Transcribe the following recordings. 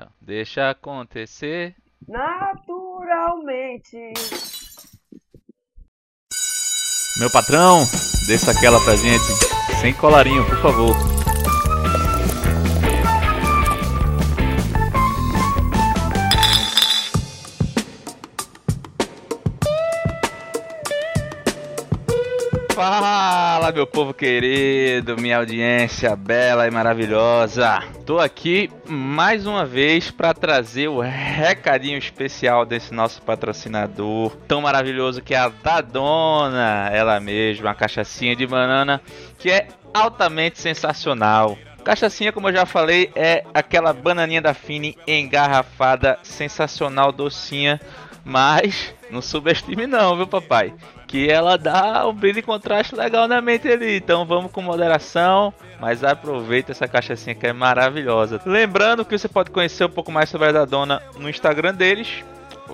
Então, deixa acontecer. Naturalmente. Meu patrão, desça aquela pra gente. Sem colarinho, por favor. Fala, meu povo querido, minha audiência bela e maravilhosa. Tô aqui mais uma vez para trazer o recadinho especial desse nosso patrocinador tão maravilhoso que é a Dadona, ela mesma, a cachaçinha de banana que é altamente sensacional. Cachaçinha, como eu já falei, é aquela bananinha da Fini engarrafada, sensacional, docinha, mas não subestime não, viu papai? Que ela dá um brilho e contraste legal na mente ali. Então vamos com moderação, mas aproveita essa cachaçinha que é maravilhosa. Lembrando que você pode conhecer um pouco mais sobre a Dadona no Instagram deles,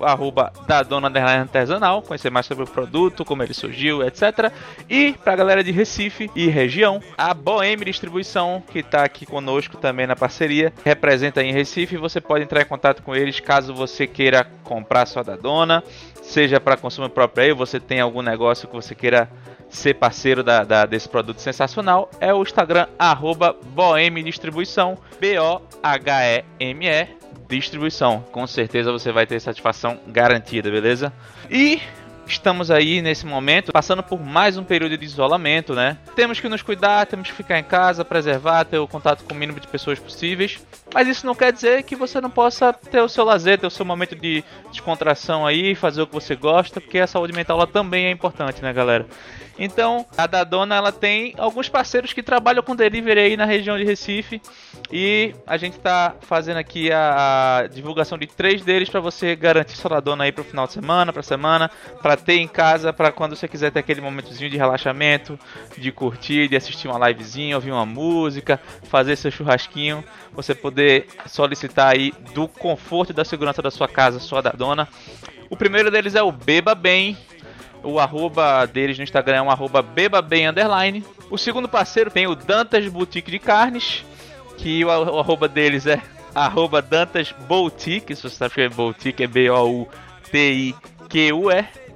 arroba da Dona Artesanal, conhecer mais sobre o produto, como ele surgiu, etc. E pra galera de Recife e região, a Bohem Distribuição, que tá aqui conosco também na parceria, representa em Recife, você pode entrar em contato com eles caso você queira comprar sua da Dona, seja para consumo próprio aí, você tem algum negócio que você queira ser parceiro da, da, desse produto sensacional, é o Instagram arroba Bohem Distribuição, B-O-H-E-M-E distribuição. Com certeza você vai ter satisfação garantida, beleza? E estamos aí nesse momento passando por mais um período de isolamento, né? Temos que nos cuidar, temos que ficar em casa, preservar, ter o contato com o mínimo de pessoas possíveis. Mas isso não quer dizer que você não possa ter o seu lazer, ter o seu momento de descontração aí, fazer o que você gosta, porque a saúde mental ela também é importante, né, galera? Então, a Dadona ela tem alguns parceiros que trabalham com delivery aí na região de Recife e a gente está fazendo aqui a, a, divulgação de três deles para você garantir sua Dadona aí para o final de semana, para semana, para ter em casa, para quando você quiser ter aquele momentozinho de relaxamento, de curtir, de assistir uma livezinha, ouvir uma música, fazer seu churrasquinho, você poder solicitar aí do conforto e da segurança da sua casa, sua Dadona. O primeiro deles é o Beba Bem, o arroba deles no Instagram é um arroba bebabem underline. O segundo parceiro tem o Dantas Boutique de Carnes, que o, arroba deles é arroba Dantas Boutique, se você sabe que é Boutique, é B-O-U-T-I-Q-U-E,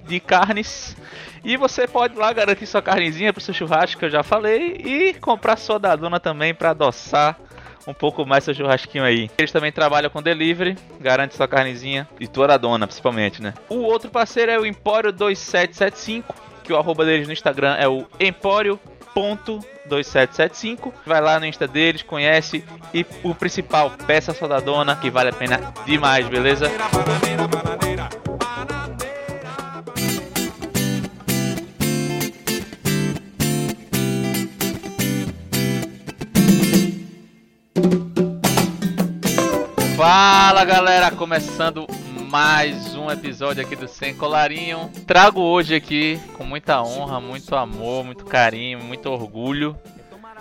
de carnes. E você pode lá garantir sua carnezinha pro seu churrasco, que eu já falei, e comprar sua dona também para adoçar um pouco mais seu churrasquinho aí. Eles também trabalham com delivery, garante sua carnezinha e tua dona, principalmente, né? O outro parceiro é o Empório 2775, que o arroba deles no Instagram é o Empório. 2775. Vai lá no Insta deles, conhece e o principal, peça sua da dona que vale a pena demais, beleza? Fala galera, começando mais um episódio aqui do Sem Colarinho. Trago hoje aqui com muita honra, muito amor, muito carinho, muito orgulho.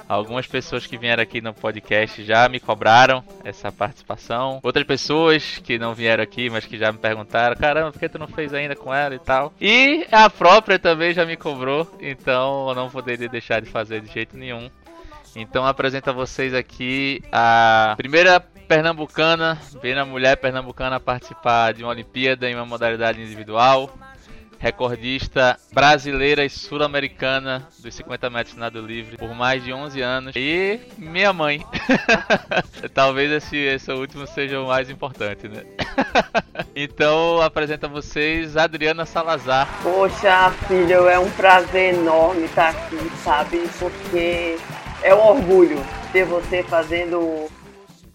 Algumas pessoas que vieram aqui no podcast já me cobraram essa participação. Outras pessoas que não vieram aqui, mas que já me perguntaram: caramba, por que tu não fez ainda com ela e tal? E a própria também já me cobrou, então eu não poderia deixar de fazer de jeito nenhum. Então apresento a vocês aqui a primeira pernambucana, primeira mulher pernambucana a participar de uma Olimpíada em uma modalidade individual, recordista brasileira e sul-americana dos 50 metros nado livre por mais de 11 anos e minha mãe. Talvez esse, esse último seja o mais importante, né? então apresento a vocês Adriana Salazar. Poxa, filho, é um prazer enorme estar aqui, sabe? Porque é um orgulho ter você fazendo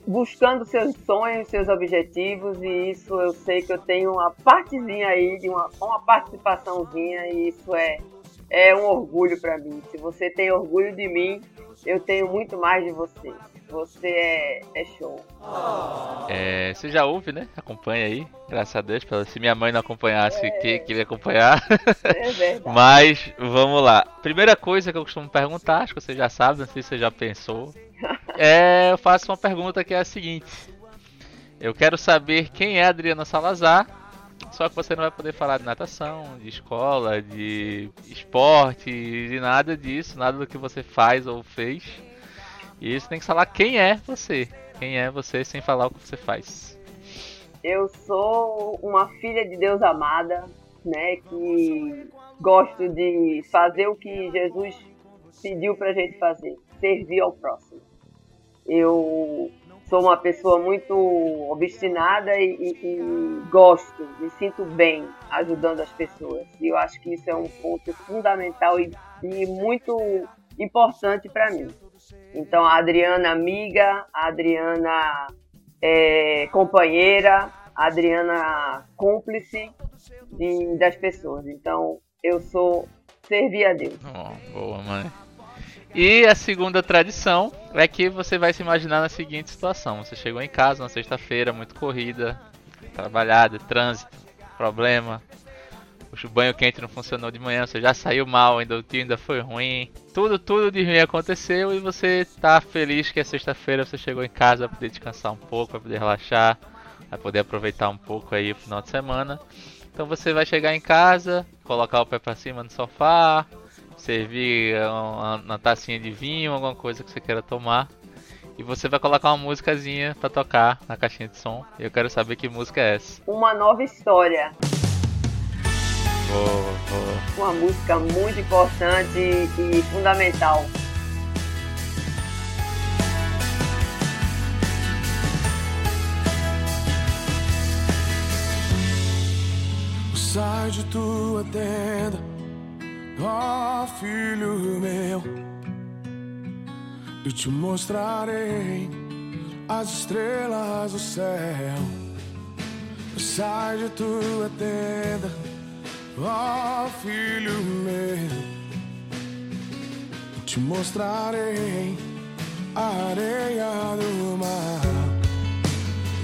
buscando seus sonhos, seus objetivos, e isso eu sei que eu tenho uma partezinha aí, de uma, uma participaçãozinha, e isso é, é um orgulho para mim. Se você tem orgulho de mim, eu tenho muito mais de você. Você é, é show. É, você já ouve, né? Acompanha aí. Graças a Deus. Se minha mãe não acompanhasse, é. quem queria acompanhar? É verdade. Mas vamos lá. Primeira coisa que eu costumo perguntar, acho que você já sabe, não sei se você já pensou. É, eu faço uma pergunta que é a seguinte. Eu quero saber quem é Adriana Salazar. Só que você não vai poder falar de natação, de escola, de esporte, de nada disso, nada do que você faz ou fez. E isso tem que falar quem é você. Quem é você sem falar o que você faz? Eu sou uma filha de Deus amada, né? Que gosto de fazer o que Jesus pediu pra gente fazer, servir ao próximo. Eu sou uma pessoa muito obstinada e, e, e, gosto, me sinto bem ajudando as pessoas. E eu acho que isso é um ponto fundamental e, e muito importante para mim. Então, a Adriana amiga, a Adriana é, companheira, a Adriana cúmplice de, das pessoas. Então, eu sou servir a Deus. Oh, boa, mãe. E a segunda tradição é que você vai se imaginar na seguinte situação: você chegou em casa na sexta-feira, muito corrida, trabalhada, trânsito, problema, o banho quente não funcionou de manhã, você já saiu mal, ainda o dia ainda foi ruim. Tudo, tudo de ruim aconteceu e você tá feliz que é sexta-feira você chegou em casa para poder descansar um pouco, para poder relaxar, para poder aproveitar um pouco aí o final de semana. Então você vai chegar em casa, colocar o pé para cima no sofá, servir uma, uma tacinha de vinho, alguma coisa que você queira tomar. E você vai colocar uma músicazinha para tocar na caixinha de som. E eu quero saber que música é essa. Uma nova história. Boa, boa. Uma música muito importante e fundamental. Sai de tua tenda Ó oh, filho meu, eu te mostrarei as estrelas do céu. Sai de tua tenda, ó oh, filho meu, eu te mostrarei a areia do mar.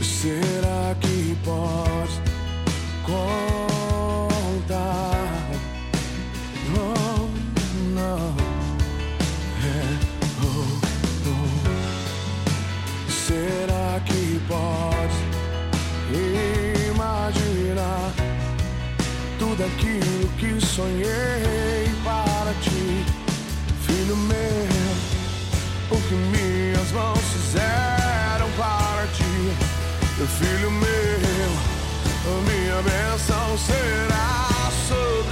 Será que podes contar? Será que pode imaginar tudo aquilo que sonhei para ti, filho meu? O que minhas mãos fizeram para ti, filho meu? Minha bênção será sobre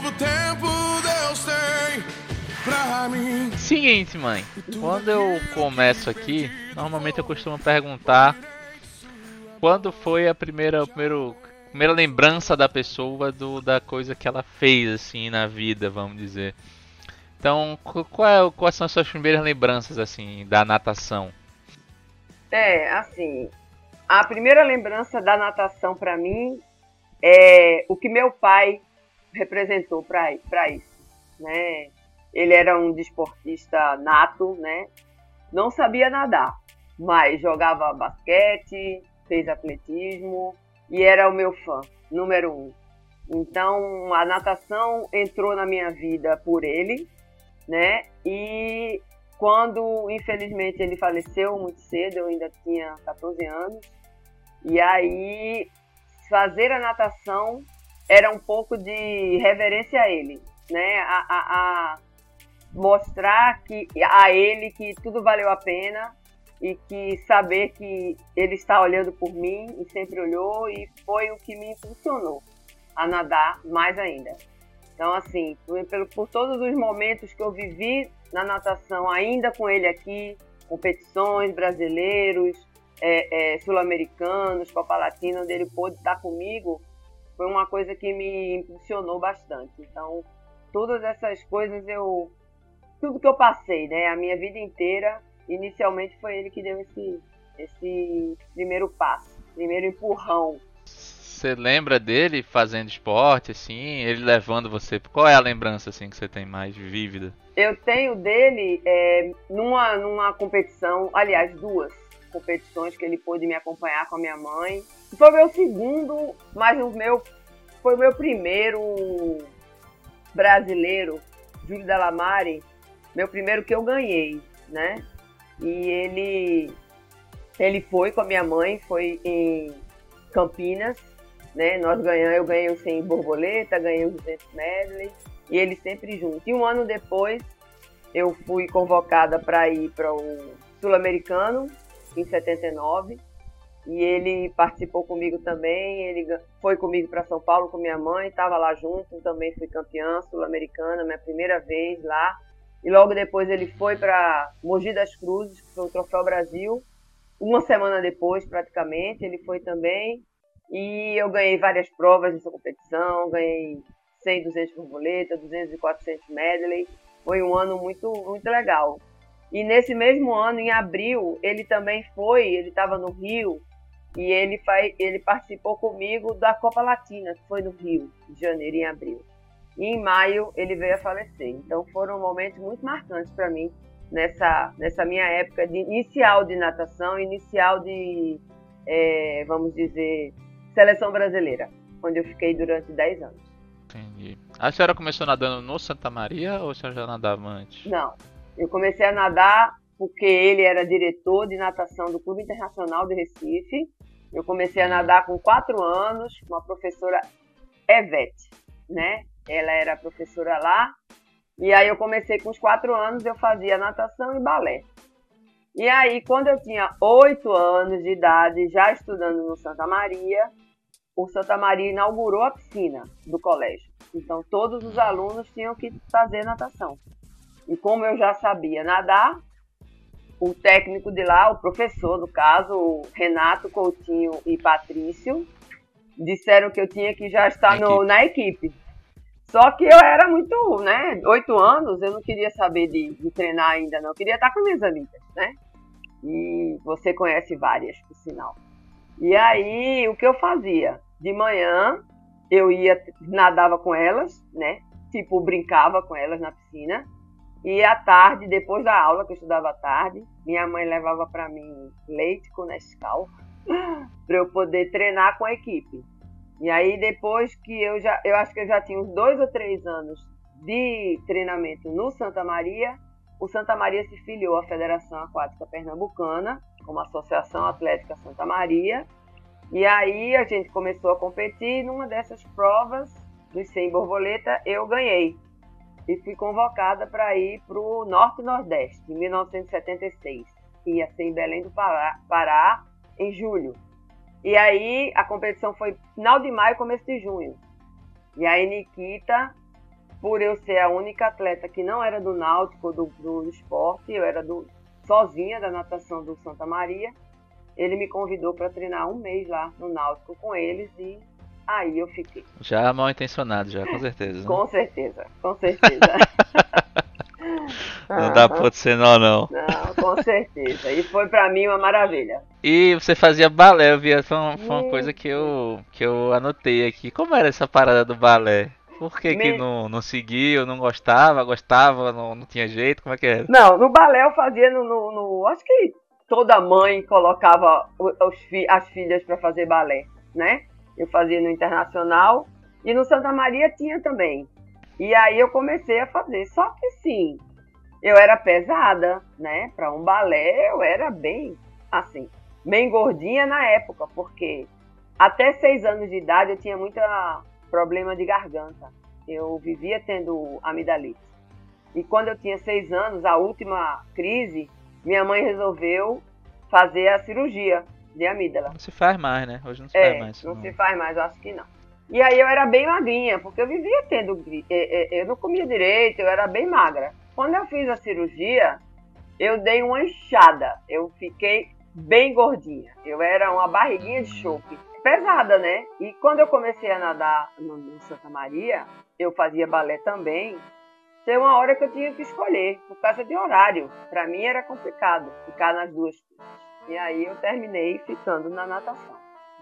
novo tempo Deus tem pra mim. Seguinte, mãe. Quando eu começo aqui, normalmente eu costumo perguntar quando foi a primeira, a primeira, a primeira lembrança da pessoa do, da coisa que ela fez assim na vida, vamos dizer. Então, qual é, quais são as suas primeiras lembranças assim da natação? É, assim, a primeira lembrança da natação para mim é o que meu pai representou para isso, né? Ele era um desportista nato, né? Não sabia nadar, mas jogava basquete, fez atletismo e era o meu fã número um. Então a natação entrou na minha vida por ele, né? E quando infelizmente ele faleceu muito cedo, eu ainda tinha 14 anos, e aí, fazer a natação era um pouco de reverência a ele, né? A, a, a mostrar que, a ele que tudo valeu a pena e que saber que ele está olhando por mim e sempre olhou e foi o que me impulsionou a nadar mais ainda. Então, assim, por, por todos os momentos que eu vivi na natação, ainda com ele aqui, competições, brasileiros, é, é, sul-americanos, Copa Latina, onde ele pôde estar comigo, foi uma coisa que me impulsionou bastante. Então, todas essas coisas eu. Tudo que eu passei, né? A minha vida inteira, inicialmente foi ele que deu esse, esse primeiro passo, primeiro empurrão. Você lembra dele fazendo esporte, assim, ele levando você? Qual é a lembrança assim que você tem mais vívida? Eu tenho dele é, numa, numa competição, aliás, duas competições que ele pôde me acompanhar com a minha mãe. Foi meu segundo, mas o meu foi meu primeiro brasileiro, Júlio Delamare, meu primeiro que eu ganhei, né? E ele ele foi com a minha mãe, foi em Campinas, né? Nós ganhamos, eu ganhei o 100 borboleta, ganhei o 200 medley e eles sempre juntos. E um ano depois eu fui convocada para ir para o Sul-Americano em 79 e ele participou comigo também. Ele foi comigo para São Paulo com minha mãe, estava lá junto, também fui campeã sul-americana, minha primeira vez lá. E logo depois ele foi para Mogi das Cruzes, que foi o Troféu Brasil. Uma semana depois, praticamente, ele foi também. E eu ganhei várias provas nessa competição, ganhei 100, 200 borboleta, 200 e 400 medley. Foi um ano muito, muito legal. E nesse mesmo ano, em abril, ele também foi, ele estava no Rio, e ele, faz, ele participou comigo da Copa Latina, que foi no Rio, de janeiro e abril. E em maio ele veio a falecer. Então foram momentos muito marcantes para mim nessa, nessa minha época de inicial de natação, inicial de, é, vamos dizer, seleção brasileira, onde eu fiquei durante 10 anos. Entendi. A senhora começou nadando no Santa Maria ou a senhora já nadava antes? Não, eu comecei a nadar porque ele era diretor de natação do Clube Internacional de Recife. Eu comecei a nadar com quatro anos, com a professora Evete, né? Ela era professora lá. E aí eu comecei com os quatro anos, eu fazia natação e balé. E aí, quando eu tinha oito anos de idade, já estudando no Santa Maria, o Santa Maria inaugurou a piscina do colégio. Então, todos os alunos tinham que fazer natação. E como eu já sabia nadar, o técnico de lá, o professor, no caso, o Renato Coutinho e Patrício, disseram que eu tinha que já estar no, na equipe. Só que eu era muito, né? Oito anos, eu não queria saber de, de, treinar ainda, não. Eu queria estar com minhas amigas, né? E você conhece várias, por sinal. E aí, o que eu fazia? De manhã, eu ia, nadava com elas, né? Tipo, brincava com elas na piscina. E à tarde, depois da aula, que eu estudava à tarde, minha mãe levava para mim leite com Nescau para eu poder treinar com a equipe. E aí depois que eu já, eu acho que eu já tinha uns dois ou três anos de treinamento no Santa Maria, o Santa Maria se filiou à Federação Aquática Pernambucana, como Associação Atlética Santa Maria. E aí a gente começou a competir numa dessas provas dos 100 borboleta, eu ganhei. E fui convocada para ir para o Norte e Nordeste, em 1976. Ia ser em Belém do Pará, Pará em julho. E aí a competição foi final de maio, começo de junho. E aí Nikita, por eu ser a única atleta que não era do náutico, do, do esporte, eu era do, sozinha da natação do Santa Maria, ele me convidou para treinar um mês lá no náutico com eles e aí eu fiquei. Já mal intencionado, já, com certeza. Né? com certeza, com certeza. Não dá pra ser não, não. Não, com certeza. E foi pra mim uma maravilha. E você fazia balé, eu via, foi uma, foi uma coisa que eu, que eu anotei aqui. Como era essa parada do balé? Por que, Me... que não, não seguiu, não gostava, gostava, não, não tinha jeito? Como é que era? Não, no balé eu fazia no. no, no acho que toda mãe colocava os, as filhas para fazer balé, né? Eu fazia no Internacional e no Santa Maria tinha também. E aí eu comecei a fazer. Só que sim, eu era pesada, né? Para um balé eu era bem assim, bem gordinha na época, porque até seis anos de idade eu tinha muito problema de garganta. Eu vivia tendo amidalite. E quando eu tinha seis anos, a última crise, minha mãe resolveu fazer a cirurgia de amígdala. Não se faz mais, né? Hoje não se é, faz mais. Não, não se faz mais, eu acho que não. E aí eu era bem magrinha, porque eu vivia tendo. É, é, eu não comia direito, eu era bem magra. Quando eu fiz a cirurgia, eu dei uma enxada. Eu fiquei bem gordinha. Eu era uma barriguinha de chope. Pesada, né? E quando eu comecei a nadar no, no Santa Maria, eu fazia balé também. Tem uma hora que eu tinha que escolher, por causa de horário. Para mim era complicado ficar nas duas coisas. E aí eu terminei ficando na natação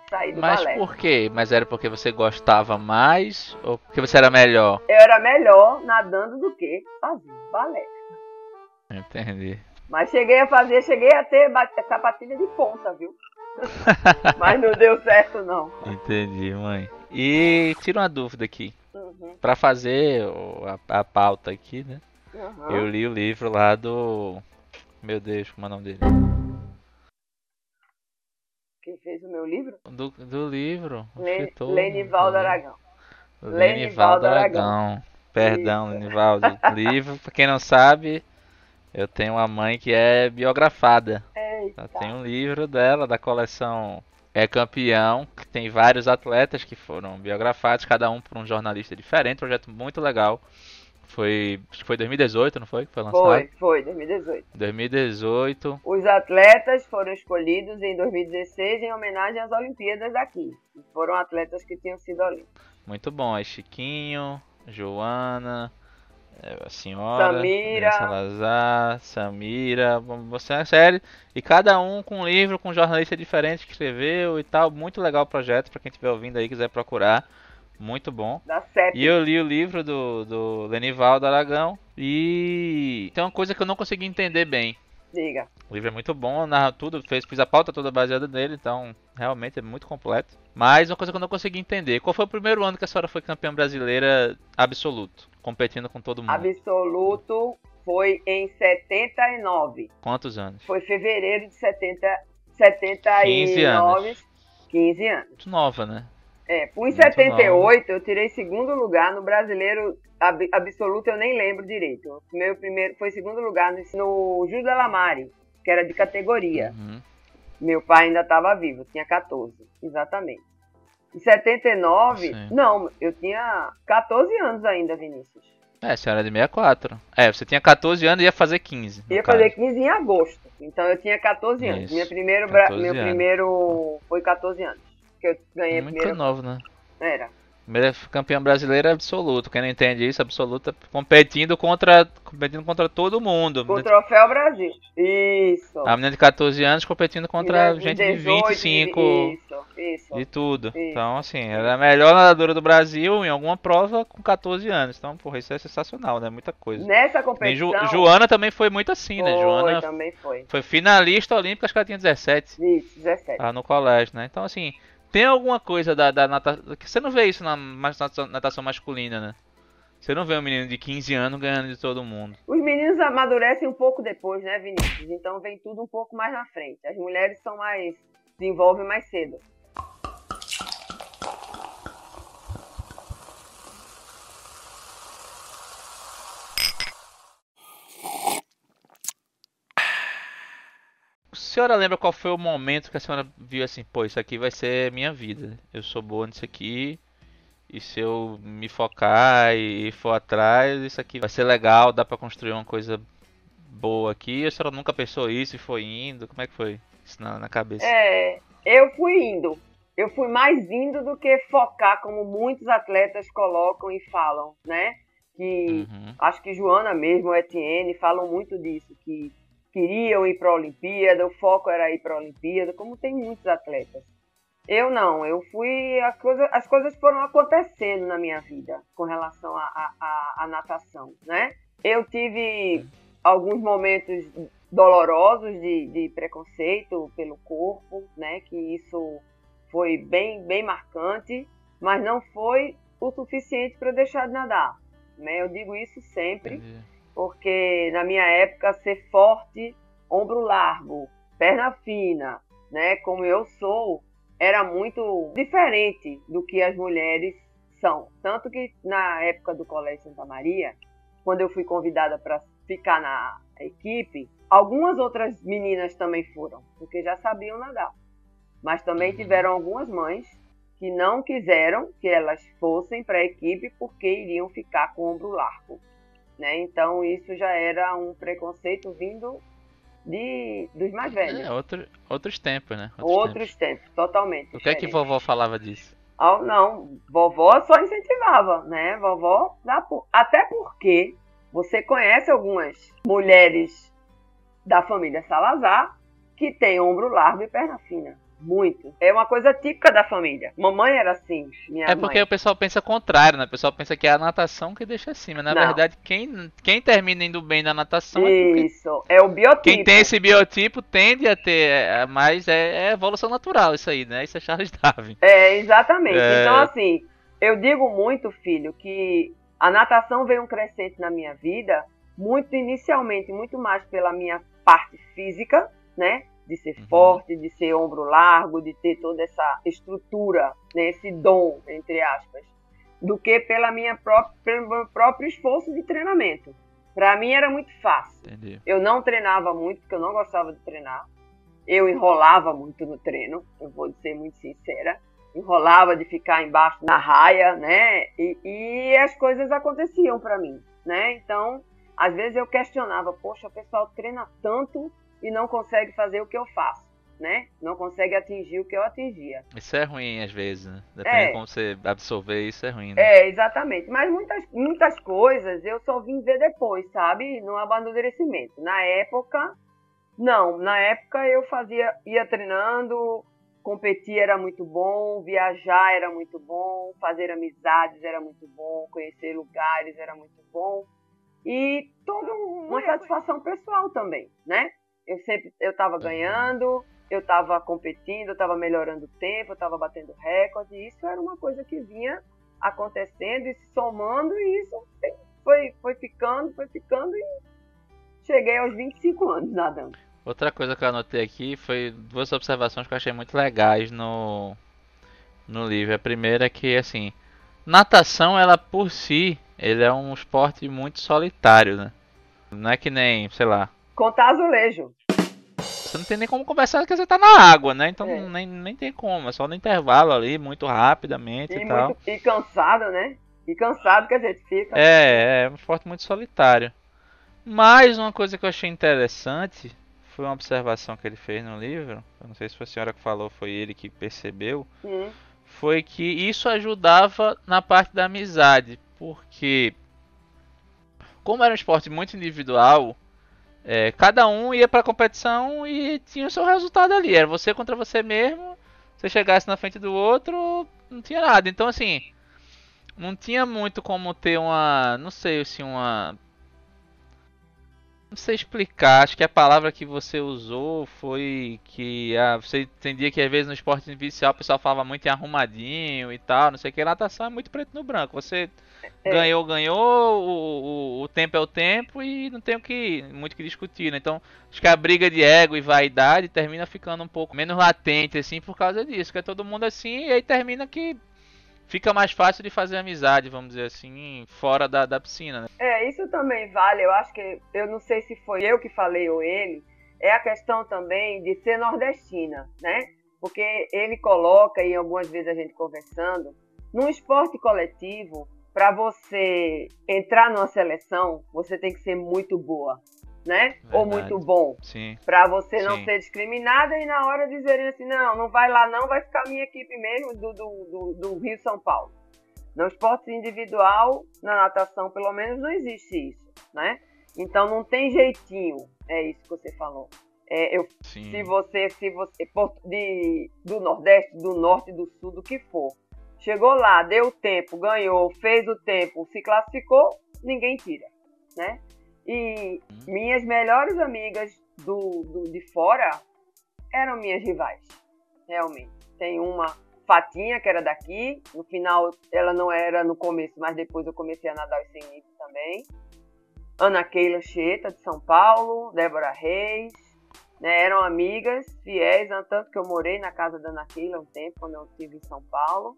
sair do Mas balé. por quê? Mas era porque você gostava mais ou porque você era melhor? Eu era melhor nadando do que fazendo balé. Entendi. Mas cheguei a fazer, cheguei a ter sapatilha de ponta, viu? Mas não deu certo não. Entendi, mãe. E tira uma dúvida aqui. Uhum. Para fazer a, a, pauta aqui, né? Uhum. Eu li o livro lá do. Meu Deus, como é o nome dele? Meu livro? Do, do livro. Le, Escritor, Lenivaldo do livro. Aragão. Lenivaldo Lenivaldo Aragão. Perdão. Lenivaldo. livro, pra quem não sabe, eu tenho uma mãe que é biografada. Eita. Ela tem um livro dela, da coleção É Campeão, que tem vários atletas que foram biografados, cada um por um jornalista diferente. Projeto muito legal. Foi, acho que foi 2018, não foi? Que foi lançado? Foi, foi, 2018. 2018. Os atletas foram escolhidos em 2016 em homenagem às Olimpíadas daqui. Foram atletas que tinham sido olímpicos. Muito bom. Aí Chiquinho, Joana, é, a senhora, Samira. Salazar, Samira, você é uma série. E cada um com um livro, com um jornalista diferente que escreveu e tal. Muito legal o projeto, pra quem estiver ouvindo aí quiser procurar. Muito bom. E eu li o livro do, do Lenivaldo Aragão e tem uma coisa que eu não consegui entender bem. Diga. O livro é muito bom, narra tudo, fez, fiz a pauta toda baseada nele, então realmente é muito completo. Mas uma coisa que eu não consegui entender, qual foi o primeiro ano que a senhora foi campeã brasileira absoluto, competindo com todo mundo? Absoluto foi em 79. Quantos anos? Foi fevereiro de 70, 79. 15 anos. 15 anos. Muito nova, né? É, fui em Muito 78, eu tirei segundo lugar no brasileiro ab- absoluto, eu nem lembro direito. Meu primeiro foi segundo lugar no, no Júlio Delamare, que era de categoria. Uhum. Meu pai ainda estava vivo, tinha 14, exatamente. Em 79, Sim. não, eu tinha 14 anos ainda, Vinícius. É, a senhora é de 64. É, você tinha 14 anos e ia fazer 15. no Ia caso. fazer 15 em agosto, então eu tinha 14 anos. Isso, Minha primeiro, bra- 14 meu anos. primeiro foi 14 anos. Que eu ganhei Muito primeiro. novo, né? Era. Primeira campeã brasileira absoluto. Quem não entende isso, absoluta, competindo contra, competindo contra todo mundo. Com o Troféu Brasil. Isso. A menina de 14 anos competindo contra De gente de 18, 25 Isso, isso. de tudo. Isso. Então, assim, ela é a melhor nadadora do Brasil em alguma prova com 14 anos. Então, porra, isso é sensacional, né? Muita coisa. Nessa competição. Joana também foi muito assim, né? foi, Joana também foi. foi finalista olímpica, acho que ela tinha 17. Isso, 17. Lá no colégio, né? Então, assim, tem alguma coisa da, da natação. Você não vê isso na natação masculina, né? Você não vê um menino de 15 anos ganhando de todo mundo. Os meninos amadurecem um pouco depois, né, Vinícius? Então vem tudo um pouco mais na frente. As mulheres são mais. desenvolvem mais cedo. A senhora lembra qual foi o momento que a senhora viu assim, pô, isso aqui vai ser minha vida. Eu sou boa nisso aqui. E se eu me focar e for atrás, isso aqui vai ser legal, dá pra construir uma coisa boa aqui. A senhora nunca pensou isso e foi indo? Como é que foi isso na, na cabeça? É, eu fui indo. Eu fui mais indo do que focar, como muitos atletas colocam e falam, né? Que Uhum. acho que Joana mesmo, Etienne, falam muito disso, que queriam ir para a Olimpíada, o foco era ir para a Olimpíada, como tem muitos atletas. Eu não, eu fui. As coisas, as coisas foram acontecendo na minha vida com relação à natação, né? Eu tive alguns momentos dolorosos de, de preconceito pelo corpo, né? Que isso foi bem, bem marcante, mas não foi o suficiente para deixar de nadar. Né? Eu digo isso sempre Entendi. Porque na minha época ser forte, ombro largo, perna fina, né, como eu sou, era muito diferente do que as mulheres são. Tanto que na época do Colégio Santa Maria, quando eu fui convidada para ficar na equipe, algumas outras meninas também foram, porque já sabiam nadar. Mas também tiveram algumas mães que não quiseram que elas fossem para a equipe porque iriam ficar com o ombro largo né? Então isso já era um preconceito vindo de dos mais velhos. É, outro, outros tempos, né? Outros tempos, totalmente. O que é que vovó falava disso? Ah, não, vovó só incentivava, né? Vovó até porque você conhece algumas mulheres da família Salazar que têm ombro largo e perna fina. Muito. É uma coisa típica da família. Mamãe era assim, minha É porque mãe. o pessoal pensa contrário, né? O pessoal pensa que é a natação que deixa acima. Na Não. verdade, quem, quem termina indo bem na natação é Isso, é o biotipo. quem tem esse biotipo tende a ter, é, mas é, é evolução natural isso aí, né? Isso é Charles Darwin. É, exatamente. É. Então, assim, eu digo muito, filho, que a natação veio um crescente na minha vida, muito inicialmente, muito mais pela minha parte física, né? De ser Uhum. forte, de ser ombro largo, de ter toda essa estrutura, né, esse dom, entre aspas, do que pela minha própria, pelo meu próprio esforço de treinamento. Para mim era muito fácil. Entendi. Eu não treinava muito, porque eu não gostava de treinar. Eu enrolava muito no treino, eu vou ser muito sincera. Enrolava de ficar embaixo na raia, né? E, e as coisas aconteciam para mim, né? Então, às vezes eu questionava, poxa, o pessoal treina tanto e não consegue fazer o que eu faço, né? Não consegue atingir o que eu atingia. Isso é ruim às vezes, né? Depende É. de como você absorver isso, é ruim, né? É, exatamente. Mas muitas, muitas coisas eu só vim ver depois, sabe? No amadurecimento. Na época, não. Na época eu fazia, ia treinando, competir era muito bom, viajar era muito bom, fazer amizades era muito bom, conhecer lugares era muito bom. E toda uma satisfação pessoal também, né? Eu sempre, eu tava ganhando, eu estava competindo, eu estava melhorando o tempo, eu estava batendo recorde, e isso era uma coisa que vinha acontecendo e se somando, e isso foi, foi ficando, foi ficando, e cheguei aos 25 anos nadando. Outra coisa que eu anotei aqui foi duas observações que eu achei muito legais no, no livro. A primeira é que, assim, natação, ela por si, ele é um esporte muito solitário, né? Não é que nem, sei lá, Contar azulejo. você não tem nem como conversar porque você tá na água, né? Então É. nem, nem tem como, é só no intervalo ali, muito rapidamente E, e tal. muito, e cansado, né? E cansado que a gente fica. É, é um esporte muito solitário. Mas uma coisa que eu achei interessante foi uma observação que ele fez no livro. Eu não sei se foi a senhora que falou, foi ele que percebeu. Foi que isso ajudava na parte da amizade, porque como era um esporte muito individual, é, cada um ia pra competição e tinha o seu resultado ali. Era você contra você mesmo. Se chegasse na frente do outro, não tinha nada. Então assim, não tinha muito como ter uma, não sei se uma não sei explicar, acho que a palavra que você usou foi que ah, você entendia que às vezes no esporte individual o pessoal falava muito em arrumadinho e tal, não sei o que, natação é muito preto no branco. Você É. ganhou, ganhou, o, o, o tempo é o tempo e não tem o que muito que discutir, né? Então, acho que a briga de ego e vaidade termina ficando um pouco menos latente assim por causa disso, que é todo mundo assim e aí termina que fica mais fácil de fazer amizade, vamos dizer assim, fora da, da piscina, né? É, isso também vale. Eu acho que, eu não sei se foi eu que falei ou ele, é a questão também de ser nordestina, né? Porque ele coloca, e algumas vezes a gente conversando, num esporte coletivo, para você entrar numa seleção, você tem que ser muito boa, né? Ou Verdade. muito bom. Pra você não Sim. ser discriminada e na hora dizerem assim, não, não vai lá não, vai ficar a minha equipe mesmo do, do, do, do Rio São Paulo. No esporte individual, na natação pelo menos, não existe isso, né? Então não tem jeitinho, é isso que você falou. É, eu, Sim. se você, se você, de, do Nordeste, do Norte, do Sul, do que for, chegou lá, deu o tempo, ganhou, fez o tempo, se classificou, ninguém tira, né? E minhas melhores amigas do, do- de fora eram minhas rivais, realmente. Tem uma Fatinha, que era daqui, no final ela não era no começo, mas depois eu comecei a nadar os 100 metros também. Ana Keila Cheta, de São Paulo, Débora Reis, né, eram amigas fiéis, tanto que eu morei na casa da Ana Keila um tempo, quando eu estive em São Paulo.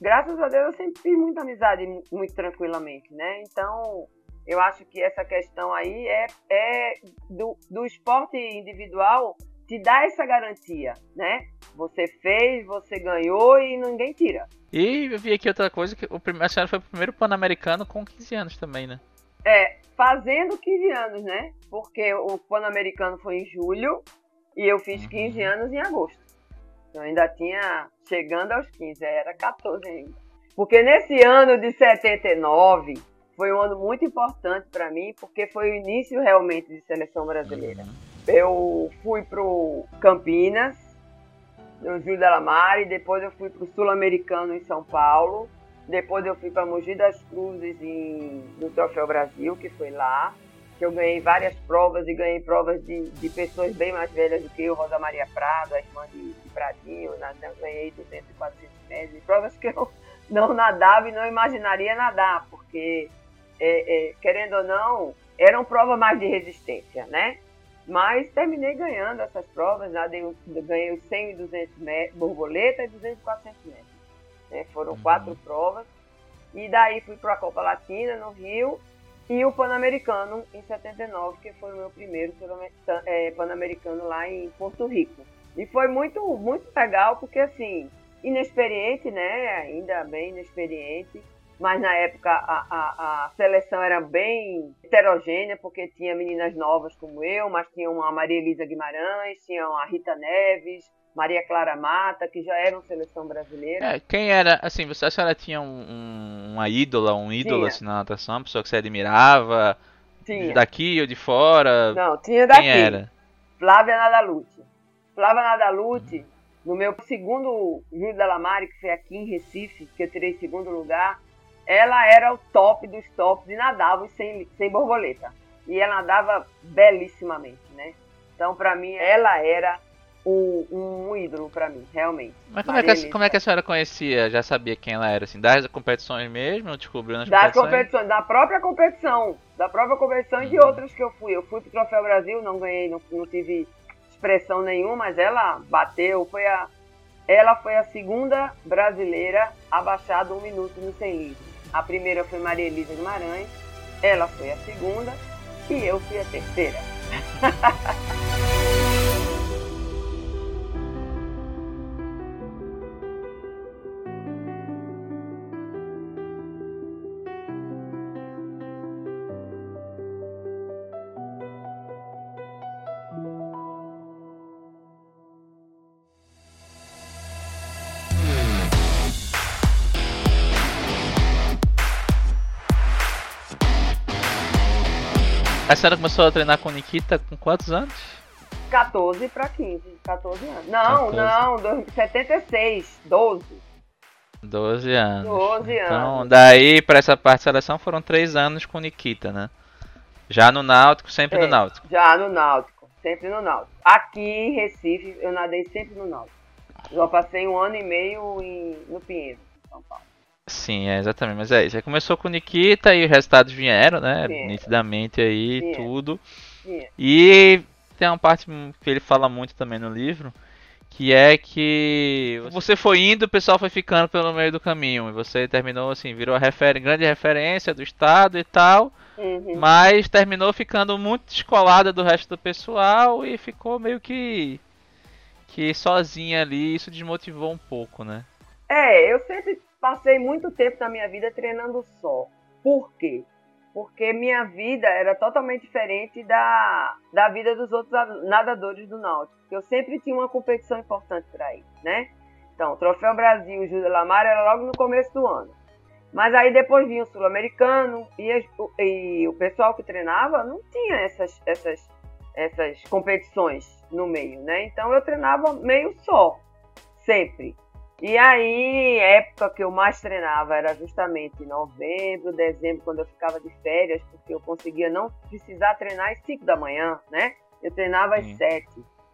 Graças a Deus eu sempre fiz muita amizade muito tranquilamente, né? Então, eu acho que essa questão aí é, é do, do esporte individual te dá essa garantia, né? Você fez, você ganhou e ninguém tira. E eu vi aqui outra coisa, que o primeiro, a senhora foi o primeiro Pan-Americano com 15 anos também, né? É, fazendo 15 anos, né? Porque o Pan-Americano foi em julho e eu fiz 15 anos em agosto. Eu ainda tinha, chegando aos 15, era 14 ainda. Porque nesse ano de 79 foi um ano muito importante para mim, porque foi o início realmente de seleção brasileira. Eu fui pro Campinas, no Júlio Lamare, depois eu fui pro Sul-Americano em São Paulo, depois eu fui para Mogi das Cruzes em, no Troféu Brasil, que foi lá, que eu ganhei várias provas e ganhei provas de, de pessoas bem mais velhas do que eu, Rosa Maria Prado, a irmã de, de Pradinho, na, ganhei 200 e 400 metros, e provas que eu não nadava e não imaginaria nadar, porque, é, é, querendo ou não, eram provas mais de resistência, né? Mas terminei ganhando essas provas, nadei, ganhei os 100 e 200 metros, borboleta e 200 e 400 metros. Né? Foram uhum. quatro provas. E daí fui para a Copa Latina no Rio e o Pan-Americano em 79, que foi o meu primeiro é, Pan-Americano lá em Porto Rico. E foi muito, muito legal, porque assim, inexperiente, né? Ainda bem inexperiente mas na época a, a, a, seleção era bem heterogênea, porque tinha meninas novas como eu, mas tinha uma Maria Elisa Guimarães, tinha a Rita Neves, Maria Clara Mata, que já eram seleção brasileira. É, quem era, assim, você, a senhora tinha um, um, uma ídola, um ídolo assim, na natação, uma pessoa que você admirava? Tinha. Daqui ou de fora? Não, tinha daqui. Quem era? Flávia Nadalute. Flávia Nadalute, no meu segundo Júlio da Lamare, que foi aqui em Recife, que eu tirei segundo lugar, ela era o top dos tops e nadava sem, sem borboleta. E ela nadava belíssimamente, né? Então, para mim, ela era um, um ídolo para mim, realmente. Mas como é, que a, como é que a senhora conhecia? Já sabia quem ela era? Assim, das competições mesmo? Ou descobriu nas das competições? competições? Da própria competição. Da própria competição e de uhum. outras que eu fui. Eu fui pro Troféu Brasil, não ganhei, não, não tive expressão nenhuma, mas ela bateu, foi a... Ela foi a segunda brasileira a baixar de um minuto no 100 livros. A primeira foi Maria Elisa Guimarães, ela foi a segunda e eu fui a terceira. A senhora começou a treinar com Nikita com quantos anos? 14 para 15, 14 anos. Não, 14. não, 76, 12. 12 anos. 12 então, anos. Então, daí para essa parte da seleção foram 3 anos com Nikita, né? Já no Náutico, sempre é, no Náutico. Já no Náutico, sempre no Náutico. Aqui em Recife, eu nadei sempre no Náutico. Já passei um ano e meio em, no Pinheiro, São Paulo. Sim, é, exatamente. Mas é isso. Aí começou com Nikita e os resultados vieram, né? Sim. Nitidamente aí, Sim. tudo. Sim. E tem uma parte que ele fala muito também no livro, que é que você foi indo, o pessoal foi ficando pelo meio do caminho. E você terminou assim, virou a refer grande referência do estado e tal. Uhum. Mas terminou ficando muito descolada do resto do pessoal e ficou meio que que sozinha ali, isso desmotivou um pouco, né? É, eu sempre passei muito tempo na minha vida treinando só. Por quê? Porque minha vida era totalmente diferente da, da vida dos outros nadadores do Náutico. Eu sempre tinha uma competição importante para ir, né? Então, Troféu Brasil Júlia Lamar era logo no começo do ano. Mas aí depois vinha o Sul-Americano e, e, o pessoal que treinava não tinha essas, essas, essas competições no meio, né? Então eu treinava meio só, sempre. E aí, época que eu mais treinava era justamente novembro, dezembro, quando eu ficava de férias, porque eu conseguia não precisar treinar às 5 da manhã, né? Eu treinava às 7.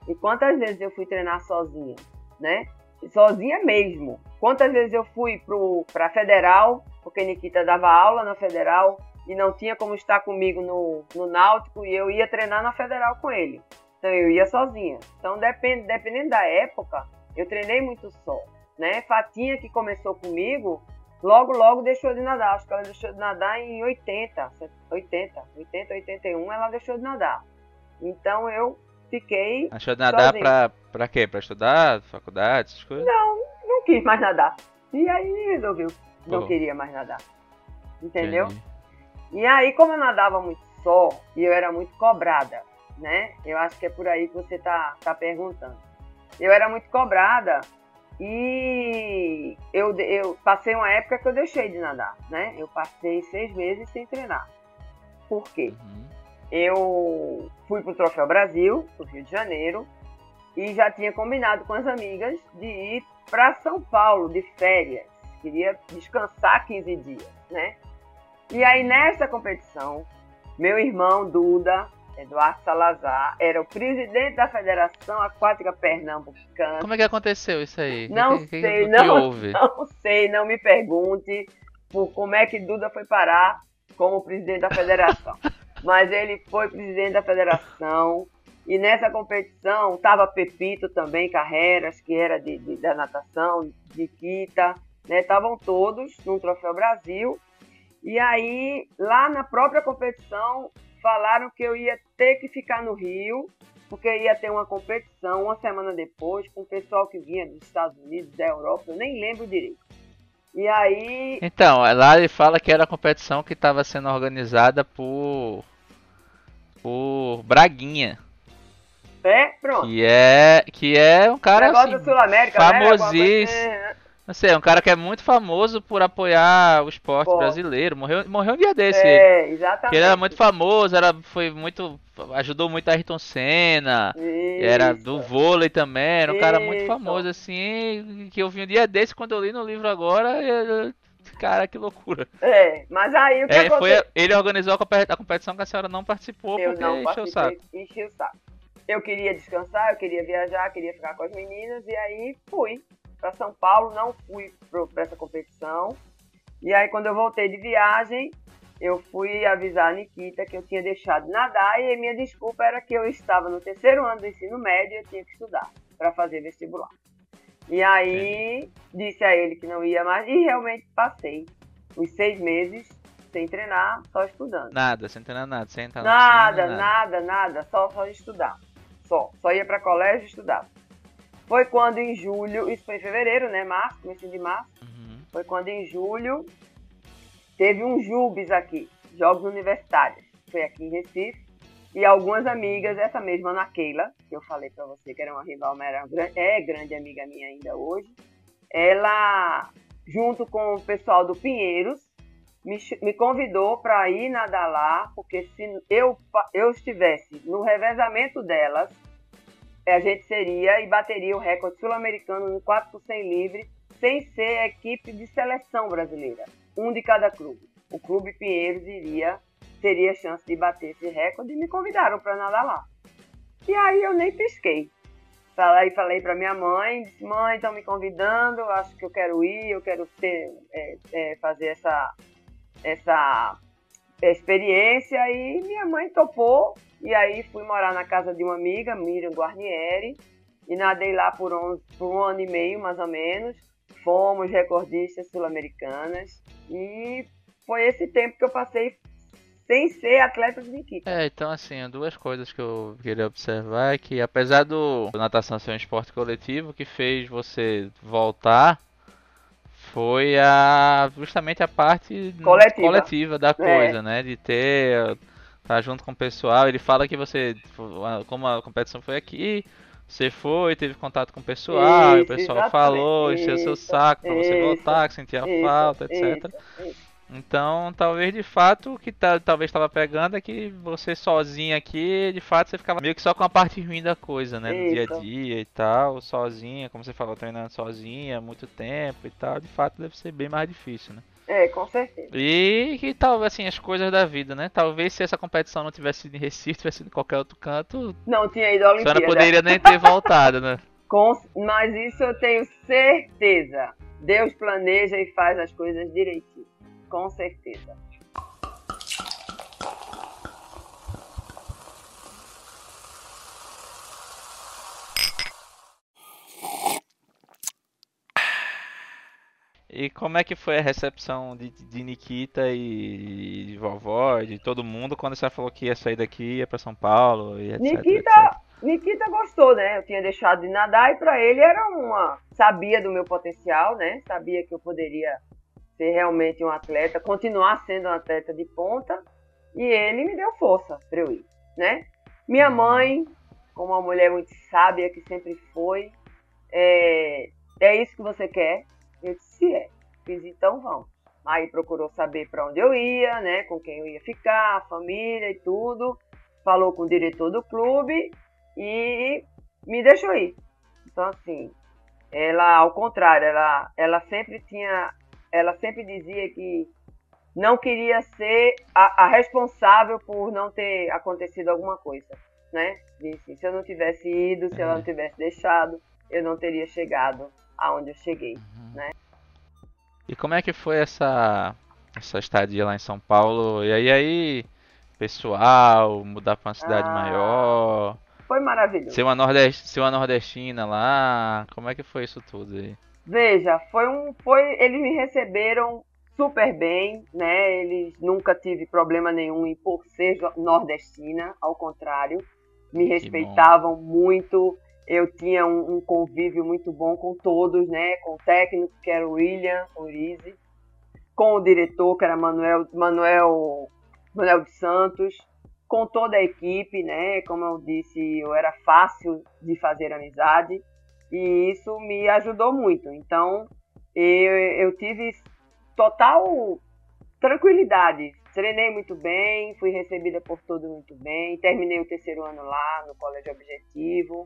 E quantas vezes eu fui treinar sozinha, né? Sozinha mesmo. Quantas vezes eu fui para a Federal, porque Nikita dava aula na Federal e não tinha como estar comigo no, no Náutico e eu ia treinar na Federal com ele. Então eu ia sozinha. Então, depend, dependendo da época, eu treinei muito só né? Fatinha, que começou comigo, logo, logo deixou de nadar. Acho que ela deixou de nadar em 80, 80, 80, 81, ela deixou de nadar. Então eu fiquei. Deixou de nadar pra, pra quê? Pra estudar, faculdade, essas coisas? Não, não quis mais nadar. E aí resolveu, não queria mais nadar. Entendeu? Entendi. E aí, como eu nadava muito só e eu era muito cobrada, né? Eu acho que é por aí que você tá, tá perguntando. Eu era muito cobrada e eu, eu passei uma época que eu deixei de nadar, né? Eu passei seis meses sem treinar. Por quê? Uhum. Eu fui pro Troféu Brasil, pro Rio de Janeiro, e já tinha combinado com as amigas de ir para São Paulo de férias. Queria descansar 15 dias, né? E aí nessa competição, meu irmão Duda, Eduardo Salazar era o presidente da Federação Aquática Pernambucana. Como é que aconteceu isso aí? Não que, sei, que, não, não sei, não me pergunte por como é que Duda foi parar como presidente da federação. Mas ele foi presidente da federação E nessa competição tava Pepito também, Carreiras, que era de, de da natação, de Quita, né? Estavam todos no Troféu Brasil. E aí, lá na própria competição, falaram que eu ia ter que ficar no Rio, porque ia ter uma competição uma semana depois com o pessoal que vinha dos Estados Unidos, da Europa, eu nem lembro direito. E aí. Então, lá ele fala que era a competição que estava sendo organizada por. por Braguinha. É, pronto. Que é, que é um cara assim, Sul-América, né? Famosíssimo. né? Não sei, é um cara que é muito famoso por apoiar o esporte Pô. brasileiro. Morreu, morreu um dia desse. É, exatamente. ele era muito famoso, era, foi muito. ajudou muito a Ayrton Senna. Era Isso. do vôlei também, era um cara muito Isso. famoso assim, que eu vi um dia desse quando eu li no livro agora, eu- cara, que loucura. É, mas aí o que É, foi, ele organizou a compe- a competição que a senhora não participou Eu porque não encheu o saco. enchi o saco. Eu queria descansar, eu queria viajar, queria ficar com as meninas, e aí fui para São Paulo, não fui para essa competição. E aí quando eu voltei de viagem, eu fui avisar a Nikita que eu tinha deixado de nadar e minha desculpa era que eu estava no terceiro ano do ensino médio e eu tinha que estudar para fazer vestibular. E aí disse a ele que não ia mais e realmente passei os seis meses sem treinar, só estudando. Nada, sem treinar nada, sem entrar na Nada, piscina, nada, nada, só, só estudar. Só, só ia para colégio e estudava. Foi quando em julho, isso foi em fevereiro, né, março, começo de março, Uhum. foi quando em julho teve um JUBES aqui, Jogos Universitários. Foi aqui em Recife. E algumas amigas, essa mesma Ana Keila, que eu falei para você que era uma rival, mas era uma é grande amiga minha ainda hoje, ela, junto com o pessoal do Pinheiros, me, me convidou para ir nadar lá, porque se eu, eu estivesse no revezamento delas, a gente seria e bateria o recorde sul-americano no 4 por 100 livre, sem ser equipe de seleção brasileira, um de cada clube. O clube Pinheiros iria teria chance de bater esse recorde e me convidaram para nadar lá. E aí eu nem pisquei. Falei, falei para minha mãe, disse, mãe, estão me convidando, acho que eu quero ir, eu quero ter, é, é, fazer essa, essa experiência. E minha mãe topou, e aí fui morar na casa de uma amiga, Miriam Guarnieri, e nadei lá por, um, por um ano e meio, mais ou menos. Fomos recordistas sul-americanas, e foi esse tempo que eu passei sem ser atleta de Nikita. É, então assim, duas coisas que eu queria observar é que apesar do natação ser um esporte coletivo, o que fez você voltar foi a justamente a parte Coletiva. coletiva da coisa, né? De ter tá junto com o pessoal. Ele fala que você, como a competição foi aqui, você foi, teve contato com o pessoal, e o Isso, pessoal falou, encheu seu Isso, saco pra você isso, voltar, que sentia Isso, falta, etc. isso, isso. Então, talvez de fato o que tá, talvez estava pegando é que você sozinha aqui, de fato você ficava meio que só com a parte ruim da coisa, né? Do dia a Isso. dia e tal, sozinha, como você falou, treinando sozinha, muito tempo e tal, de fato deve ser bem mais difícil, né? É, com certeza. E que talvez assim, as coisas da vida, né? Talvez se essa competição não tivesse sido em Recife, tivesse sido em qualquer outro canto, Não tinha ido à a Olimpíada. senhora poderia nem ter voltado, né? Com- mas isso eu tenho certeza. Deus planeja e faz as coisas direitinho. Com certeza. E como é que foi a recepção de, de Nikita e de vovó, de todo mundo, quando você falou que ia sair daqui, ia pra São Paulo e etc, Nikita, etc. Nikita gostou, né? Eu tinha deixado de nadar e pra ele era uma. Sabia do meu potencial, né? Sabia que eu poderia ser realmente um atleta, continuar sendo um atleta de ponta. E ele me deu força pra eu ir, né? Minha mãe, como uma mulher muito sábia que sempre foi, é, é isso que você quer? Eu disse, é. Fiz, então vamos. Aí procurou saber para onde eu ia, né? Com quem eu ia ficar, a família e tudo. Falou com o diretor do clube e me deixou ir. Então, assim, ela, ao contrário, ela, ela sempre tinha. Ela sempre dizia que não queria ser a, a responsável por não ter acontecido alguma coisa, né? Disse, se eu não tivesse ido, se ela não tivesse deixado, eu não teria chegado aonde eu cheguei. E como é que foi essa, essa estadia lá em São Paulo? E aí, aí pessoal, mudar pra uma cidade Ah. maior, foi maravilhoso. Ser uma, nordest... Ser uma nordestina lá, como é que foi isso tudo aí? Veja, foi um. Foi, eles me receberam super bem, né? Eles nunca tive problema nenhum em por ser nordestina, ao contrário, me respeitavam muito. Eu tinha um, um, convívio muito bom com todos, né? Com o técnico, que era o William Urize, com o diretor, que era Manuel, Manuel, Manuel de Santos, com toda a equipe, né? Como eu disse, eu era fácil de fazer amizade e isso me ajudou muito. Então, eu, eu tive total tranquilidade. Treinei muito bem, fui recebida por todos muito bem, terminei o terceiro ano lá no Colégio Objetivo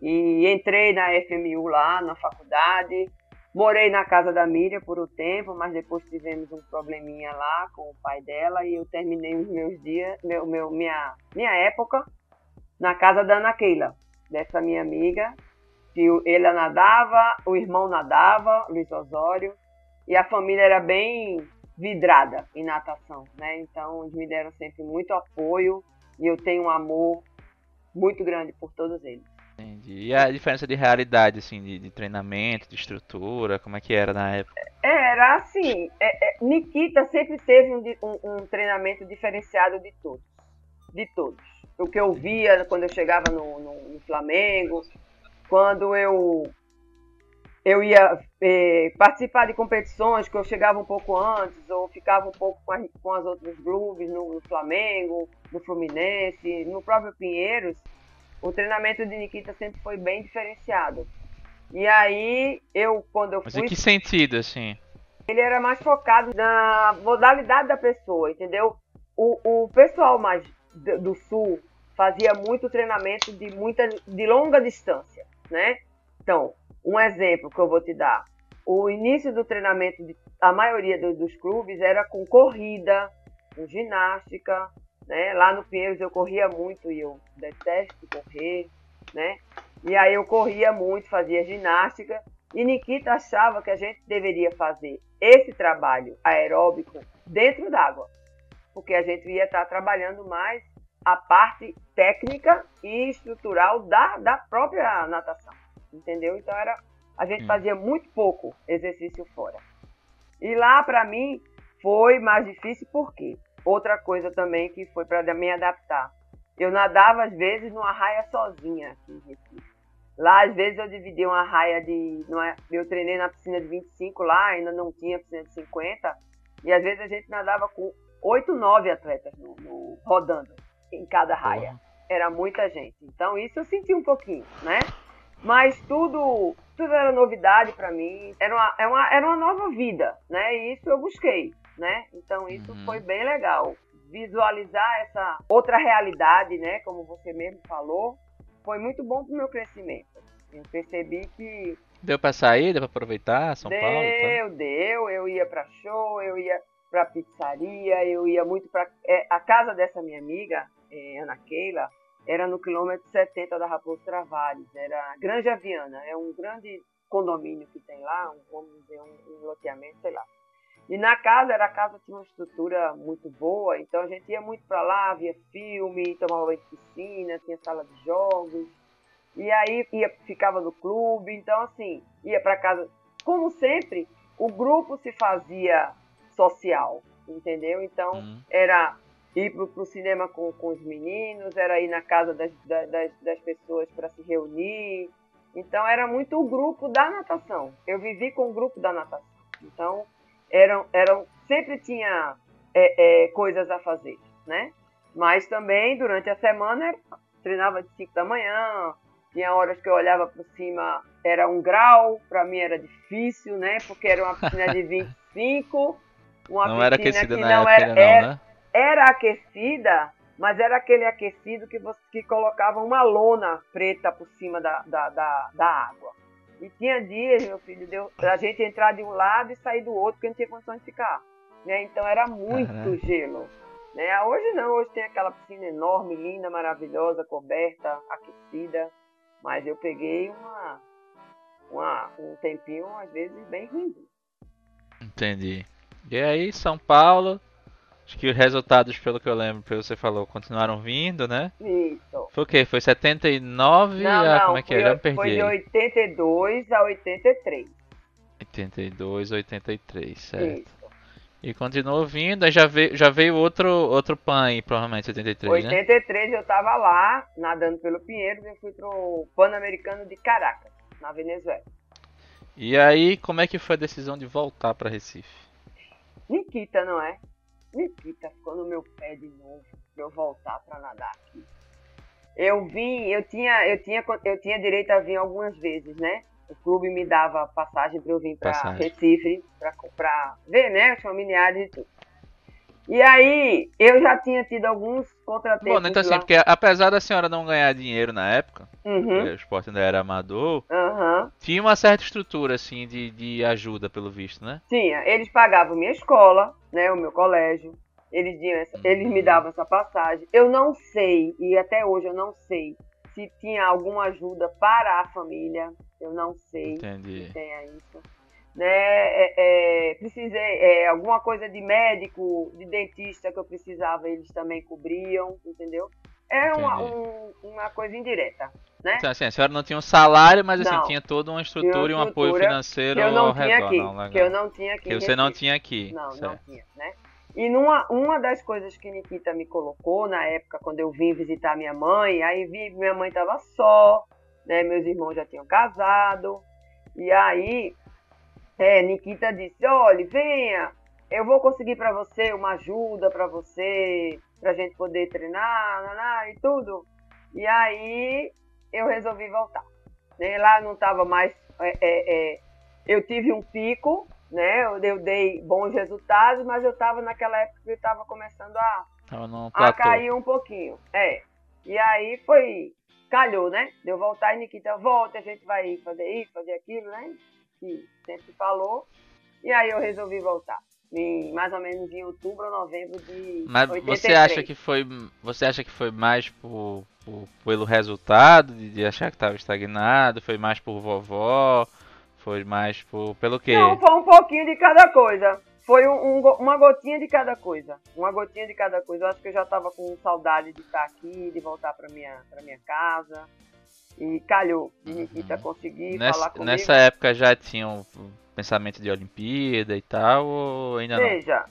e entrei na FMU lá na faculdade. Morei na casa da Miriam por um tempo, mas depois tivemos um probleminha lá com o pai dela e eu terminei os meus dias, meu, meu, minha, minha época na casa da Ana Keila, dessa minha amiga, que ela nadava, o irmão nadava, Luiz Osório, e a família era bem vidrada em natação, né? Então eles me deram sempre muito apoio e eu tenho um amor muito grande por todos eles. Entendi. E a diferença de realidade, assim, de, de treinamento, de estrutura, como é que era na época? Era assim, é, é, Nikita sempre teve um, um, um, treinamento diferenciado de todos. De todos. O que eu via quando eu chegava no, no, no Flamengo, quando eu eu ia eh, participar de competições que eu chegava um pouco antes ou ficava um pouco com, com as outros clubes no, no, Flamengo, no Fluminense, no próprio Pinheiros, o treinamento de Nikita sempre foi bem diferenciado. E aí, eu, quando eu Mas fui... em que sentido, assim? Ele era mais focado na modalidade da pessoa, entendeu? O, o pessoal mais do sul fazia muito treinamento de, muita, de longa distância, né? Então, um exemplo que eu vou te dar. O início do treinamento de a maioria do, dos clubes era com corrida, com ginástica, né? Lá no Pinheiros eu corria muito e eu detesto correr, né? E aí eu corria muito, fazia ginástica. E Nikita achava que a gente deveria fazer esse trabalho aeróbico dentro d'água, porque a gente ia estar trabalhando mais a parte técnica e estrutural da, da própria natação, entendeu? Então era a gente fazia muito pouco exercício fora. E lá para mim foi mais difícil porque Outra coisa também que foi para me adaptar. Eu nadava às vezes numa raia sozinha aqui em Recife. Lá às vezes eu dividia uma raia de. Eu treinei na piscina de 25 lá, ainda não tinha piscina de 50. E às vezes a gente nadava com 8, 9 atletas no, no, rodando em cada raia. Era muita gente. Então isso eu senti um pouquinho, né? Mas tudo, tudo era novidade para mim. Era uma, era, é uma, era uma nova vida, né? E isso eu busquei né? Então isso uhum. foi bem legal. Visualizar essa outra realidade, né? Como você mesmo falou, foi muito bom pro meu crescimento. Eu percebi que deu para sair, deu para aproveitar São deu, Paulo. Deu, deu. Eu ia para show, eu ia para pizzaria, eu ia muito para é, a casa dessa minha amiga, é, Ana Keila, era no quilômetro 70 da Raposo Travares, era Granja Viana, é um grande condomínio que tem lá, um, vamos dizer, um, um loteamento, sei lá. E na casa, era a casa tinha uma estrutura muito boa, então a gente ia muito para lá, via filme, tomava banho de piscina, tinha sala de jogos. E aí ia, ficava no clube, então assim, ia para casa. Como sempre, o grupo se fazia social, entendeu? Então uhum. era ir pro, pro cinema com, com os meninos, era ir na casa das, das, das pessoas para se reunir. Então era muito o grupo da natação. Eu vivi com o grupo da natação. Então eram, eram sempre tinha é, é, coisas a fazer, né? Mas também durante a semana treinava de 5 da manhã, tinha horas que eu olhava para cima, era um grau, para mim era difícil, né? Porque era uma piscina de 25, uma não piscina era aquecida que na não época, era, não, era, né? era aquecida, mas era aquele aquecido que você que colocava uma lona preta por cima da, da, da, da água. E tinha dias, meu filho, deu, a gente entrar de um lado e sair do outro, porque não tinha condições de ficar. Né? Então era muito gelo. Né? Hoje não, hoje tem aquela piscina enorme, linda, maravilhosa, coberta, aquecida. Mas eu peguei uma, uma, um tempinho, às vezes, bem ruim. Entendi. E aí, São Paulo, Acho que os resultados, pelo que eu lembro, pelo que você falou, continuaram vindo, né? Isso. Foi o quê? Foi 79 Não, a. não, Como é que é? Já me perdi. foi de aí. 82 a 83. 82, 83, certo. Isso. E continuou vindo, aí já veio, já veio outro, outro PAN aí, provavelmente 83, né? 83 eu tava lá, nadando pelo Pinheiros, eu fui pro Pan-Americano de Caracas, na Venezuela. E aí, como é que foi a decisão de voltar pra Recife? Nikita, não é? Nikita ficou no meu pé de novo pra eu voltar pra nadar aqui. Eu vim, eu tinha, eu tinha, eu tinha direito a vir algumas vezes, né? O clube me dava passagem pra eu vir pra Passagem. Recife pra, pra ver, né? Os familiares e tudo. E aí, eu já tinha tido alguns contratempos Bom, então assim, lá. porque apesar da senhora não ganhar dinheiro na época, Uhum, o esporte ainda era amador, aham. tinha uma certa estrutura, assim, de, de ajuda, pelo visto, né? Tinha. Eles pagavam minha escola, né? O meu colégio. Eles, essa- eles me davam essa passagem. Eu não sei, e até hoje eu não sei, se tinha alguma ajuda para a família. Eu não sei Entendi. se tenha isso. Né? É, é, precisei, é, alguma coisa de médico, de dentista que eu precisava, eles também cobriam, entendeu? É uma, um- uma coisa indireta, né? Então, assim, a senhora não tinha um salário, mas assim, Não. tinha toda uma estrutura e um apoio estrutura financeiro Que eu não ao tinha redor. aqui. não, que eu não tinha aqui. Que você não tinha aqui. Não, não certo. tinha, né? E numa, uma das coisas que Nikita me colocou na época, quando eu vim visitar minha mãe, aí vi minha mãe estava só, né? Meus irmãos já tinham casado. E aí, é, Nikita disse, olha, venha, eu vou conseguir para você uma ajuda para você, pra gente poder treinar, naná, e tudo. E aí, eu resolvi voltar. Né? Lá não estava mais... é, é, é, eu tive um pico, né? Eu, eu dei bons resultados, mas eu estava naquela época que eu estava começando a, a cair um pouquinho. É. E aí foi. Calhou, né? Deu voltar e Nikita, volta, a gente vai fazer isso, fazer aquilo, né? Que sempre falou. E aí eu resolvi voltar. Em, mais ou menos em outubro ou novembro de Mas 83. você acha que foi. Você acha que foi mais por, por- pelo resultado, de, de achar que estava estagnado? Foi mais por vovó? Foi mais por. pelo quê? Não, foi um pouquinho de cada coisa. Foi um- um uma gotinha de cada coisa. Uma gotinha de cada coisa. Eu acho que eu já estava com saudade de estar aqui, de voltar para minha, pra minha casa. E calhou de Uhum. Nikita conseguir falar Nessa, comigo. nessa época já tinham um pensamento de Olimpíada e tal, ou ainda não? Veja,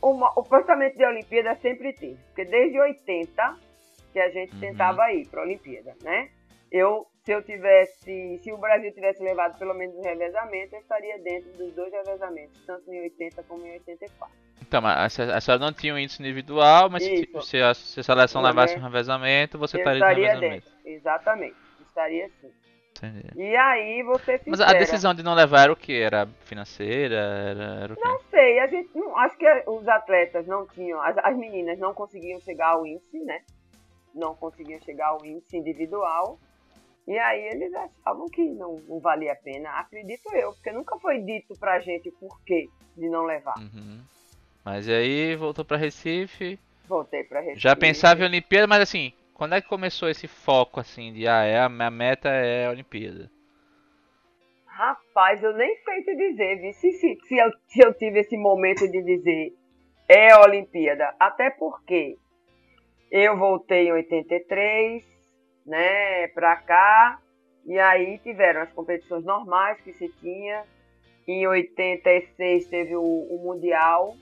o pensamento de Olimpíada sempre teve. Porque desde 80 que a gente Uhum. tentava ir para a Olimpíada, né? Eu, se eu tivesse, se o Brasil tivesse levado pelo menos um revezamento, eu estaria dentro dos dois revezamentos, tanto em 80 como em 84. Então, mas a se- a senhora não tinha um índice individual, mas se, se, a, se a seleção Uhum. levasse um revezamento, você eu estaria no estaria revezamento. dentro, exatamente. Estaria sim. Entendi. E aí você Mas a decisão de não levar era o que? Era financeira? Era, era quê? Não sei, a gente não, acho que os atletas não tinham, as, as meninas não conseguiam chegar ao índice, né? Não conseguiam chegar ao índice individual. E aí eles achavam que não, não valia a pena, acredito eu, porque nunca foi dito pra gente o porquê de não levar. Uhum. Mas aí voltou pra Recife. Voltei pra Recife. Já pensava em Olimpíada, mas assim, quando é que começou esse foco assim de ah, é, a minha meta é a Olimpíada? Rapaz, eu nem sei te dizer, se, se, se, eu, se eu tive esse momento de dizer é a Olimpíada. Até porque eu voltei em 83, né, pra cá, e aí tiveram as competições normais que se tinha. Em 86 teve o, o Mundial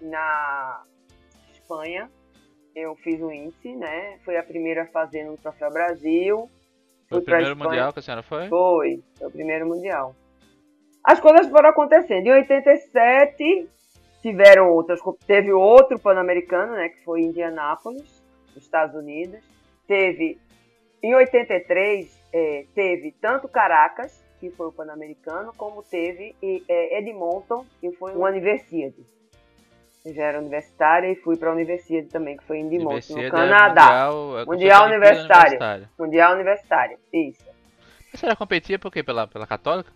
na Espanha. Eu fiz o índice, né? Fui a primeira a fazer no Troféu Brasil. Foi o primeiro mundial que a senhora foi? Foi, foi o primeiro mundial. As coisas foram acontecendo. Em 87 tiveram outras, teve outro pan-americano, né, que foi em Indianápolis, nos Estados Unidos. Teve em 83 eh, teve tanto Caracas, que foi o pan-americano, como teve eh, Edmonton, que foi uma universidade. Eu já era universitária e fui para a universidade também, que foi em Edmonton, no é Canadá. Mundial, é Mundial fosse a Olimpíada universitário. Mundial universitário, isso. A senhora competia por quê? Pela, pela Católica?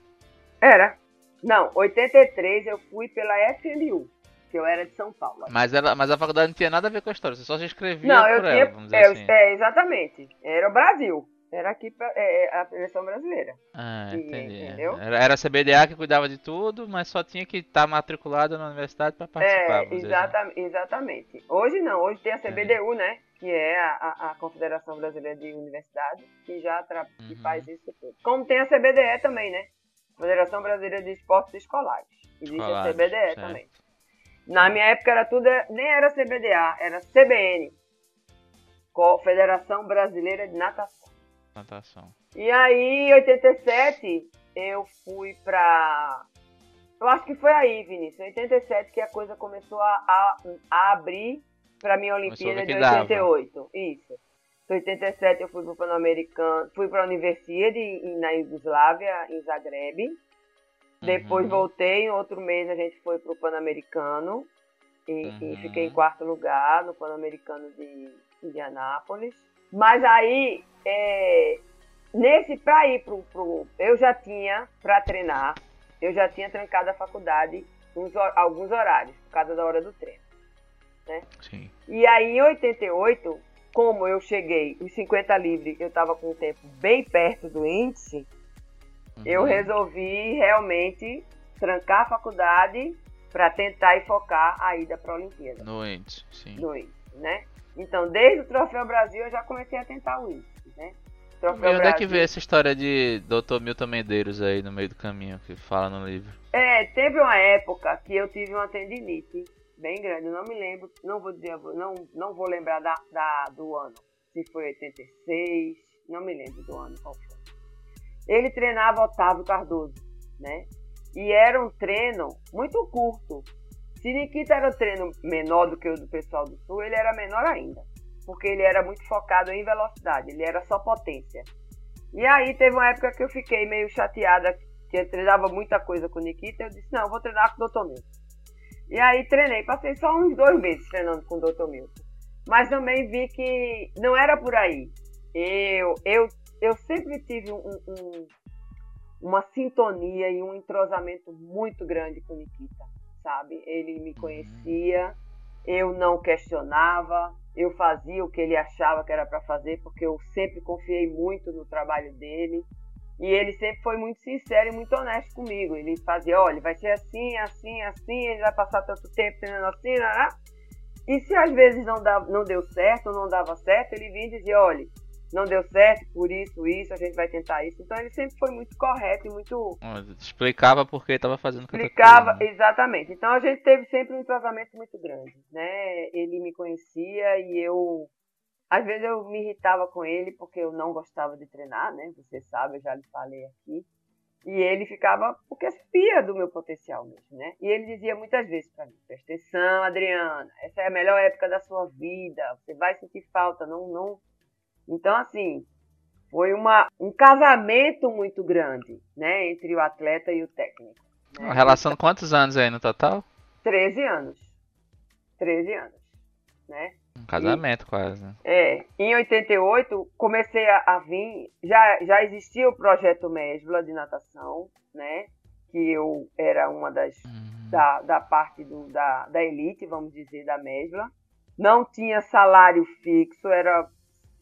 Era. Não, 83 eu fui pela FMU, que eu era de São Paulo. Mas, ela, mas a faculdade não tinha nada a ver com a história, você só se inscrevia Não, eu por tinha. ela, vamos dizer é, assim. é, exatamente. Era o Brasil. Era aqui pra, é, é, a seleção brasileira. Ah, E- entendi. entendeu? Era, era a CBDA que cuidava de tudo, mas só tinha que estar matriculado na universidade para participar. É, dizer assim. exata, exatamente. Hoje não, hoje tem a CBDU, né? Que é a, a- a Confederação Brasileira de Universidades, que já tra- que Uhum. faz isso tudo. Como tem a CBDE também, né? Confederação Brasileira de Esportes Escolares. Existe a Escolares, CBDE certo. também. Na minha época era tudo, nem era CBDA, era CBN. Confederação Brasileira de Natação. Natação. E aí, em 87, eu fui pra. Eu acho que foi aí, Vinícius. Em 87 que a coisa começou a, a, a abrir pra minha Olimpíada de que dava. 88. Isso. Em 87 eu fui pro Pan-Americano, fui pra Universidade na Iugoslávia, em Zagreb. Depois Uhum. voltei, em outro mês a gente foi pro Pan-Americano. E, e Uhum. fiquei em quarto lugar no Pan-Americano de Indianápolis. Mas aí, é, nesse pra ir pro, pro. Eu já tinha, pra treinar, eu já tinha trancado a faculdade uns alguns horários, por causa da hora do treino. Sim. E aí, em 88, como eu cheguei, os 50 livres, eu tava com o tempo bem perto do índice, eu Uhum. resolvi realmente trancar a faculdade para tentar e focar a ida para a Olimpíada No índice, sim. no índice, né? Então, desde o Troféu Brasil, eu já comecei a tentar o índice, né? E Troféu onde é que vê essa história de Dr. Milton Medeiros aí no meio do caminho, que fala no livro? É, teve uma época que eu tive uma tendinite bem grande, eu não me lembro, não vou dizer, não, não vou lembrar da, da- do ano, se foi 86, não me lembro do ano qual foi. Ele treinava Otávio Cardoso, né? E era um treino muito curto. Se Nikita era um treino menor do que o do pessoal do Sul, ele era menor ainda. Porque ele era muito focado em velocidade, ele era só potência. E aí teve uma época que eu fiquei meio chateada, que eu treinava muita coisa com o Nikita, eu disse, não, vou treinar com o Dr. Milton. E aí treinei, passei só uns dois meses treinando com o Dr. Milton. Mas também vi que não era por aí. Eu, eu, eu sempre tive um, um- uma sintonia e um entrosamento muito grande com o Nikita, sabe? Ele me conhecia, eu não questionava, eu fazia o que ele achava que era para fazer, porque eu sempre confiei muito no trabalho dele. E ele sempre foi muito sincero e muito honesto comigo. Ele fazia, olha, vai ser assim, assim, assim, ele vai passar tanto tempo treinando assim, né? E se às vezes não, dava, não deu certo, ou não dava certo, ele vinha e dizia, olha, não deu certo por isso, isso, a gente vai tentar isso. Então ele sempre foi muito correto e muito Explicava por que estava fazendo explicava coisa, né? exatamente. Então a gente teve sempre um entrosamento muito grande, né? Ele me conhecia e eu às vezes eu me irritava com ele porque eu não gostava de treinar, né? Você sabe, eu já lhe falei aqui. E ele ficava porque sabia do meu potencial mesmo, né? E ele dizia muitas vezes para mim: "Presta atenção, Adriana, essa é a melhor época da sua vida, você vai sentir falta, não não". Então assim, foi uma, um casamento muito grande, né, entre o atleta e o técnico. né? Uma relação de quantos anos aí no total? 13 anos. 13 anos, né? Um casamento quase, né? É, em 88 comecei a, a vir, já, já existia o projeto Mesbla de natação, né? Que eu era uma das Uhum. da, da parte do, da, da elite, vamos dizer, da Mesbla. Não tinha salário fixo, era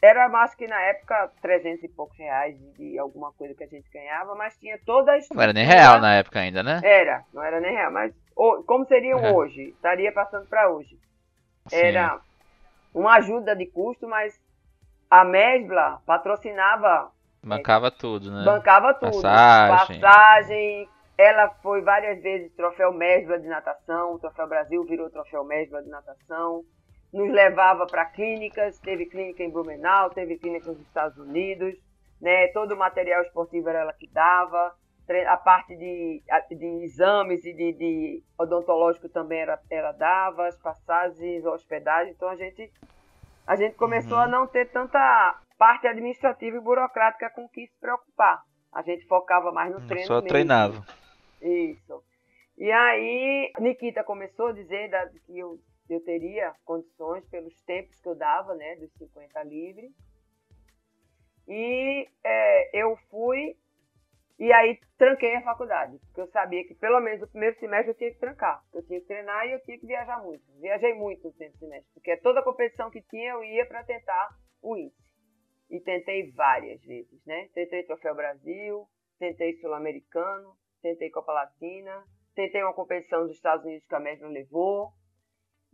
era mais que na época 300 e poucos reais de, alguma coisa que a gente ganhava, mas tinha toda a Não era nem real na época ainda, né? Era, não era nem real, mas como seriam Uhum. hoje? Estaria passando para hoje. Sim. Era uma ajuda de custo, mas a Mesbla patrocinava, Bancava tudo, né? bancava tudo. Passagem. Passagem. Ela foi várias vezes troféu Mesbla de natação, o troféu Brasil virou troféu Mesbla de natação. Nos levava para clínicas, teve clínica em Blumenau, teve clínica nos Estados Unidos, né? Todo o material esportivo era ela que dava. A parte de, de exames e de, de odontológico também era, ela dava, as passagens, hospedagem. Então a gente, a gente começou Uhum. a não ter tanta parte administrativa e burocrática com que se preocupar. A gente focava mais no treino. Só mesmo. treinava. Isso. E aí, Nikita começou a dizer que eu, eu teria condições pelos tempos que eu dava, né, dos 50 livre. E é, eu fui, e aí tranquei a faculdade, porque eu sabia que pelo menos no primeiro semestre eu tinha que trancar, eu tinha que treinar e eu tinha que viajar muito. Viajei muito no primeiro semestre, porque toda competição que tinha eu ia para tentar o índice. e tentei várias vezes, né? Tentei Troféu Brasil, tentei Sul-Americano, tentei Copa Latina, tentei uma competição dos Estados Unidos que a Mesma levou,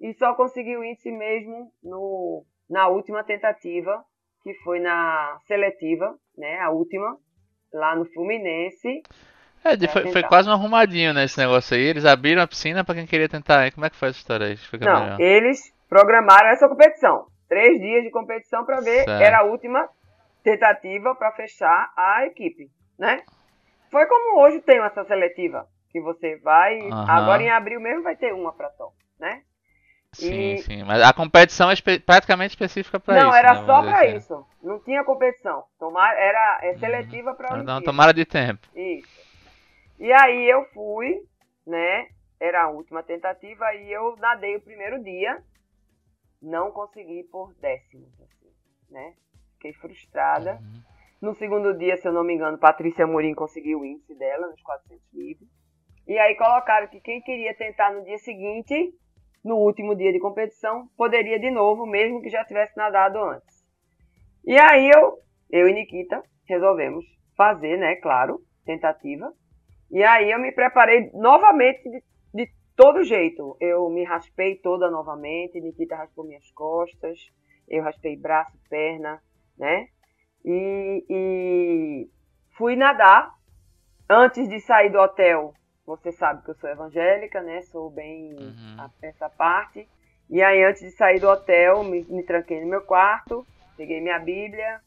e só consegui o índice mesmo no, na última tentativa, que foi na seletiva, né? A última, lá no Fluminense. É, foi, foi, quase um arrumadinho nesse né, negócio aí. Eles abriram a piscina para quem queria tentar. Como é que foi essa história aí? Não, melhor. eles programaram essa competição. Três dias de competição para ver. Certo. Era a última tentativa para fechar a equipe, né? Foi como hoje tem essa seletiva que você vai. Uhum. Agora em abril mesmo vai ter uma para top, né? Sim, e... sim. Mas a competição é espe praticamente específica para isso. Não, era né? só para assim. isso. Não tinha competição. Tomar, era é seletiva para Não, tomara de tempo. Isso. E aí eu fui, né? Era a última tentativa e eu nadei o primeiro dia. Não consegui por décimos, assim, né? Fiquei frustrada. Uhum. No segundo dia, se eu não me engano, Patrícia Morim conseguiu o índice dela nos 400 livros. E aí colocaram que quem queria tentar no dia seguinte no último dia de competição, poderia de novo, mesmo que já tivesse nadado antes. E aí eu, eu e Nikita resolvemos fazer, né, claro, tentativa. E aí eu me preparei novamente de, de todo jeito. Eu me raspei toda novamente, Nikita raspou minhas costas, eu raspei braço, perna, né? E, e fui nadar. Antes de sair do hotel, você sabe que eu sou evangélica, né? Sou bem uhum. essa parte. E aí, antes de sair do hotel, me, me, tranquei no meu quarto, peguei minha Bíblia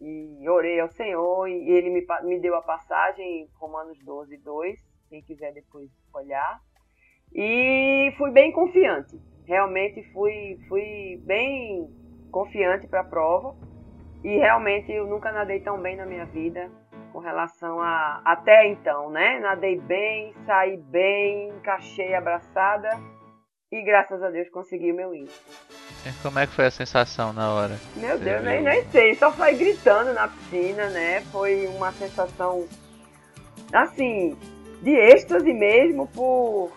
e orei ao Senhor. E ele me, me deu a passagem em Romanos 12, 2. Quem quiser depois olhar. E fui bem confiante. Realmente fui, fui bem confiante para a prova. E realmente eu nunca nadei tão bem na minha vida com relação a até então, né? Nadei bem, saí bem, encaixei abraçada e graças a Deus consegui o meu índice. E como é que foi a sensação na hora? Meu Deus, nem, nem sei, só foi gritando na piscina, né? Foi uma sensação assim, de êxtase mesmo por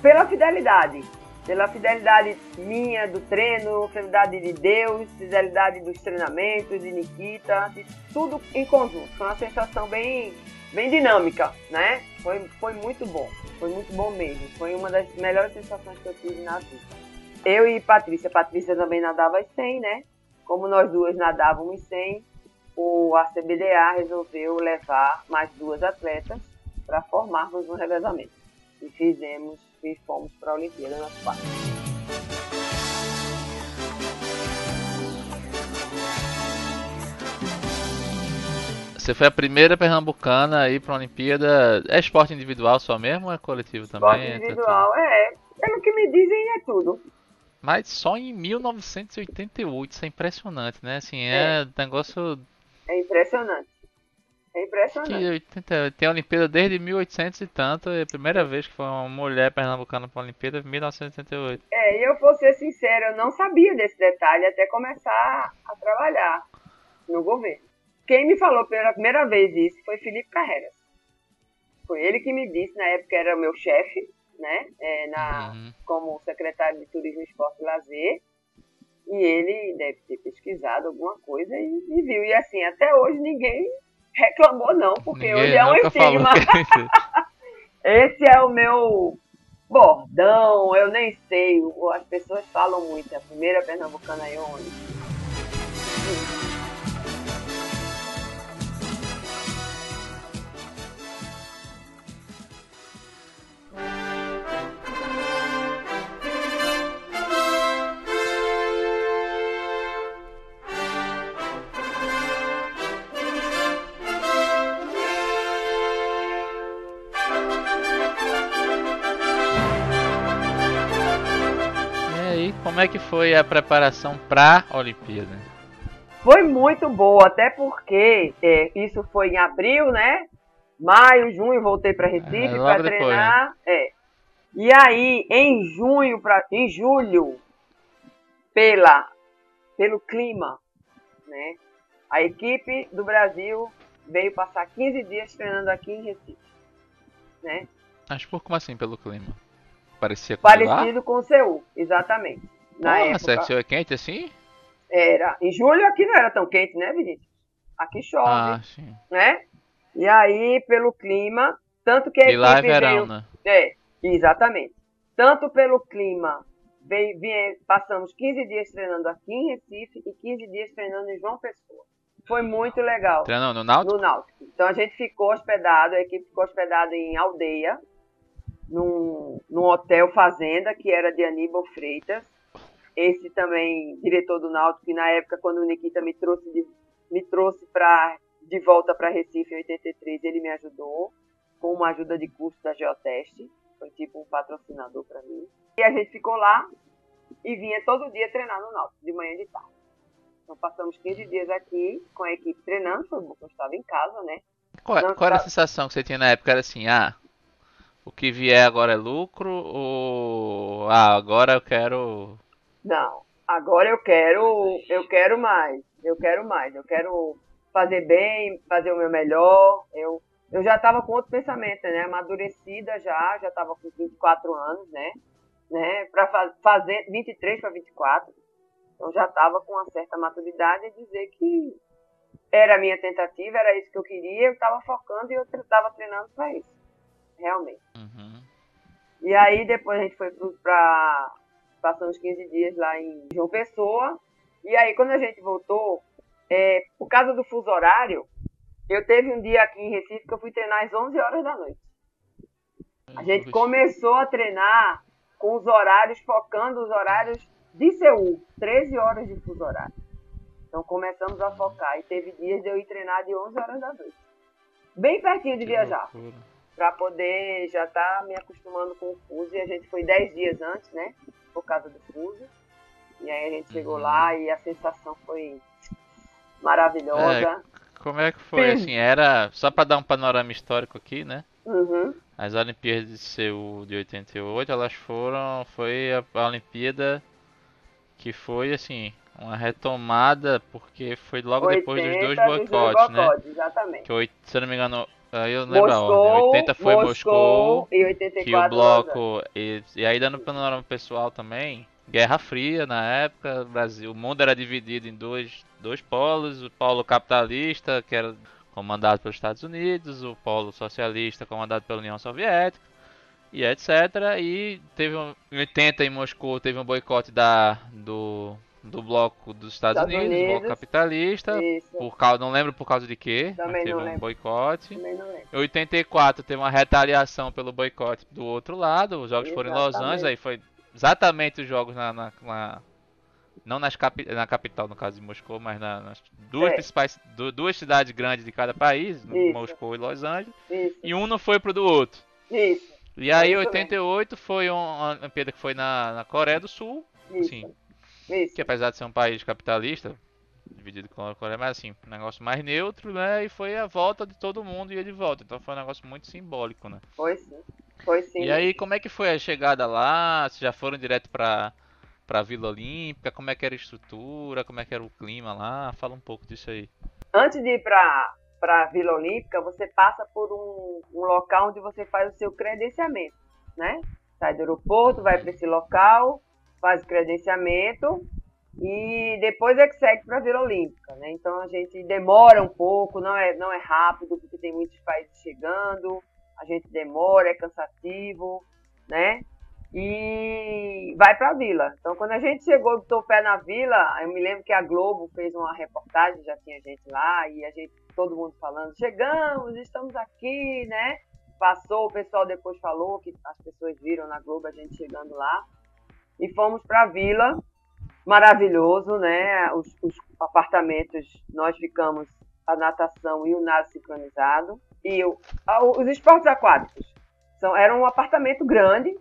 pela fidelidade pela fidelidade minha do treino, fidelidade de Deus, fidelidade dos treinamentos, de Nikita, de tudo em conjunto. Foi uma sensação bem, bem dinâmica, né? Foi, foi muito bom, foi muito bom mesmo. Foi uma das melhores sensações que eu tive na vida. Eu e Patrícia, Patrícia também nadava 100, né? Como nós duas nadávamos 100, o ACBDA resolveu levar mais duas atletas para formarmos um revezamento. E fizemos e fomos para a Olimpíada nas quatro. Você foi a primeira pernambucana a ir para a Olimpíada. É esporte individual só mesmo ou é coletivo também? Esporte individual, é. Pelo que me dizem, é tudo. Mas só em 1988, isso é impressionante, né? Assim, é, é negócio. É impressionante. É impressionante. Que tem a Olimpíada desde 1800 e tanto, é a primeira vez que foi uma mulher pernambucana para a Olimpíada em 1988. É, e eu vou ser sincera, eu não sabia desse detalhe até começar a trabalhar no governo. Quem me falou pela primeira vez isso foi Felipe Carreras. Foi ele que me disse, na época era o meu chefe, né, é, na, uhum. como secretário de Turismo, Esporte e Lazer, e ele deve ter pesquisado alguma coisa e, e viu. E assim, até hoje ninguém reclamou, não, porque Ninguém hoje é um estigma. Esse é o meu bordão, eu nem sei. As pessoas falam muito. A primeira pernambucana é onde? Como é que foi a preparação para a Olimpíada? Foi muito boa, até porque é, isso foi em abril, né? Maio, junho, voltei para Recife é, para treinar. Né? É. E aí, em junho, pra, em julho, pela, pelo clima, né? A equipe do Brasil veio passar 15 dias treinando aqui em Recife, né? Mas por como assim pelo clima? Parecia com Parecido com o Seul, exatamente. Na Porra, época. Sexo é quente assim? Era. Em julho aqui não era tão quente, né, Vinícius? Aqui chove, Ah, sim. né? E aí, pelo clima, tanto que a E lá é verão, veio... né? É, exatamente. Tanto pelo clima, veio, vie- passamos 15 dias treinando aqui em Recife e 15 dias treinando em João Pessoa. Foi muito legal Treinando no Náutico? no Náutico. Então a gente ficou hospedado, a equipe ficou hospedada em Aldeia, num, num hotel fazenda que era de Aníbal Freitas. Esse também, diretor do Náutico, que na época, quando o Nikita me trouxe de, me trouxe pra, de volta para Recife em 83, ele me ajudou com uma ajuda de custo da Geoteste. Foi tipo um patrocinador para mim. E a gente ficou lá e vinha todo dia treinar no Náutico, de manhã e de tarde. Então passamos 15 dias aqui com a equipe treinando, foi bom que eu estava em casa, né? Qual, Não, qual era a sensação que você tinha na época? Era assim, ah, o que vier agora é lucro ou ah, agora eu quero Não, agora eu quero, eu quero mais, eu quero mais, eu quero fazer bem, fazer o meu melhor. Eu, eu já estava com outro pensamento, né? Amadurecida já, já estava com 24 anos, né? né? Para fa fazer 23 para 24. Então já estava com uma certa maturidade e dizer que era a minha tentativa, era isso que eu queria, eu estava focando e eu estava treinando para isso. Realmente. Uhum. E aí depois a gente foi para passamos 15 dias lá em João Pessoa. E aí quando a gente voltou, é, por causa do fuso horário, eu teve um dia aqui em Recife que eu fui treinar às 11 horas da noite. A gente começou a treinar com os horários, focando os horários de Seul, 13 horas de fuso horário. Então começamos a focar e teve dias de eu ir treinar de 11 horas da noite. Bem pertinho de Que viajar para poder já estar me acostumando com o fuso. E a gente foi 10 dias antes, né? Por causa do fuso. E aí a gente chegou Uhum. lá e a sensação foi maravilhosa. Como é que foi Sim. assim? Era só pra dar um panorama histórico aqui, né? Uhum. As Olimpíadas de Seul de 88, elas foram foi a, a Olimpíada que foi assim, uma retomada porque foi logo depois dos dois 80 dos boicotes, né? boicotes, Exatamente. Que se eu não me engano, aí eu não lembro a ordem. Moscou, 80 foi Moscou, e 84 que o bloco e, e aí dando panorama pessoal também, Guerra Fria na época, o Brasil, o mundo era dividido em dois, dois polos, o polo capitalista, que era comandado pelos Estados Unidos, o polo socialista comandado pela União Soviética e etc. E teve um, em 80 em Moscou teve um boicote da do do bloco dos Estados, Estados Unidos, o bloco Unidos. capitalista, Isso, por causa, não lembro por causa de quê, Também teve não um lembro. boicote. também não lembro. Em 84 teve uma retaliação pelo boicote do outro lado, os jogos foram em Los Exatamente. Angeles, aí foi exatamente os jogos na, na- na- não nas capi, na capital no caso de Moscou, mas na- nas duas É. principais du- duas cidades grandes de cada país, Isso. Moscou e Los Angeles, Isso, e um não foi pro do outro. isso, E aí É isso 88 foi um, uma Olimpíada que foi na, na Coreia do Sul. Sim. Isso. que apesar de ser um país capitalista, dividido com a Coreia, mas assim, um negócio mais neutro, né? E foi a volta de todo mundo e ele volta. Então foi um negócio muito simbólico, né? Foi sim. Foi sim. E aí, como é que foi a chegada lá? Vocês já foram direto pra, pra Vila Olímpica? Como é que era a estrutura? Como é que era o clima lá? Fala um pouco disso aí. Antes de ir para para Vila Olímpica, você passa por um, um local onde você faz o seu credenciamento, né? Sai do aeroporto, vai para esse local, faz credenciamento e depois é que segue para Vila Olímpica, né? Então a gente demora um pouco, não é não é rápido porque tem muitos países chegando, a gente demora, é cansativo, né? E vai para a vila. Então, quando a gente chegou, botou o pé na vila, eu me lembro que a Globo fez uma reportagem, já tinha gente lá, e a gente, todo mundo falando, chegamos, estamos aqui, né? Passou, o pessoal depois falou que as pessoas viram na Globo a gente chegando lá. E fomos para a vila, maravilhoso, né? Os, os apartamentos, nós ficamos a natação e o nado sincronizado. E o- a- os esportes aquáticos. São, era um apartamento grande,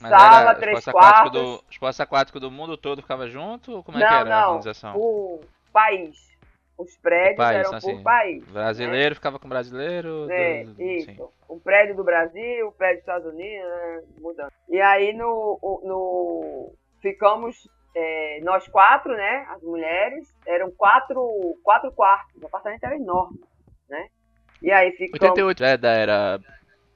Mas sala, três aquático quartos. do esporte aquático do mundo todo ficava junto? Ou como é não, que era a não, organização? o país. Os prédios país, eram assim, por país. Brasileiro ficava com brasileiro? É, do- isso. sim. O prédio do Brasil, o prédio dos Estados Unidos, né, mudando. E aí no, no ficamos é, nós quatro, né? As mulheres, eram quatro, quatro quartos. O apartamento era enorme, né? E aí ficamos. 88 é da era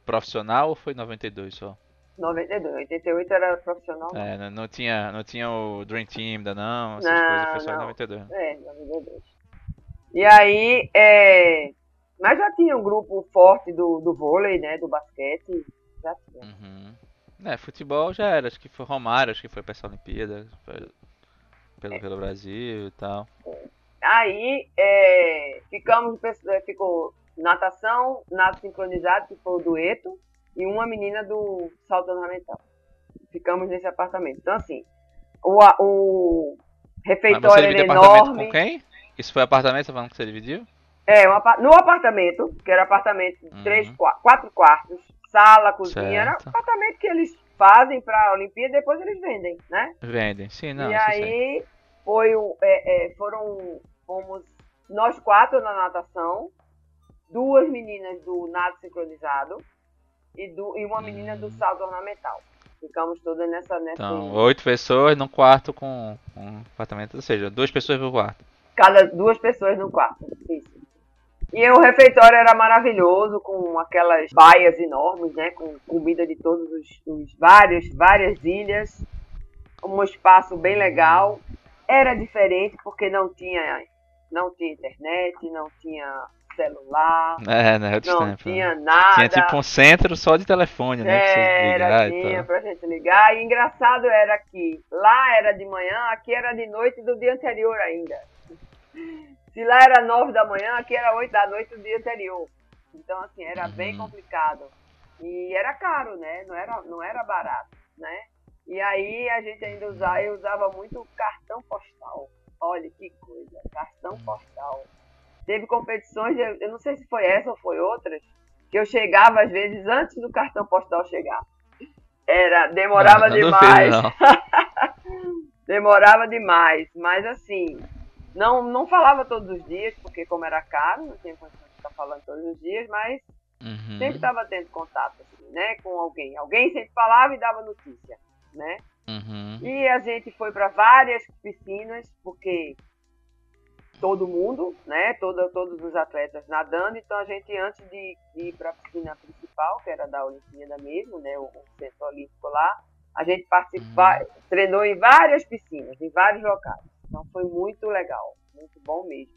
profissional ou foi 92 só? 92. 88 era profissional. É, não, não tinha, não tinha o Dream Team ainda não, essas Não, coisas, foi só em não. 92. É, 92. E aí, é... mas já tinha um grupo forte do, do vôlei, né? Do basquete. Já tinha. Uhum. É, futebol já era, acho que foi Romário, acho que foi pra essa Olimpíada, pelo, pelo Brasil e tal. Aí, é, ficamos, é, ficou natação, nado sincronizado, que foi o dueto, e uma menina do salto ornamental. Ficamos nesse apartamento. Então, assim, o, o refeitório era enorme. com quem? Isso foi apartamento, você falando que você dividiu? É, um no apartamento, que era apartamento de Uhum. três, qua- quatro quartos, sala, cozinha, era Certo. apartamento que eles fazem pra Olimpíada e depois eles vendem, né? Vendem, sim, não, e isso eu sei. aí foi é, é, foram fomos nós quatro na natação, duas meninas do nado sincronizado e, du- e uma menina do salto ornamental. Ficamos todas nessa nessa Então, oito pessoas num quarto com um apartamento, ou seja, duas pessoas por quarto. Cada duas pessoas no quarto. Isso. E o refeitório era maravilhoso, com aquelas baias enormes, né? Com comida de todos os, os vários, várias ilhas. Um espaço bem legal. Era diferente porque não tinha, não tinha internet, não tinha celular, É, né, outros não tempos. né? tinha nada. Tinha tipo um centro só de telefone, né? Pra você Era, ligar e tinha pra gente ligar. E engraçado era que lá era de manhã, aqui era de noite do dia anterior ainda. Se lá era nove da manhã, aqui era oito da noite do dia anterior. Então, assim, era bem Uhum. complicado. E era caro, né? Não era, não era barato, né? E aí a gente ainda usava, eu usava muito cartão postal. Olha que coisa, cartão postal. Teve competições, eu, não sei se foi essa ou foi outras, que eu chegava às vezes antes do cartão postal chegar. Era, demorava Não, não demais. duvido, demorava demais, mas assim, não não falava todos os dias, porque como era caro, não tinha condição de ficar falando todos os dias, mas Uhum. sempre estava tendo contato assim, né, com alguém. Alguém sempre falava e dava notícia, né? Uhum. E a gente foi para várias piscinas, porque todo mundo, né, todo, todos os atletas nadando, então a gente antes de, de ir para a piscina principal, que era da Olimpíada mesmo, né, o, o centro olímpico lá, a gente participa, treinou em várias piscinas, em vários locais. Então foi muito legal, muito bom mesmo.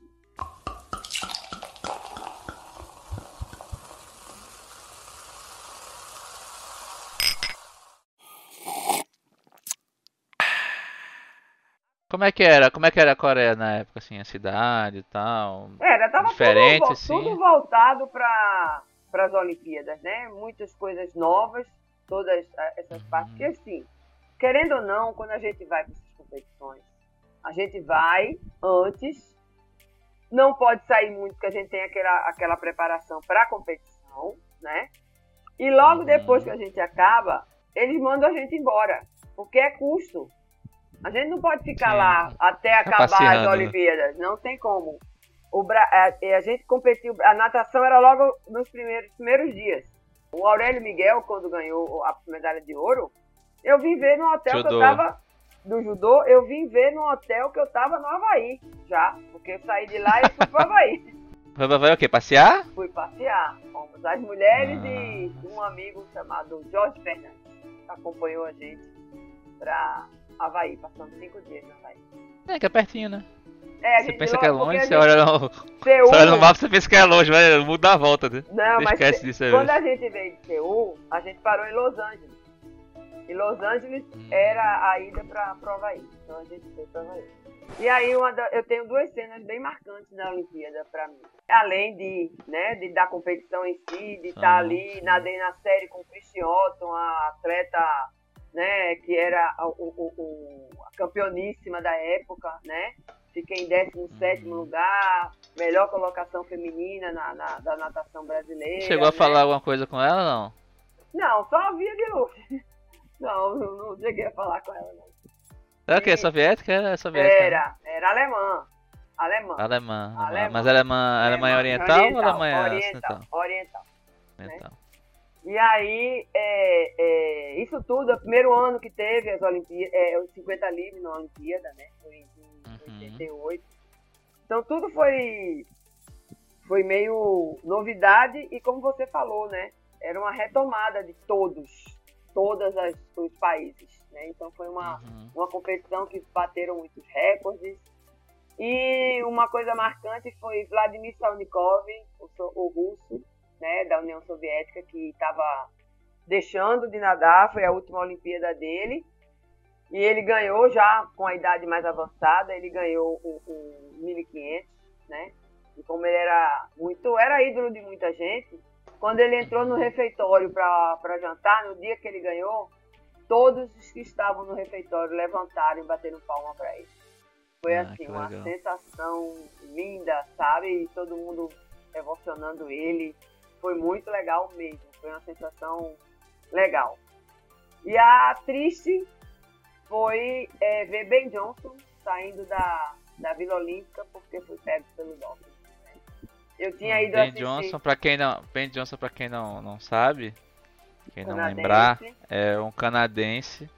Como é que era? Como é que era a Coreia na época, assim, a cidade e tal? Era, tava Diferente, tudo, assim? tudo voltado para as Olimpíadas, né? Muitas coisas novas, todas ah, essas Uhum. partes. Porque assim, querendo ou não, quando a gente vai para essas competições, a gente vai antes, não pode sair muito, porque a gente tem aquela, aquela preparação para a competição, né? E logo Uhum. depois que a gente acaba, eles mandam a gente embora, porque é custo. A gente não pode ficar lá até acabar as passeando, né? Olimpíadas, não tem como. O a, a gente competiu, a natação era logo nos primeiros, primeiros dias. O Aurélio Miguel, quando ganhou a medalha de ouro, eu vim ver no hotel que eu tava. Do judô, eu vim ver no hotel que eu tava no Havaí, já. Porque eu saí de lá e fui pro Havaí. Vai, vai, vai o quê? Passear? fui passear. Fomos as mulheres Ah. e um amigo chamado Jorge Fernandes. Acompanhou a gente pra Havaí, passando cinco dias no Havaí. É, que é pertinho, né? É, Você pensa que é longe, você gente- olha no, Seul, você olha no mapa, você pensa que é longe, vai mudar a volta, né? Não, Você mas esquece se- disso aí. quando a gente veio de Seul, a gente parou em Los Angeles. E Los Angeles era a ida para o Havaí. Então a gente foi para Havaí. E aí uma da- eu tenho duas cenas bem marcantes na Olimpíada para mim. Além de, né, de da competição em si, de estar Ah, ali, sim. nadei na série com o Christian Otton, a atleta, né, que era a, o, o- o- a campeoníssima da época, né? Fiquei em 17 Uhum. lugar, melhor colocação feminina na, na- da natação brasileira. Chegou a né? falar alguma coisa com ela, não? Não, só via de luz. Não, não, não cheguei a falar com ela, não. Era o quê? Sim. Soviética? Era soviética. né? Era, era alemã. Alemã. Alemã. alemã. Alemã. Mas Alemanha, Alemanha oriental, ou Alemanha oriental, ocidental? oriental. Oriental. E aí, é, é, isso tudo, é o primeiro ano que teve as Olimpíadas, é, os 50 livres na Olimpíada, né? Foi em Uhum. 88. Então tudo foi, foi meio novidade e como você falou, né? Era uma retomada de todos. Todos os países. Né? Então foi uma, Uhum. uma competição que bateram muitos recordes. E uma coisa marcante foi Vladimir Salnikov, o, so- o russo, né, da União Soviética, que estava deixando de nadar, foi a última Olimpíada dele. E ele ganhou já com a idade mais avançada, ele ganhou o, o 1500, né? E como ele era muito, era ídolo de muita gente, quando ele entrou no refeitório para jantar, no dia que ele ganhou, todos os que estavam no refeitório levantaram e bateram palma para ele. Foi Ah, assim, uma legal. sensação linda, sabe? E todo mundo emocionando ele. Foi muito legal mesmo. Foi uma sensação legal. E a triste foi é, ver Ben Johnson saindo da, da Vila Olímpica porque foi pego pelo doping. Eu tinha ido Ben assistir Johnson, pra quem não, Ben Johnson, pra quem não, não sabe, quem não canadense, lembrar, é um canadense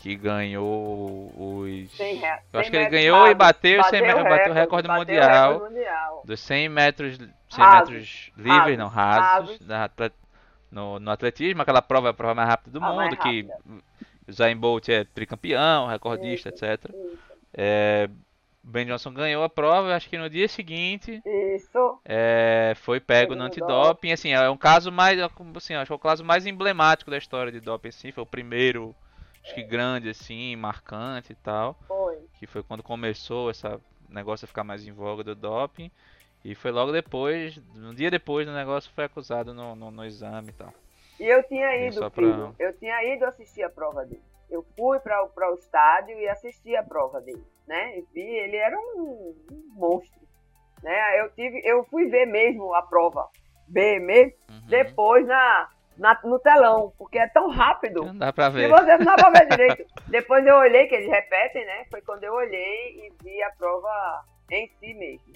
que ganhou os. cem re- Eu acho que ele ganhou e rasos. bateu, 100 metros, bateu o recorde bateu mundial. recorde mundial. Dos 100 metros, 100 Rasos, metros livres, rasos, não rasos, rasos. no, no atletismo, aquela prova é a prova mais rápida do A mundo, que Zayn Bolt é tricampeão, recordista, Isso. etc. Isso. É, Ben Johnson ganhou a prova, acho que no dia seguinte Isso. é, foi pego no antidoping, assim, é um caso mais, assim, acho que é o caso mais emblemático da história de doping, assim, foi o primeiro, acho que grande, assim, marcante e tal, Foi. que foi quando começou esse negócio a ficar mais em voga do doping, e foi logo depois, um dia depois do negócio, foi acusado no, no, no exame e tal. E eu tinha ido, pra- filho, eu tinha ido assistir a prova dele. Eu fui para o estádio e assisti a prova dele, né? Vi, ele era um, um monstro, né? Eu tive, eu fui ver mesmo a prova, ver mesmo Uhum. depois na, na no telão, porque é tão rápido. Não dá pra ver. você não dá pra ver direito. Depois eu olhei, que eles repetem, né? Foi quando eu olhei e vi a prova em si mesmo.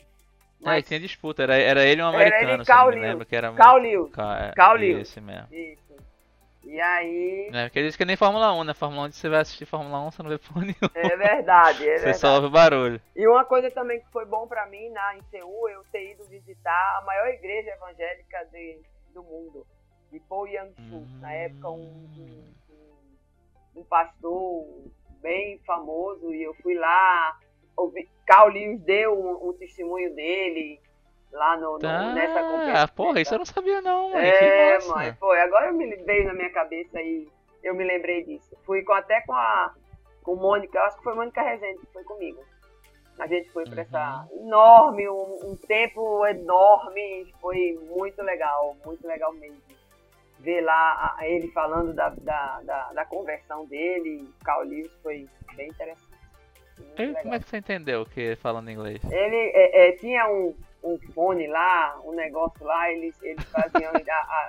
É, e tinha disputa, era, era ele um Era ele americano, Carl não me Lewis. lembro, que era... Carl Lewis, Ca- é, Carl Lewis. Esse mesmo. isso. E aí, É, porque eles que nem Fórmula 1, né? Fórmula 1, você vai assistir Fórmula 1, você não vê porra nenhuma. é verdade, é Você verdade. só ouve o barulho. E uma coisa também que foi bom pra mim na, em Seul, eu ter ido visitar a maior igreja evangélica de, do mundo, de Po Yang-su. Na época, um, um, um- um pastor bem famoso, e eu fui lá, ouvi, Carl Lewis deu um, um testemunho dele lá no, no- Tá, nessa conferência. porra, isso eu não sabia não, mãe. É, mãe, foi. Agora eu me veio na minha cabeça e eu me lembrei disso. Fui com, até com a com Mônica, acho que foi Mônica Rezende que foi comigo. A gente foi para essa Uhum. enorme, um, um tempo enorme, foi muito legal, muito legal mesmo. Ver lá a- ele falando da, da, da, da conversão dele, Carl Lewis, foi bem interessante. Como é que você entendeu que falando inglês? Ele é, é, tinha um, um fone lá, um negócio lá, eles, eles faziam a,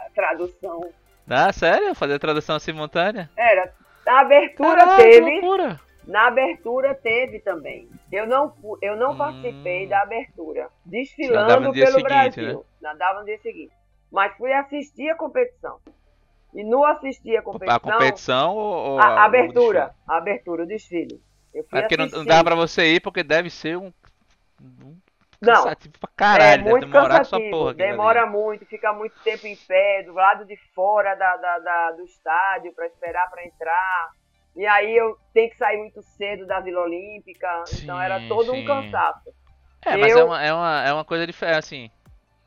a tradução. Ah, sério? Fazer tradução simultânea? Era, na abertura que teve, na abertura teve também. Eu não, eu não Hum. participei da abertura, desfilando pelo seguinte, né? Brasil. Nadava no dia seguinte. Mas fui assistir a competição. E no assistir a competição, A competição ou, a, a- abertura, a abertura, o desfile. Eu fui É porque não, não assistir. dá pra você ir porque deve ser um. um Não, cansativo pra caralho, é muito demorar com essa cansativo, porra. demora ali. muito, fica muito tempo em pé, do lado de fora da, da- da- do estádio para esperar para entrar. E aí eu tenho que sair muito cedo da Vila Olímpica, então era Sim, todo um sim. cansaço. É, mas Eu- é, uma, é, uma, é uma coisa diferente, assim.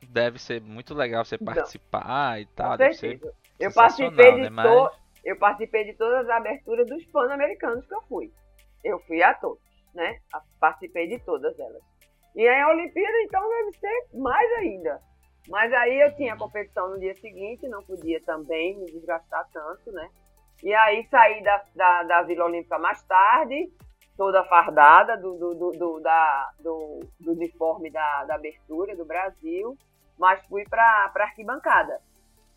Deve ser muito legal você Não. participar e tal. Com deve ser certeza. Eu participei, de né? Mas- to- eu participei de todas as aberturas dos pan-americanos que eu fui. Eu fui a todos, né? Participei de todas elas. E aí a Olimpíada, então, deve ser mais ainda. Mas aí eu tinha competição no dia seguinte, não podia também me desgastar tanto, né? E aí saí da, da, da Vila Olímpica mais tarde, toda fardada do, do, do, do- da, do, do uniforme da, da abertura do Brasil, mas fui para a arquibancada.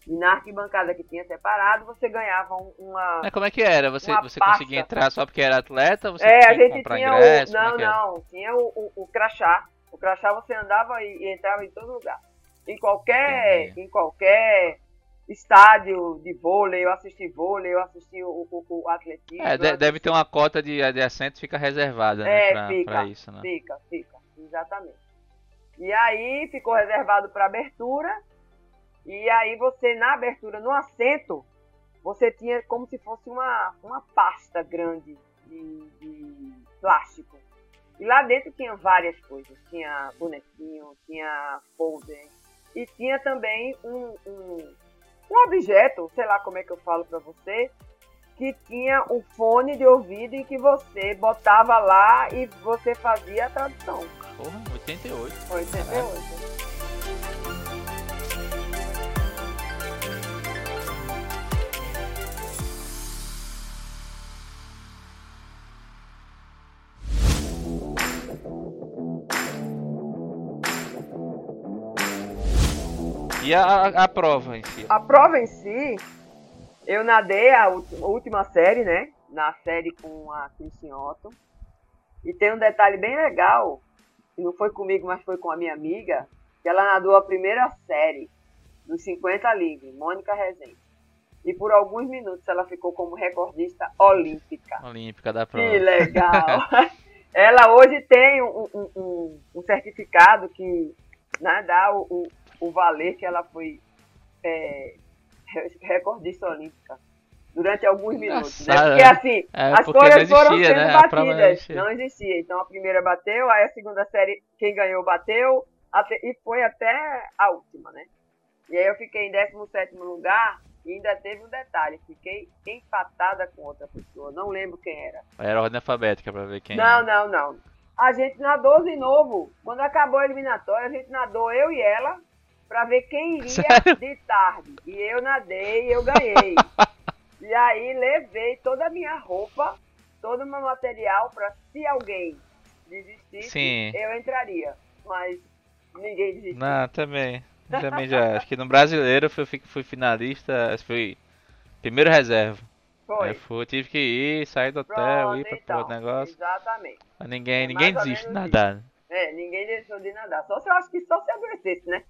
E na arquibancada que tinha separado, você ganhava um- uma. Mas como é que era? Você, você pasta. conseguia entrar só porque era atleta? Você é, tinha a gente tinha ingresso? o. É Não, era? não. Tinha o, o, o crachá. O crachá você andava e, e entrava em todo lugar. Em qualquer, Entendi. em qualquer estádio de vôlei, eu assisti vôlei, eu assisti o, o, o atletismo. É, deve assisti- ter uma cota de, de assento fica reservada, né? É, pra, fica, pra isso, né? Fica, fica, exatamente. E aí ficou reservado para abertura. E aí você, na abertura, no assento, você tinha como se fosse uma, uma pasta grande de, de plástico. E lá dentro tinha várias coisas. Tinha bonequinho, tinha folder. E tinha também um, um, um objeto, sei lá como é que eu falo para você, que tinha um fone de ouvido e que você botava lá e você fazia a tradução. Porra, 88. 88. E a, a prova em si? A prova em si, eu nadei a última série, né? Na série com a Christian Otto. E tem um detalhe bem legal, que não foi comigo, mas foi com a minha amiga, que ela nadou a primeira série dos 50 livres, Mônica Rezende. E por alguns minutos ela ficou como recordista olímpica. Olímpica da prova. Que legal! ela hoje tem um, um, um, um certificado que né, dá o, o valer que ela foi é, recordista olímpica durante alguns minutos. Né? Porque assim, é, as coisas foram sendo né? batidas. Não existia. Então a primeira bateu, aí a segunda série, quem ganhou bateu, até, e foi até a última, né? E aí eu fiquei em 17 lugar e ainda teve um detalhe, fiquei empatada com outra pessoa, não lembro quem era. Era ordem alfabética pra ver quem Não, não, não. A gente nadou de novo. Quando acabou a eliminatória, a gente nadou eu e ela para ver quem iria Sério? de tarde. E eu nadei e eu ganhei. e aí levei toda a minha roupa, todo o meu material para se alguém desistisse, Sim. eu entraria. Mas ninguém desistiu. Não, também. Também já. Acho que no brasileiro eu fui, fui finalista, fui primeiro reserva. Foi. Eu fui, tive que ir, sair do hotel, Pronto, ir pra então, negócio. Exatamente. Mas ninguém, ninguém desiste de nadar. É, ninguém deixou de nadar. Só se eu acho que só se adoecesse, né?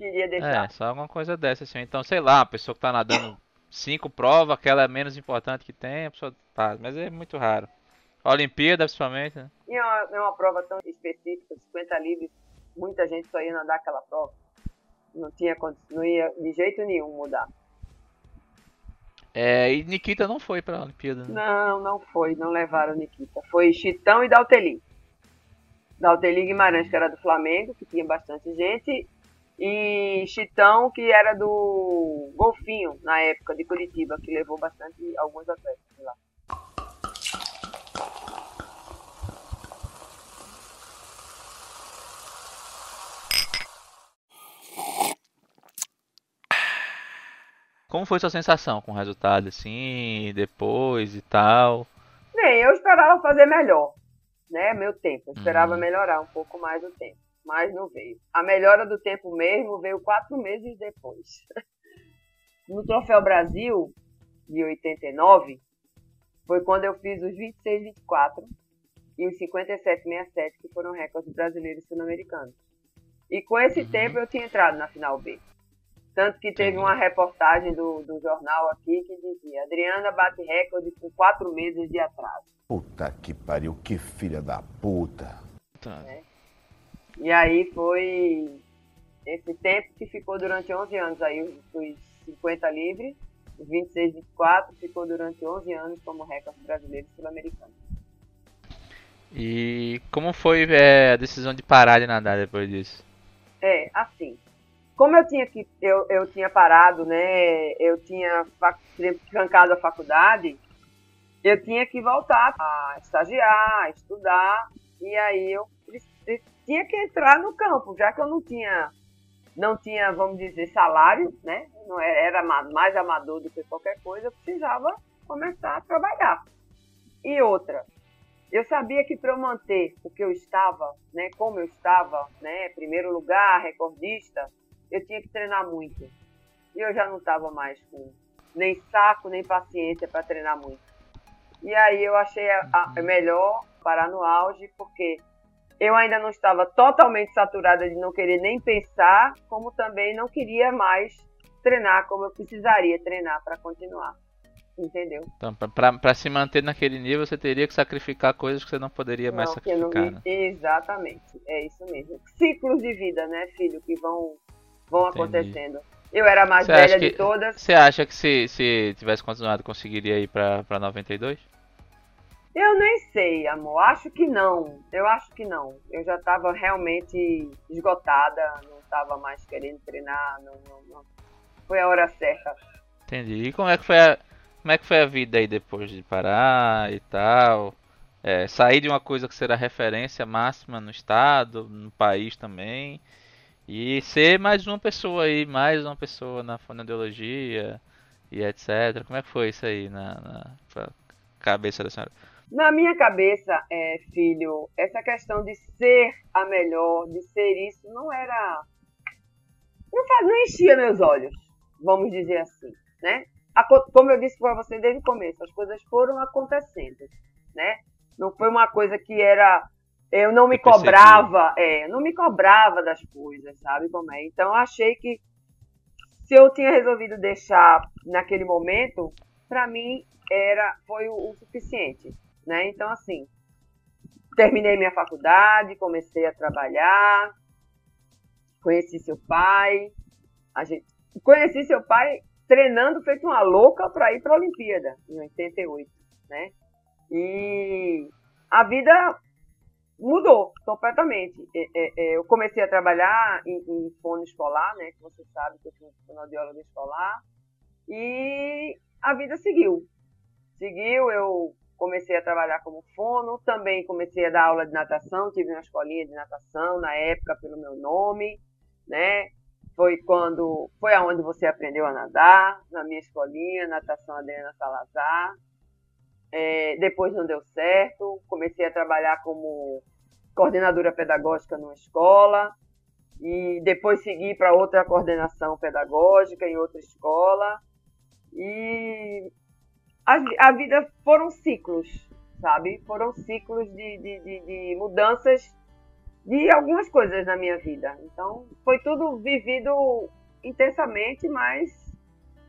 Queria deixar. É, só alguma coisa dessa, assim. Então, sei lá, a pessoa que tá nadando cinco provas, aquela é menos importante que tem, a pessoa tá. Mas é muito raro. A Olimpíada, principalmente, né? E é uma, é uma prova tão específica, 50 livres, muita gente só ia nadar aquela prova. Não tinha não ia de jeito nenhum mudar. É, e Nikita não foi pra Olimpíada, né? Não, não foi, não levaram Nikita. Foi Chitão e Dalteli. Dalteli Guimarães, que era do Flamengo, que tinha bastante gente, e Chitão, que era do Golfinho, na época, de Curitiba, que levou bastante alguns atletas lá. Como foi sua sensação com o resultado, assim, depois e tal? Bem, eu esperava fazer melhor, né, meu tempo. Eu esperava uhum. melhorar um pouco mais o tempo mas não veio. A melhora do tempo mesmo veio quatro meses depois. No Troféu Brasil, de 89, foi quando eu fiz os 26-24 e os 57-67, que foram recordes brasileiros e sul-americanos. E com esse uhum. tempo eu tinha entrado na final B. Tanto que teve uma reportagem do, do jornal aqui que dizia: Adriana bate recorde com quatro meses de atraso. Puta que pariu, que filha da puta. É. E aí foi esse tempo que ficou durante 11 anos aí, os 50 livres, os 26, 24, ficou durante 11 anos como recorde brasileiro e sul-americano. E como foi é, a decisão de parar de nadar depois disso? É, assim, como eu tinha que eu, eu tinha parado, né, eu tinha trancado a faculdade, eu tinha que voltar a estagiar, a estudar, e aí eu tinha que entrar no campo, já que eu não tinha, não tinha, vamos dizer, salário, né? Não era, era mais amador do que qualquer coisa, eu precisava começar a trabalhar. E outra, eu sabia que para manter o que eu estava, né, como eu estava, né, primeiro lugar, recordista, eu tinha que treinar muito. E eu já não estava mais com nem saco, nem paciência para treinar muito. E aí eu achei a, a, melhor parar no auge, porque eu ainda não estava totalmente saturada de não querer nem pensar, como também não queria mais treinar como eu precisaria treinar para continuar. Entendeu? Então, para se manter naquele nível, você teria que sacrificar coisas que você não poderia não, mais sacrificar. Não... Né? Exatamente, é isso mesmo. Ciclos de vida, né, filho, que vão, vão acontecendo. Eu era a mais Você velha de que- todas. Você acha que se, se tivesse continuado conseguiria ir pra, pra 92? Eu nem sei, amor. Acho que não. Eu acho que não. Eu já estava realmente esgotada, não estava mais querendo treinar. Não, não, não. Foi a hora certa. Entendi. E como é que foi a, como é que foi a vida aí depois de parar e tal? É, sair de uma coisa que será referência máxima no estado, no país também, e ser mais uma pessoa aí, mais uma pessoa na fonoaudiologia e etc. Como é que foi isso aí na, na cabeça da senhora? Na minha cabeça, é, filho, essa questão de ser a melhor, de ser isso, não era. Não, faz, não enchia meus olhos, vamos dizer assim, né? Aco- Como eu disse para você desde o começo, as coisas foram acontecendo, né? Não foi uma coisa que era. Eu não me percebia. cobrava, é, eu não me cobrava das coisas, sabe como é? Então eu achei que se eu tinha resolvido deixar naquele momento, para mim era foi o, o suficiente, né? Então assim, terminei minha faculdade, comecei a trabalhar, conheci seu pai, a gente conheci seu pai treinando feito uma louca para ir para a Olimpíada em 88, né? E a vida mudou completamente. É, é, é, eu comecei a trabalhar em, fono escolar, né? Que você sabe que eu fui fonoaudióloga escolar. E a vida seguiu. Seguiu, eu comecei a trabalhar como fono, também comecei a dar aula de natação, tive uma escolinha de natação na época pelo meu nome, né? Foi quando foi aonde você aprendeu a nadar, na minha escolinha, natação Adriana Salazar. É, depois não deu certo, comecei a trabalhar como coordenadora pedagógica numa escola e depois segui para outra coordenação pedagógica em outra escola e a, a vida foram ciclos, sabe? Foram ciclos de, de, de, de mudanças de algumas coisas na minha vida. Então foi tudo vivido intensamente, mas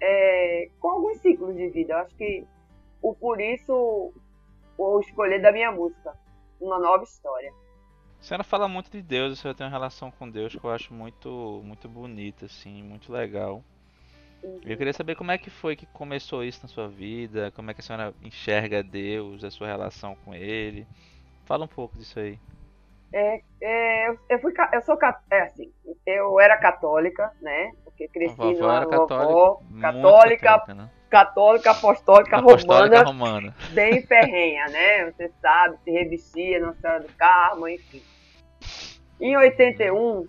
é, com alguns ciclos de vida. Eu acho que o por isso o escolher da minha música, uma nova história. A senhora fala muito de Deus, a senhora tem uma relação com Deus que eu acho muito, muito bonita, assim, muito legal. Eu queria saber como é que foi que começou isso na sua vida, como é que a senhora enxerga Deus, a sua relação com Ele. Fala um pouco disso aí. É, é, eu, fui, eu sou é assim, eu era católica, né? Porque cresci numa era católica, católica, católica, né? católica, apostólica, Apostólica romana, romana. bem ferrenha, né? Você sabe, se revestia Nossa Senhora do Carmo, enfim. Em 81,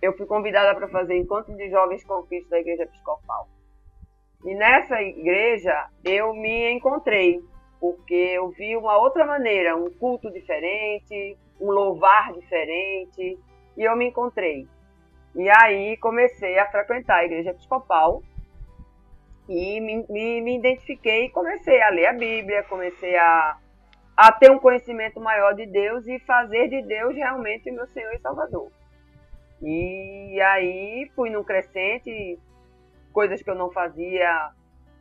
eu fui convidada para fazer encontro de jovens conquistas da Igreja Episcopal. E nessa igreja eu me encontrei, porque eu vi uma outra maneira, um culto diferente, um louvar diferente, e eu me encontrei. E aí comecei a frequentar a Igreja Episcopal e me, me, me identifiquei e comecei a ler a Bíblia, comecei a, a ter um conhecimento maior de Deus e fazer de Deus realmente o meu Senhor e Salvador. E aí fui num crescente, coisas que eu não fazia,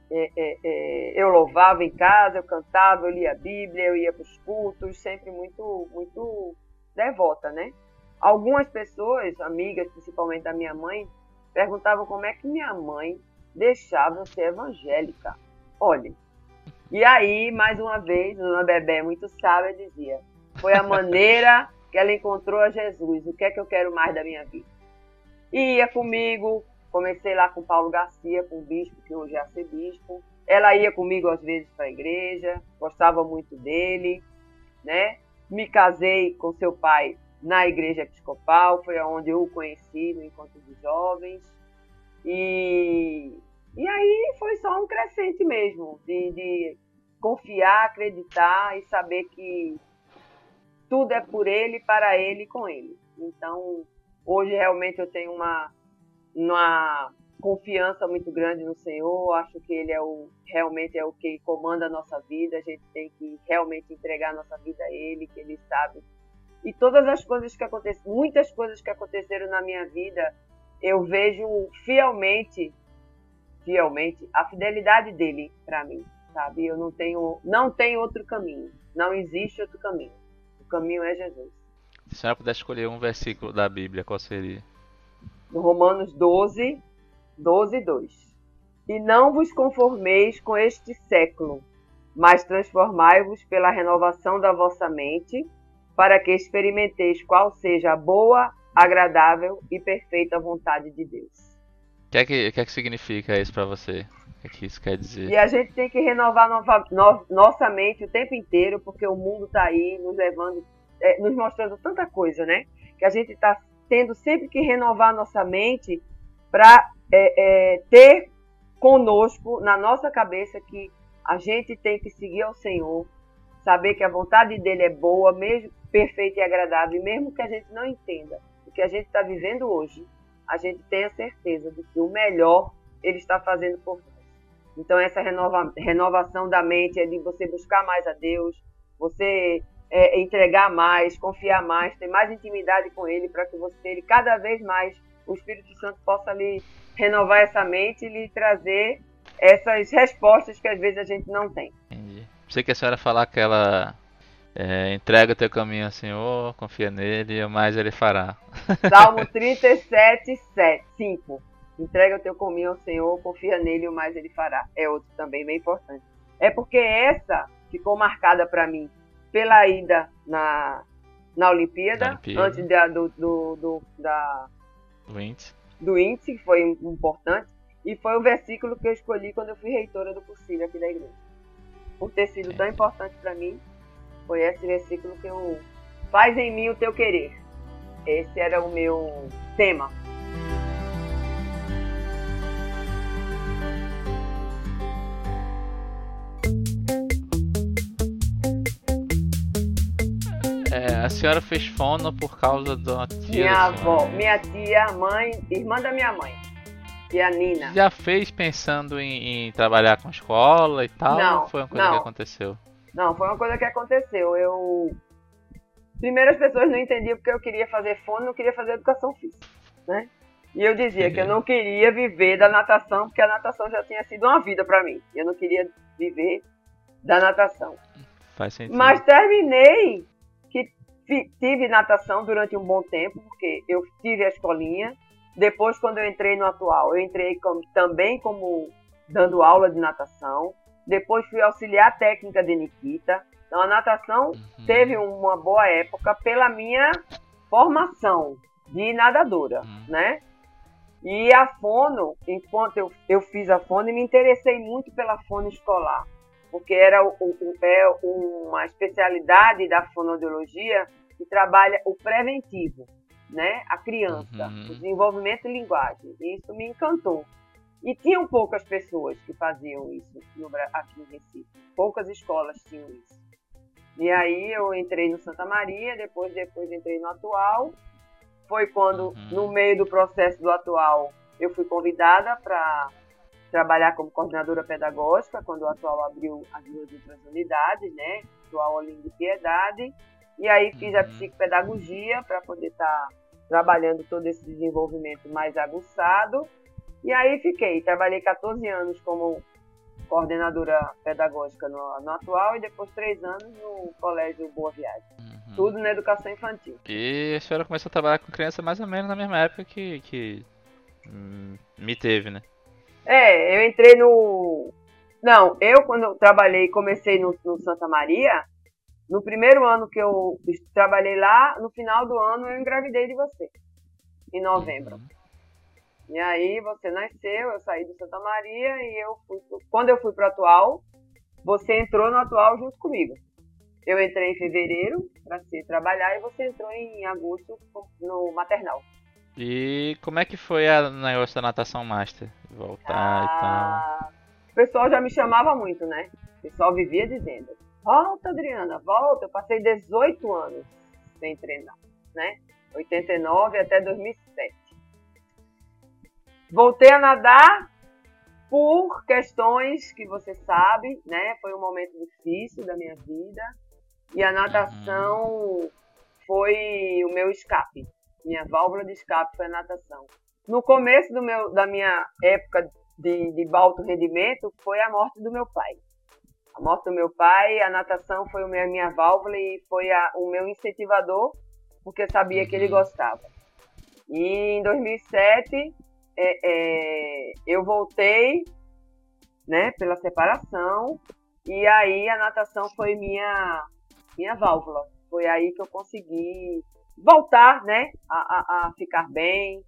é, é, é, eu louvava em casa, eu cantava, eu lia a Bíblia, eu ia para os cultos, sempre muito, muito devota, né? Algumas pessoas, amigas, principalmente da minha mãe, perguntavam como é que minha mãe deixava eu ser evangélica. Olha, e aí, mais uma vez, Dona Bebé, muito sábia, dizia: foi a maneira que ela encontrou a Jesus. O que é que eu quero mais da minha vida? E ia comigo, comecei lá com Paulo Garcia, com o bispo, que hoje é arcebispo. Ela ia comigo às vezes para a igreja, gostava muito dele, né? Me casei com seu pai na igreja episcopal, foi aonde eu o conheci no encontro de jovens. E, e aí foi só um crescente mesmo, de, de confiar, acreditar e saber que tudo é por ele, para ele e com ele. Então, hoje realmente eu tenho uma, uma confiança muito grande no Senhor. Acho que Ele é o realmente é o que comanda a nossa vida. A gente tem que realmente entregar a nossa vida a Ele, que Ele sabe. E todas as coisas que aconteceram, muitas coisas que aconteceram na minha vida, eu vejo fielmente, fielmente a fidelidade dele para mim, sabe? Eu não tenho, não tenho outro caminho. Não existe outro caminho. O caminho é Jesus. Se a senhora pudesse escolher um versículo da Bíblia, qual seria? No Romanos 12, 12, 2. E não vos conformeis com este século, mas transformai-vos pela renovação da vossa mente, para que experimenteis qual seja a boa, agradável e perfeita vontade de Deus. O que, é que, que, é que significa isso para você? O que, isso quer dizer? E a gente tem que renovar nova, no, nossa mente o tempo inteiro, porque o mundo está aí nos levando, é, nos mostrando tanta coisa, né? Que a gente está tendo sempre que renovar nossa mente para é, é, ter conosco, na nossa cabeça, que a gente tem que seguir ao Senhor, saber que a vontade dele é boa, mesmo perfeita e agradável, mesmo que a gente não entenda o que a gente está vivendo hoje, a gente tem a certeza de que o melhor ele está fazendo por nós. Então essa renova, renovação da mente é de você buscar mais a Deus, você é, entregar mais, confiar mais, ter mais intimidade com Ele para que você ele, cada vez mais o Espírito Santo possa lhe renovar essa mente e lhe trazer essas respostas que às vezes a gente não tem. Entendi. Sei que a senhora falar aquela é, entrega o teu caminho ao Senhor, confia nele, o mais ele fará. Salmo 37, 7, 5. Entrega o teu caminho ao Senhor, confia nele, o mais ele fará. É outro também bem importante. É porque essa ficou marcada para mim pela ida na, na Olimpíada, Olimpíada. antes da, do, do, do, da, do índice. Do índice, que foi importante. E foi o versículo que eu escolhi quando eu fui reitora do cursilho aqui da igreja. Por ter sido tão importante para mim, foi esse versículo que eu. Faz em mim o teu querer. Esse era o meu tema. A senhora fez fono por causa da tia? Minha avó, minha tia, mãe, irmã da minha mãe. Tia Nina. Já fez pensando em, em trabalhar com escola e tal? Não, ou foi uma coisa não. que aconteceu? Não, foi uma coisa que aconteceu. Eu. Primeiro as pessoas não entendiam porque eu queria fazer fono, não queria fazer educação física, né? E eu dizia que eu não queria viver da natação, porque a natação já tinha sido uma vida para mim. Eu não queria viver da natação. Faz sentido. Mas terminei tive natação durante um bom tempo, porque eu tive a escolinha. Depois, quando eu entrei no atual, eu entrei como, também como dando aula de natação. Depois fui auxiliar técnica de Nikita. Então a natação uhum. teve uma boa época pela minha formação de nadadora, uhum. né? E a fono, enquanto eu, eu fiz a fono, me interessei muito pela fono escolar porque era o, o, é uma especialidade da fonoaudiologia que trabalha o preventivo, né? A criança, uhum. o desenvolvimento de linguagem. E isso me encantou. E tinham poucas pessoas que faziam isso no, aqui em Recife. Poucas escolas tinham isso. E aí eu entrei no Santa Maria, depois depois entrei no Atual. Foi quando, uhum. no meio do processo do Atual, eu fui convidada para trabalhar como coordenadora pedagógica, quando o atual abriu as duas outras unidades, né? Atual Olinda e Piedade. E aí fiz a uhum. psicopedagogia para poder estar tá trabalhando todo esse desenvolvimento mais aguçado. E aí fiquei, trabalhei 14 anos como coordenadora pedagógica no, no atual e depois três anos no Colégio Boa Viagem. Uhum. Tudo na educação infantil. E a senhora começou a trabalhar com criança mais ou menos na mesma época que, que hum, me teve, né? É, eu entrei no. Não, eu quando eu trabalhei, comecei no, no Santa Maria, no primeiro ano que eu trabalhei lá, no final do ano eu engravidei de você, em novembro. Uhum. E aí você nasceu, eu saí do Santa Maria e eu fui. Quando eu fui para o atual, você entrou no atual junto comigo. Eu entrei em fevereiro para se trabalhar e você entrou em agosto no maternal. E como é que foi a negócio da natação master? Voltar ah, e tal. O pessoal já me chamava muito, né? O pessoal vivia dizendo: Volta, Adriana, volta. Eu passei 18 anos sem treinar, né? 89 até 2007. Voltei a nadar por questões que você sabe, né? Foi um momento difícil da minha vida e a natação uhum. foi o meu escape minha válvula de escape foi a natação. No começo do meu, da minha época de, de alto rendimento, foi a morte do meu pai. A morte do meu pai, a natação foi a minha, minha válvula e foi a, o meu incentivador, porque sabia que ele uhum. gostava. E em 2007, é, é, eu voltei, né, pela separação, e aí a natação foi minha, minha válvula. Foi aí que eu consegui voltar, né, a, a, a ficar bem.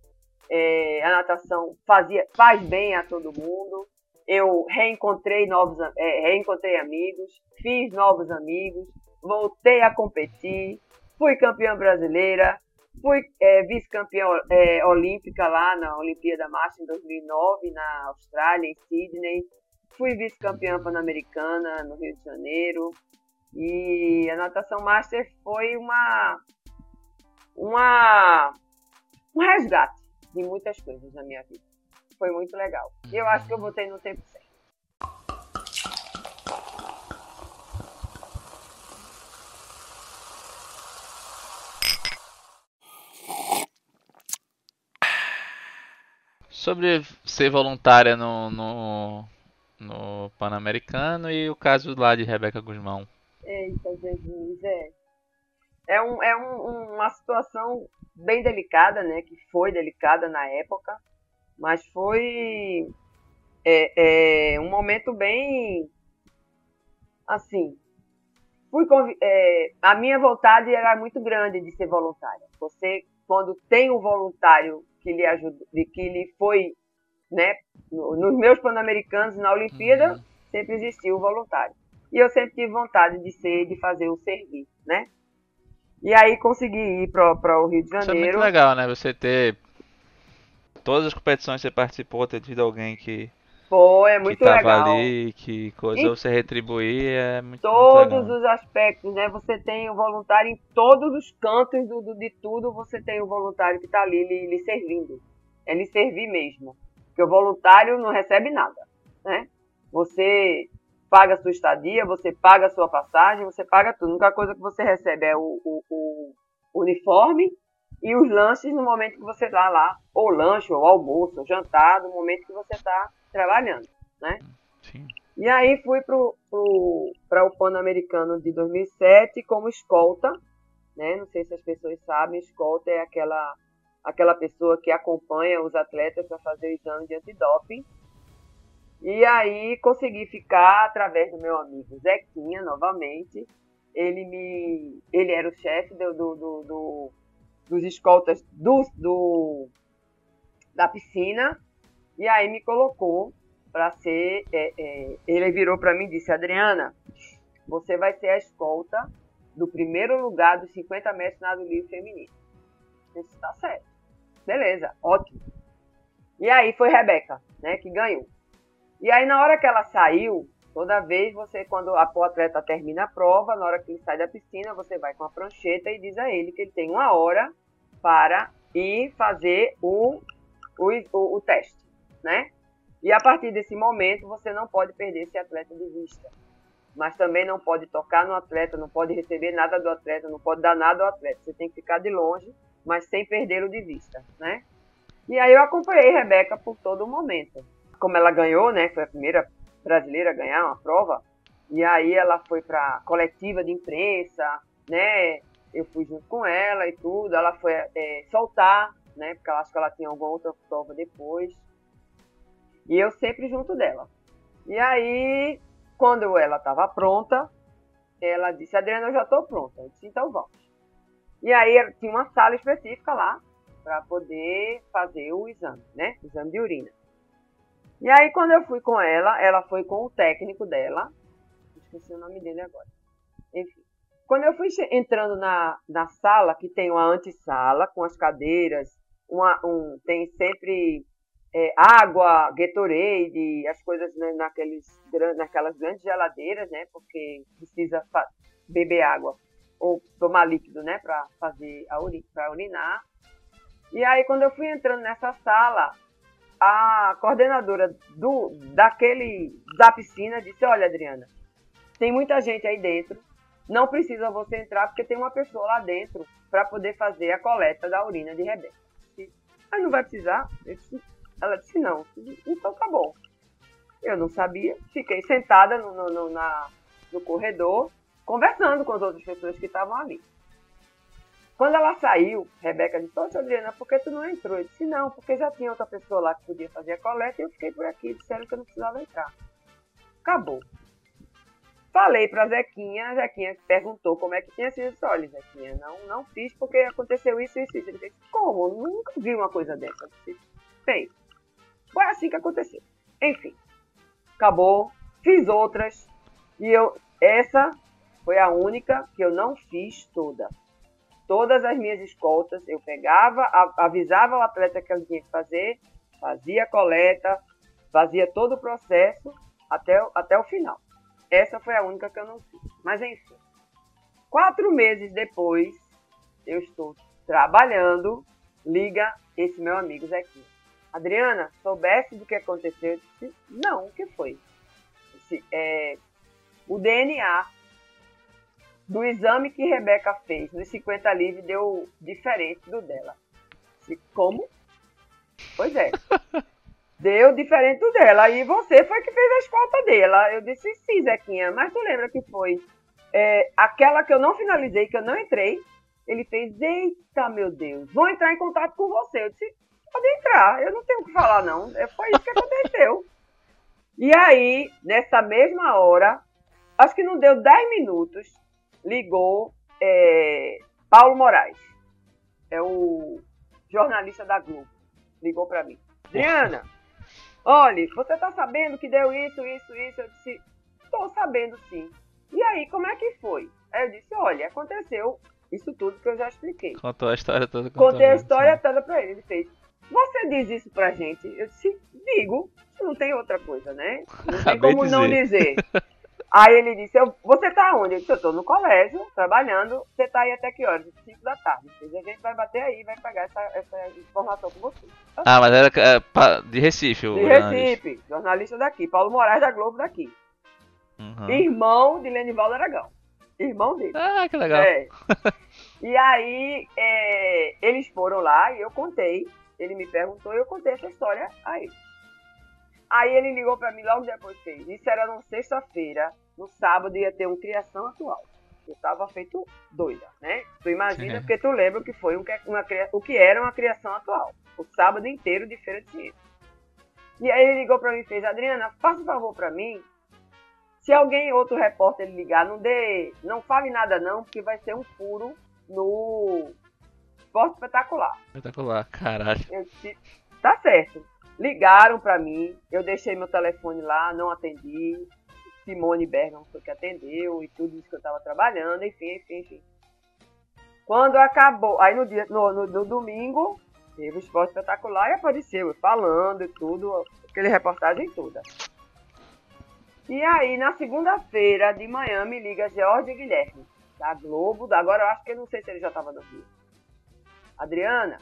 É, a natação fazia, faz bem a todo mundo. Eu reencontrei novos, é, reencontrei amigos, fiz novos amigos, voltei a competir, fui campeã brasileira, fui é, vice-campeã é, olímpica lá na Olimpíada Master em 2009 na Austrália, em Sydney. Fui vice-campeã pan-americana no Rio de Janeiro. E a natação master foi uma, uma um resgate de muitas coisas na minha vida. Foi muito legal. E eu acho que eu botei no tempo certo. Sobre ser voluntária no, no, no Pan-Americano e o caso lá de Rebeca Guzmão. Eita, Jesus, é. É, um, é um, uma situação bem delicada, né? Que foi delicada na época, mas foi é, é, um momento bem assim. Fui é, a minha vontade era muito grande de ser voluntária. Você, quando tem um voluntário que lhe ajuda, que lhe foi, né? Nos meus pan-americanos na Olimpíada uhum. sempre existiu o voluntário. E eu sempre tive vontade de ser, de fazer o serviço, né? E aí consegui ir para o Rio de Janeiro. Isso é muito legal, né? Você ter todas as competições que você participou, ter tido alguém que Pô, é muito que tava legal. ali, que coisa e você retribuir é muito Todos muito os aspectos, né? Você tem o voluntário em todos os cantos do, do de tudo, você tem o voluntário que está ali lhe, lhe servindo. É lhe servir mesmo. Porque o voluntário não recebe nada, né? Você paga a sua estadia, você paga a sua passagem, você paga tudo. A única coisa que você recebe é o, o, o uniforme e os lanches no momento que você está lá, ou lanche, ou almoço, ou jantar, no momento que você está trabalhando, né? Sim. E aí fui para o Pan-Americano de 2007 como escolta, né? Não sei se as pessoas sabem, escolta é aquela, aquela pessoa que acompanha os atletas para fazer o exame de antidoping. E aí consegui ficar através do meu amigo Zequinha, novamente. Ele me, ele era o chefe do, do, do, do dos escoltas do, do, da piscina. E aí me colocou para ser. É, é, ele virou para mim e disse: Adriana, você vai ser a escolta do primeiro lugar dos 50 metros nado livre feminino. Isso está certo. Beleza, ótimo. E aí foi Rebeca, né, que ganhou. E aí na hora que ela saiu, toda vez você, quando a, o atleta termina a prova, na hora que ele sai da piscina, você vai com a prancheta e diz a ele que ele tem uma hora para ir fazer o, o, o, o teste, né? E a partir desse momento você não pode perder esse atleta de vista. Mas também não pode tocar no atleta, não pode receber nada do atleta, não pode dar nada ao atleta. Você tem que ficar de longe, mas sem perdê-lo de vista, né? E aí eu acompanhei Rebeca por todo o momento como ela ganhou, né, foi a primeira brasileira a ganhar uma prova, e aí ela foi para coletiva de imprensa, né, eu fui junto com ela e tudo, ela foi é, soltar, né, porque eu acho que ela tinha alguma outra prova depois, e eu sempre junto dela. E aí, quando ela estava pronta, ela disse, Adriana, eu já estou pronta. Eu disse, então vamos. E aí tinha uma sala específica lá para poder fazer o exame, né? O exame de urina. E aí, quando eu fui com ela, ela foi com o técnico dela. Esqueci o nome dele agora. Enfim. Quando eu fui entrando na, na sala, que tem uma antessala com as cadeiras, uma, um, tem sempre é, água, Gatorade, as coisas né, naqueles, naquelas grandes geladeiras, né? Porque precisa beber água ou tomar líquido, né? Para fazer a para urinar. E aí, quando eu fui entrando nessa sala, a coordenadora do, daquele, da piscina disse, olha Adriana, tem muita gente aí dentro, não precisa você entrar porque tem uma pessoa lá dentro para poder fazer a coleta da urina de Rebeca. Aí não vai precisar? Disse, ela disse, não. Então tá bom. Eu não sabia, fiquei sentada no, no, no, na, no corredor, conversando com as outras pessoas que estavam ali. Quando ela saiu, Rebeca disse, Poxa, Adriana, por que tu não entrou? Eu disse, não, porque já tinha outra pessoa lá que podia fazer a coleta e eu fiquei por aqui, disseram que eu não precisava entrar. Acabou. Falei pra Zequinha, a Zequinha perguntou como é que tinha sido. Eu disse, olha, Zequinha, não, não fiz porque aconteceu isso, isso, isso. Ele disse, como? Eu nunca vi uma coisa dessa. Bem, foi assim que aconteceu. Enfim, acabou, fiz outras e eu, essa foi a única que eu não fiz toda. Todas as minhas escoltas, eu pegava, avisava o atleta que ele tinha que fazer, fazia a coleta, fazia todo o processo até, até o final. Essa foi a única que eu não fiz. Mas enfim, quatro meses depois, eu estou trabalhando, liga esse meu amigo Zequinha. Adriana, soubesse do que aconteceu? Eu disse, não, o que foi? Disse, é, o DNA do exame que Rebeca fez nos 50 livres deu diferente do dela. Como? Pois é. Deu diferente do dela. E você foi que fez a escolta dela. Eu disse, sim, Zequinha, mas tu lembra que foi é, aquela que eu não finalizei, que eu não entrei? Ele fez, eita, meu Deus, vou entrar em contato com você. Eu disse, pode entrar, eu não tenho o que falar, não. É, Foi isso que aconteceu. E aí, nessa mesma hora, acho que não deu 10 minutos, ligou é, Paulo Moraes. É o jornalista da Globo. Ligou para mim. Adriana, olha, você tá sabendo que deu isso, isso, isso? Eu disse, tô sabendo sim. E aí, como é que foi? Aí eu disse, olha, aconteceu isso tudo que eu já expliquei. Contou a história toda. Contei a história né? toda pra ele. Ele fez, você diz isso pra gente? Eu disse, digo, não tem outra coisa, né? Não tem como de não dizer. Aí ele disse, eu, você tá onde? Eu disse, eu tô no colégio, trabalhando, você tá aí até que horas? Eu disse, 5 da tarde. Disse, a gente vai bater aí, vai pegar essa, essa informação com você. Ah, mas era é, de Recife, o De jornalista. Recife, jornalista daqui, Paulo Moraes da Globo daqui. Uhum. Irmão de Lenivaldo Aragão. Irmão dele. Ah, que legal. É. E aí, é, eles foram lá e eu contei. Ele me perguntou e eu contei essa história a ele. Aí ele ligou pra mim logo depois fez. Isso era numa sexta-feira. No sábado ia ter um Criação Atual. Eu tava feito doida, né? Tu imagina, Sim. porque tu lembra o que foi um uma, cria- o que era uma criação atual. O sábado inteiro de feira de ciência. E aí ele ligou pra mim e fez, Adriana, faça um favor pra mim. Se alguém, outro repórter ligar, não dê. Não fale nada não, porque vai ser um furo no esporte espetacular. Espetacular, caralho. Eu tá certo. Ligaram pra mim, eu deixei meu telefone lá, não atendi. Simone Bergman foi que atendeu e tudo isso que eu tava trabalhando, enfim, enfim, enfim. Quando acabou, aí no, dia, no, no- no domingo, teve o esporte espetacular e apareceu eu falando e tudo, aquele reportagem toda. E aí, na segunda-feira de manhã, me liga Jorge Guilherme, da Globo, agora eu acho que eu não sei se ele já tava no Rio. Adriana,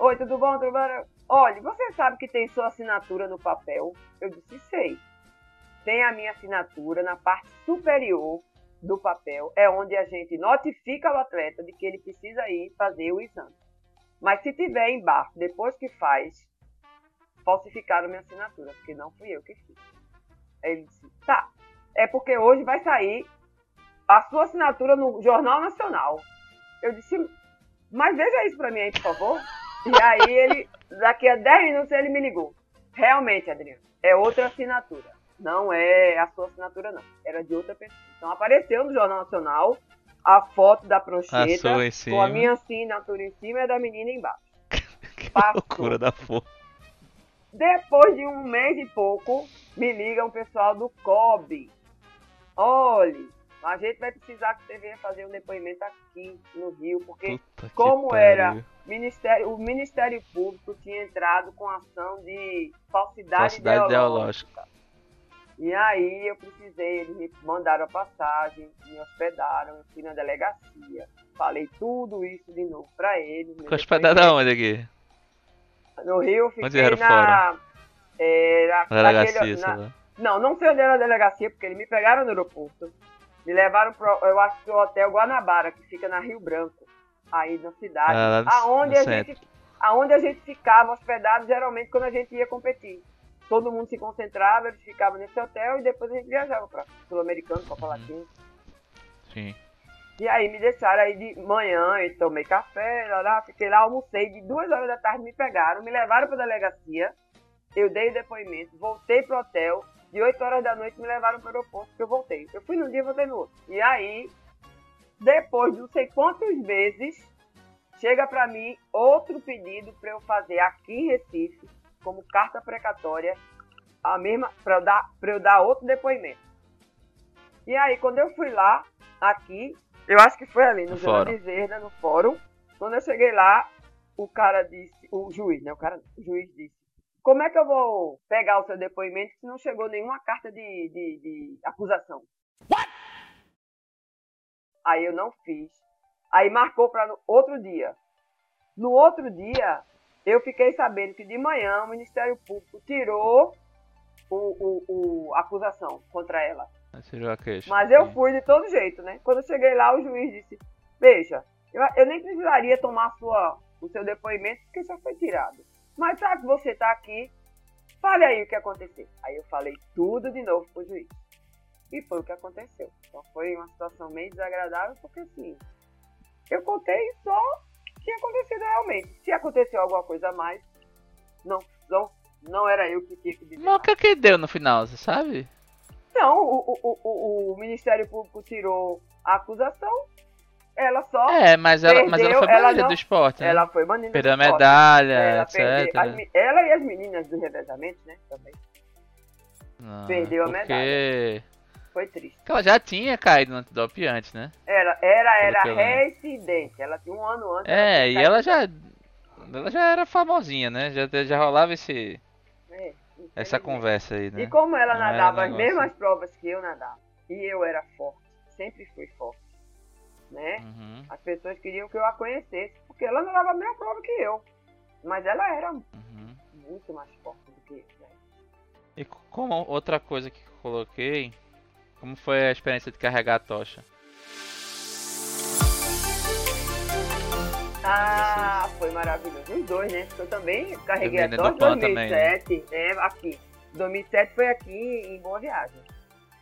oi, tudo bom? Tudo bom? Olha, você sabe que tem sua assinatura no papel? Eu disse, sei. Tem a minha assinatura na parte superior do papel, é onde a gente notifica o atleta de que ele precisa ir fazer o exame. Mas se tiver embaixo, depois que faz, falsificaram minha assinatura, porque não fui eu que fiz. Aí ele disse, tá, é porque hoje vai sair a sua assinatura no Jornal Nacional. Eu disse, mas veja isso pra mim aí, por favor. E aí ele, daqui a 10 minutos ele me ligou. Realmente, Adriano, é outra assinatura. Não é a sua assinatura, não. Era de outra pessoa. Então apareceu no Jornal Nacional a foto da A prancheta em com a minha assinatura em cima e a da menina embaixo. Que Passou. loucura da porra. Depois de um mês e pouco, me liga um pessoal do COB. Olhe, a gente vai precisar que você venha fazer um depoimento aqui no Rio, porque Puta como pariu. Ministério, o Ministério Público tinha entrado com ação de falsidade, Falsidade ideológica. ideológica. E aí eu precisei, eles me mandaram a passagem, me hospedaram, eu fui na delegacia, falei tudo isso de novo pra eles. Ficou hospedado aonde aqui? No Rio eu Onde fiquei era na. Era, Na delegacia, naquele- na- lá. Não, não sei onde era a delegacia, porque eles me pegaram no aeroporto. Me levaram pro, eu acho que o Hotel Guanabara, que fica na Rio Branco, aí na cidade. Ah, aonde, a centro. gente, aonde a gente ficava hospedado, geralmente, quando a gente ia competir. Todo mundo se concentrava, eles ficavam nesse hotel e depois a gente viajava para Sul-Americano, Copa Uhum. Latina. Sim. E aí me deixaram aí de manhã, e tomei café, lá, lá, fiquei lá, almocei, de duas horas da tarde me pegaram, me levaram para a delegacia, eu dei o depoimento, voltei pro hotel, de 8 horas da noite me levaram para o aeroporto, que eu voltei. Eu fui num dia e voltei no outro. E aí, depois de não sei quantos meses, chega para mim outro pedido para eu fazer aqui em Recife, como carta precatória, a mesma para eu dar para eu dar outro depoimento. E aí quando eu fui lá aqui, eu acho que foi ali no, fórum. Bezerra, no fórum, quando eu cheguei lá, o cara disse, o juiz, né, o cara, o juiz disse: "Como é que eu vou pegar o seu depoimento se não chegou nenhuma carta de, de, de acusação?" Aí eu não fiz. Aí marcou para outro dia. No outro dia, eu fiquei sabendo que de manhã o Ministério Público tirou o, o, o- a acusação contra ela. Mas eu fui de todo jeito, né? Quando eu cheguei lá, o juiz disse: Veja, eu, eu nem precisaria tomar sua, o seu depoimento, porque já foi tirado. Mas já que você está aqui, fale aí o que aconteceu. Aí eu falei tudo de novo pro juiz. E foi o que aconteceu. Então foi uma situação meio desagradável, porque assim, eu contei só o que tinha acontecido realmente. Se aconteceu alguma coisa a mais, não, não, não era eu que tinha que dizer. Mas o que é que deu no final, você sabe? Não, o, o, o, o Ministério Público tirou a acusação, ela só. É, mas ela, mas ela Perdeu, foi ela banida não- do esporte, né? Ela foi banida do Perdeu a medalha, ela, etc. perdeu, ela e as meninas do revezamento, né? Também. Não, perdeu a porque... Foi triste. Porque ela já tinha caído no antidoping antes, né? Era, era, era reincidente. Ela tinha um ano antes. É, tinha e ela já. Ela já era famosinha, né? Já, já rolava esse, É, essa conversa aí, né? E como ela Não nadava as mesmas provas que eu nadava, e eu era forte, sempre fui forte, né? Uhum, As pessoas queriam que eu a conhecesse, porque ela nadava a mesma prova que eu. Mas ela era uhum. muito mais forte do que eu. Né? E co- como outra coisa que eu coloquei, como foi a experiência de carregar a tocha? Ah, foi maravilhoso. Os dois, né? Porque eu também carreguei a tocha em também, né? 2007, né? Aqui. 2007 foi aqui em Boa Viagem.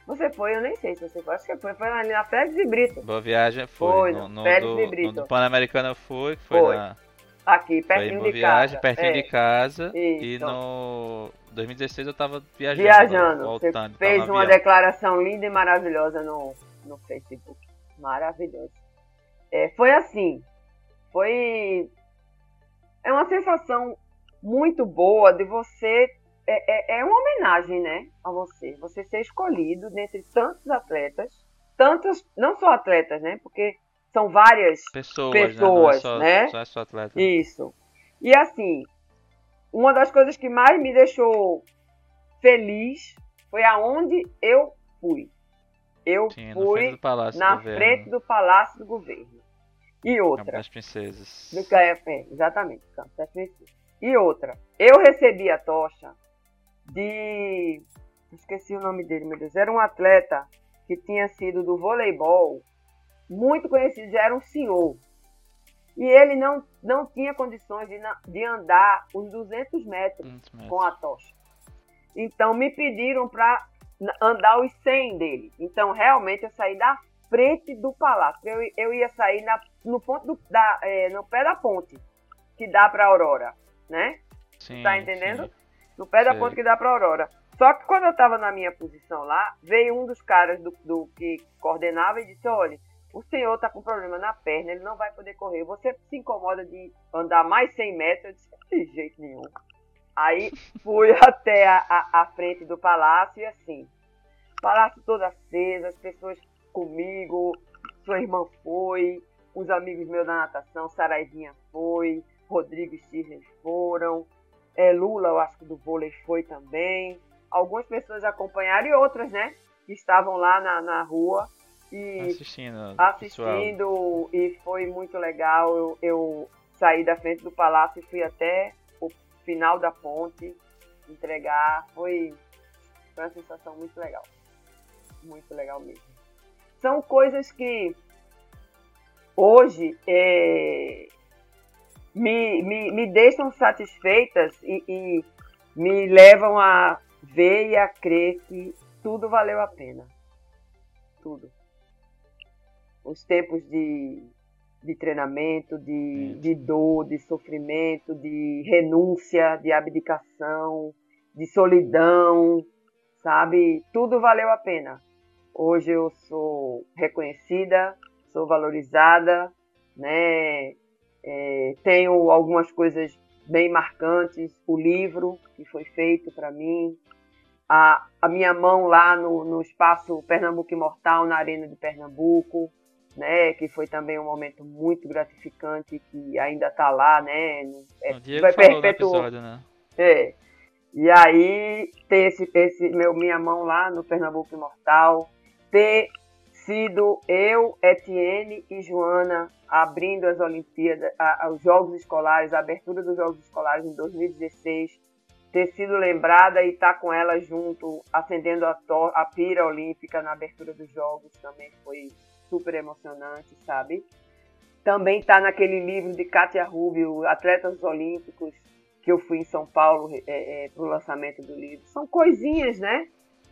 Você foi, eu nem sei se você foi. Acho que foi. Foi ali na Félix e Brito. Boa viagem foi. Foi, no, no no, Félix do, e no Brito. do Pan-Americano eu fui, que foi, Foi, na. Aqui, pertinho de viagem, casa. pertinho É. de casa. E Isso. no 2016 eu tava viajando. Viajando. Voltando, Você fez uma declaração linda e maravilhosa no, no Facebook. Maravilhoso. É, foi assim. Foi. É uma sensação muito boa de você. É, é, é uma homenagem, né? A você. Você ser escolhido dentre tantos atletas. Tantos. Não só atletas, né? Porque são várias Pessoas, pessoas, né? Não é só, né? Só é só atleta. Isso. E assim, uma das coisas que mais me deixou feliz foi aonde eu fui. Eu Sim, frente fui do Palácio na do frente do Palácio do Governo. E Campo outra, das Princesas. do KFM, exatamente, Campo das Princesas. E outra, eu recebi a tocha de. Esqueci o nome dele, meu Deus. Era um atleta que tinha sido do voleibol, muito conhecido, já era um senhor. E ele não, não tinha condições de, de andar os 200 metros Muitos metros. com a tocha. Então me pediram para andar os 100 dele. Então realmente eu saí da frente do palácio. Eu, eu ia sair na, no ponto do, da, é, no pé da ponte que dá para Aurora, né? Sim, tá entendendo? sim. No pé da Sei. ponte que dá para Aurora. Só que quando eu estava na minha posição lá, veio um dos caras do, do que coordenava e disse: olha, o senhor está com problema na perna, ele não vai poder correr. Você se incomoda de andar mais 100 metros? Eu disse: de jeito nenhum. Aí fui até a, a, a frente do palácio e assim, palácio todo aceso, as pessoas comigo, sua irmã foi, os amigos meus da natação, Saraivinha foi, Rodrigo e Cirne foram, é, Lula, eu acho que do vôlei foi também. Algumas pessoas acompanharam e outras, né? Que estavam lá na, na rua e Assistindo. pessoal. assistindo e foi muito legal. Eu, eu saí da frente do palácio e fui até o final da ponte entregar. Foi, foi uma sensação muito legal. Muito legal mesmo. São coisas que hoje é, me, me, me deixam satisfeitas e, e me levam a ver e a crer que tudo valeu a pena. Tudo. Os tempos de, de treinamento, de, de dor, de sofrimento, de renúncia, de abdicação, de solidão, sabe? Tudo valeu a pena. Hoje eu sou reconhecida, sou valorizada, né? É, tenho algumas coisas bem marcantes, o livro que foi feito para mim, a, a minha mão lá no, no espaço Pernambuco Imortal, na Arena de Pernambuco, né, que foi também um momento muito gratificante, que ainda está lá, né, é, vai perpetuar. Né? É. E aí ter esse, esse meu minha mão lá no Pernambuco Imortal, ter sido eu, Etienne e Joana abrindo as Olimpíadas, a, a, os Jogos Escolares, a abertura dos Jogos Escolares em 2016, ter sido lembrada e estar tá com ela junto, acendendo a, a pira olímpica na abertura dos Jogos também foi super emocionante, sabe? Também está naquele livro de Katia Rubio, Atletas Olímpicos, que eu fui em São Paulo é, é, para o lançamento do livro. São coisinhas, né?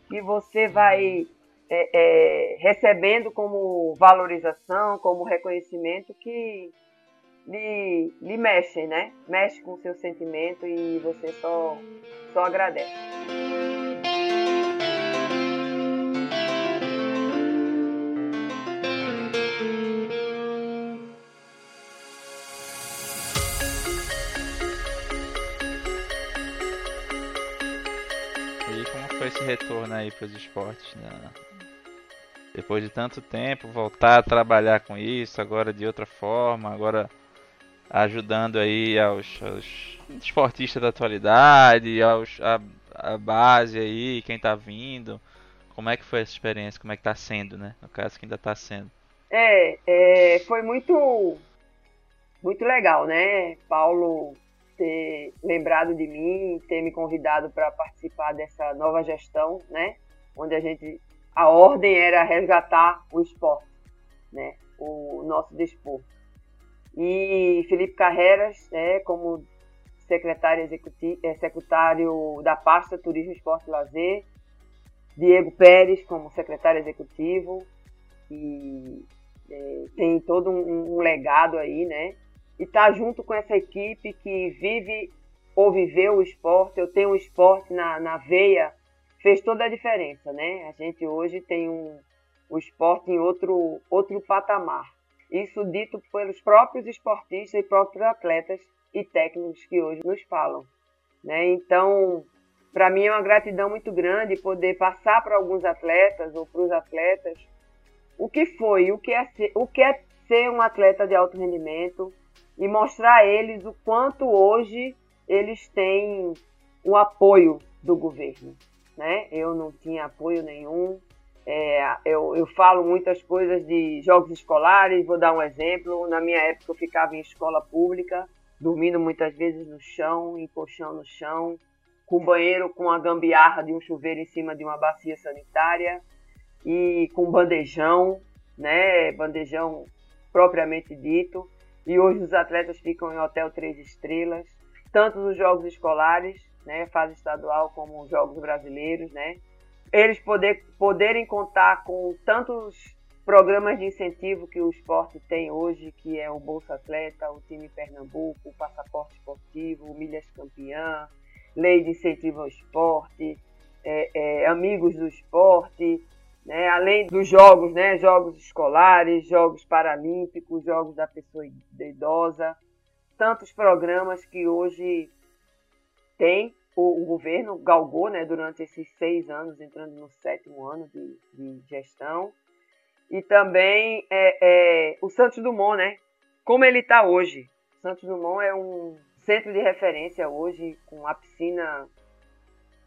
Que você vai é, é, recebendo como valorização, como reconhecimento que lhe, lhe mexem, né? Mexe com o seu sentimento e você só, só agradece. Foi esse retorno aí para os esportes, né? Depois de tanto tempo, voltar a trabalhar com isso, agora de outra forma, agora ajudando aí aos, aos esportistas da atualidade, aos, a, a base aí, quem tá vindo. Como é que foi essa experiência? Como é que tá sendo, né? No caso que ainda tá sendo. É, é foi muito muito legal, né? Paulo ter lembrado de mim, ter me convidado para participar dessa nova gestão, né? Onde a gente a ordem era resgatar o esporte, né? O nosso desporto. E Felipe Carreiras, né, como secretário executivo, secretário da pasta Turismo, Esporte e Lazer, Diego Pérez como secretário executivo, e é, tem todo um, um, legado aí, né? E tá junto com essa equipe que vive ou viveu o esporte, eu tenho o esporte na, na veia, fez toda a diferença, né? A gente hoje tem um, o esporte em outro, outro patamar. Isso dito pelos próprios esportistas e próprios atletas e técnicos que hoje nos falam. Né? Então, para mim é uma gratidão muito grande poder passar para alguns atletas ou para os atletas o que foi, o que, é ser, o que é ser um atleta de alto rendimento e mostrar a eles o quanto hoje eles têm o apoio do governo. Né? Eu não tinha apoio nenhum, é, eu, eu falo muitas coisas de jogos escolares, vou dar um exemplo. Na minha época eu ficava em escola pública, dormindo muitas vezes no chão, em colchão no chão, com banheiro com a gambiarra de um chuveiro em cima de uma bacia sanitária e com bandejão, né? Bandejão propriamente dito. E hoje os atletas ficam em hotel três estrelas, tanto nos jogos escolares, né, fase estadual, como os jogos brasileiros, né? eles poder, poderem contar com tantos programas de incentivo que o esporte tem hoje, que é o Bolsa Atleta, o time Pernambuco, o Passaporte Esportivo, o Milhas Campeã, Lei de Incentivo ao Esporte, é, é, Amigos do Esporte, né, além dos jogos, né, jogos escolares, jogos paralímpicos, jogos da pessoa idosa, tantos programas que hoje tem o, o, governo galgou né, durante esses seis anos, entrando no sétimo ano de, de gestão. E também é, é, o Santos Dumont, né? Como ele está hoje. Santos Dumont é um centro de referência hoje, com a piscina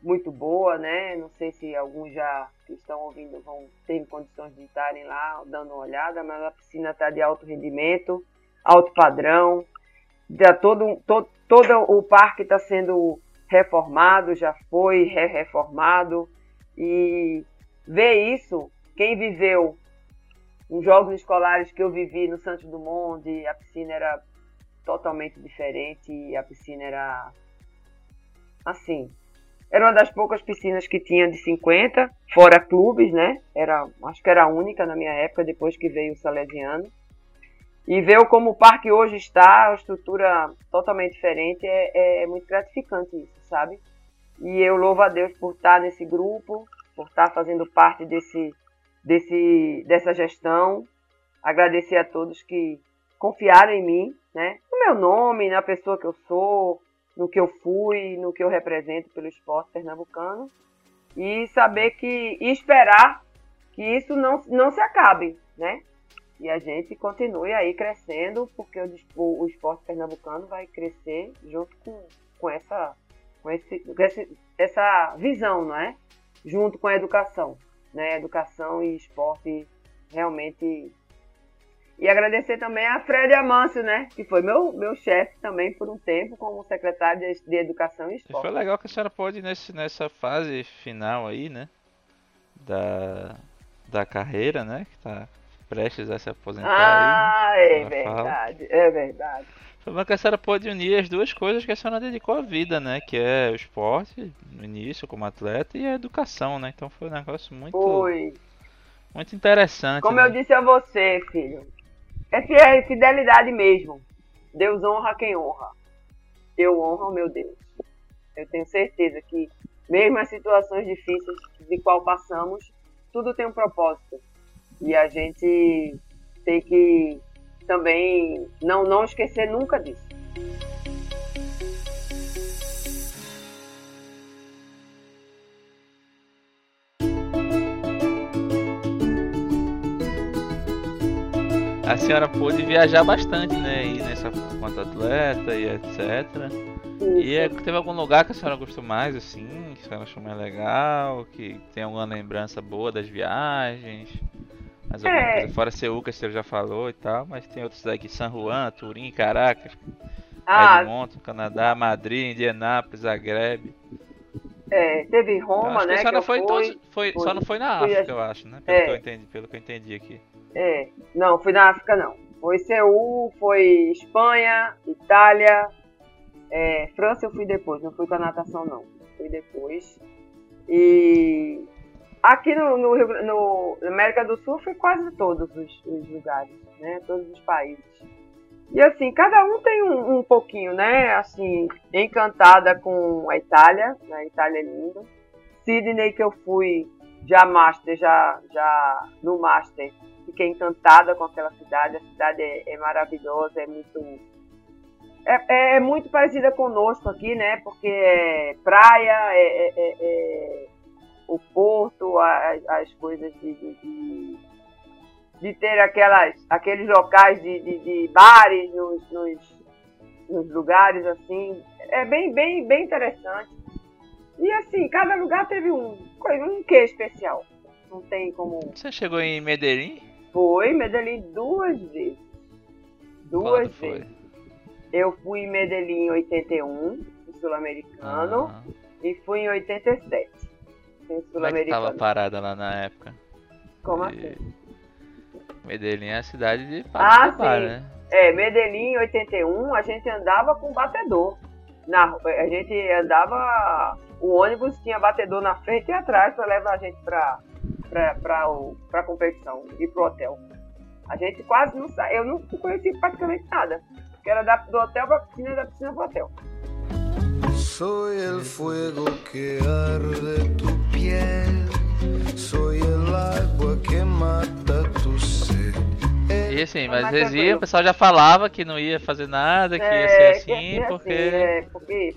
muito boa, né? Não sei se alguns já que estão ouvindo vão ter condições de estarem lá dando uma olhada, mas a piscina está de alto rendimento, alto padrão. Já todo, todo, todo o parque está sendo reformado, já foi re-reformado. E ver isso, quem viveu os jogos escolares que eu vivi no Santos Dumont, a piscina era totalmente diferente, a piscina era assim, Era uma das poucas piscinas que tinha de 50, fora clubes, né? Era, acho que era a única na minha época, depois que veio o Salesiano. E ver como o parque hoje está, a estrutura totalmente diferente, é, é muito gratificante isso, sabe? E eu louvo a Deus por estar nesse grupo, por estar fazendo parte desse, desse, dessa gestão. Agradecer a todos que confiaram em mim, né? No meu nome, na pessoa que eu sou, no que eu fui, no que eu represento pelo esporte pernambucano. E saber que. e esperar que isso não, não se acabe, né? E a gente continue aí crescendo, porque o, o esporte pernambucano vai crescer junto com, com, essa, com, esse, com esse, essa visão, não é? Junto com a educação, né? Educação e esporte realmente e agradecer também a Fred Amâncio, né? Que foi meu, meu chefe também por um tempo como secretário de, de Educação e Esporte. Foi legal que a senhora pôde nesse, nessa fase final aí, né? Da, da carreira, né? Que tá prestes a se aposentar ah, aí. é verdade, fala. é verdade. Foi bom que a senhora pôde unir as duas coisas que a senhora dedicou à vida, né? Que é o esporte, no início, como atleta, e a educação, né? Então foi um negócio muito... Foi. Muito interessante. Como né? eu disse a você, filho, é fidelidade mesmo. Deus honra quem honra. Eu honro meu Deus. Eu tenho certeza que, mesmo as situações difíceis de qual passamos, tudo tem um propósito. E a gente tem que também não, não esquecer nunca disso. A senhora pôde viajar bastante, né? E nessa quanto atleta e etc. E é, teve algum lugar que a senhora gostou mais, assim, que a senhora achou mais legal, que tem alguma lembrança boa das viagens? Mas é. coisa, fora Seul, que a senhora já falou e tal, mas tem outros aqui, San Juan, Turim, Caracas, ah. Edmonton, Canadá, Madrid, Indianápolis, Zagreb. É, teve Roma, né? Que a senhora foi, todos, foi, foi, só não foi na África, eu acho, né? Pelo, é. que eu entendi, pelo que eu entendi aqui. É, não, fui na África não. Foi Seul, foi Espanha, Itália, é, França eu fui depois, não fui com a natação não. Fui depois. E aqui no, no, no América do Sul foi quase todos os, os, lugares, né? Todos os países. E assim, cada um tem um, um pouquinho, né? Assim, encantada com a Itália, né? A Itália é linda. Sydney que eu fui já master, já, já no master, fiquei encantada com aquela cidade. A cidade é, é maravilhosa, é muito é, é, muito parecida conosco aqui, né? Porque é praia, é, é, é, é o porto, as, as coisas de, de, de, de, ter aquelas, aqueles locais de, de, de bares nos, nos, nos, lugares assim. É bem, bem, bem interessante. E assim, cada lugar teve um, um quê especial. Não tem como. Você chegou em Medellín? Foi, Medellín duas vezes. Duas Quando vezes. Foi? Eu fui em Medellín em 81, no Sul-Americano, ah. e fui em 87. No Como é que tava parada lá na época? Como e... assim? Medellín é a cidade de Ah, sim. né? É, Medellín em 81 a gente andava com batedor. Na, a gente andava, o ônibus tinha batedor na frente e atrás para levar a gente para pra, pra, pra competição e pro hotel. A gente quase não sai. Eu não conheci praticamente nada. Porque era da, do hotel pra piscina, da piscina pro hotel. Soy el fuego que arde tu piel. Soy el agua que mata tu sed. E assim, mas vocês iam, o pessoal já falava que não ia fazer nada, que ia ser assim, é, assim porque... Assim, é, porque...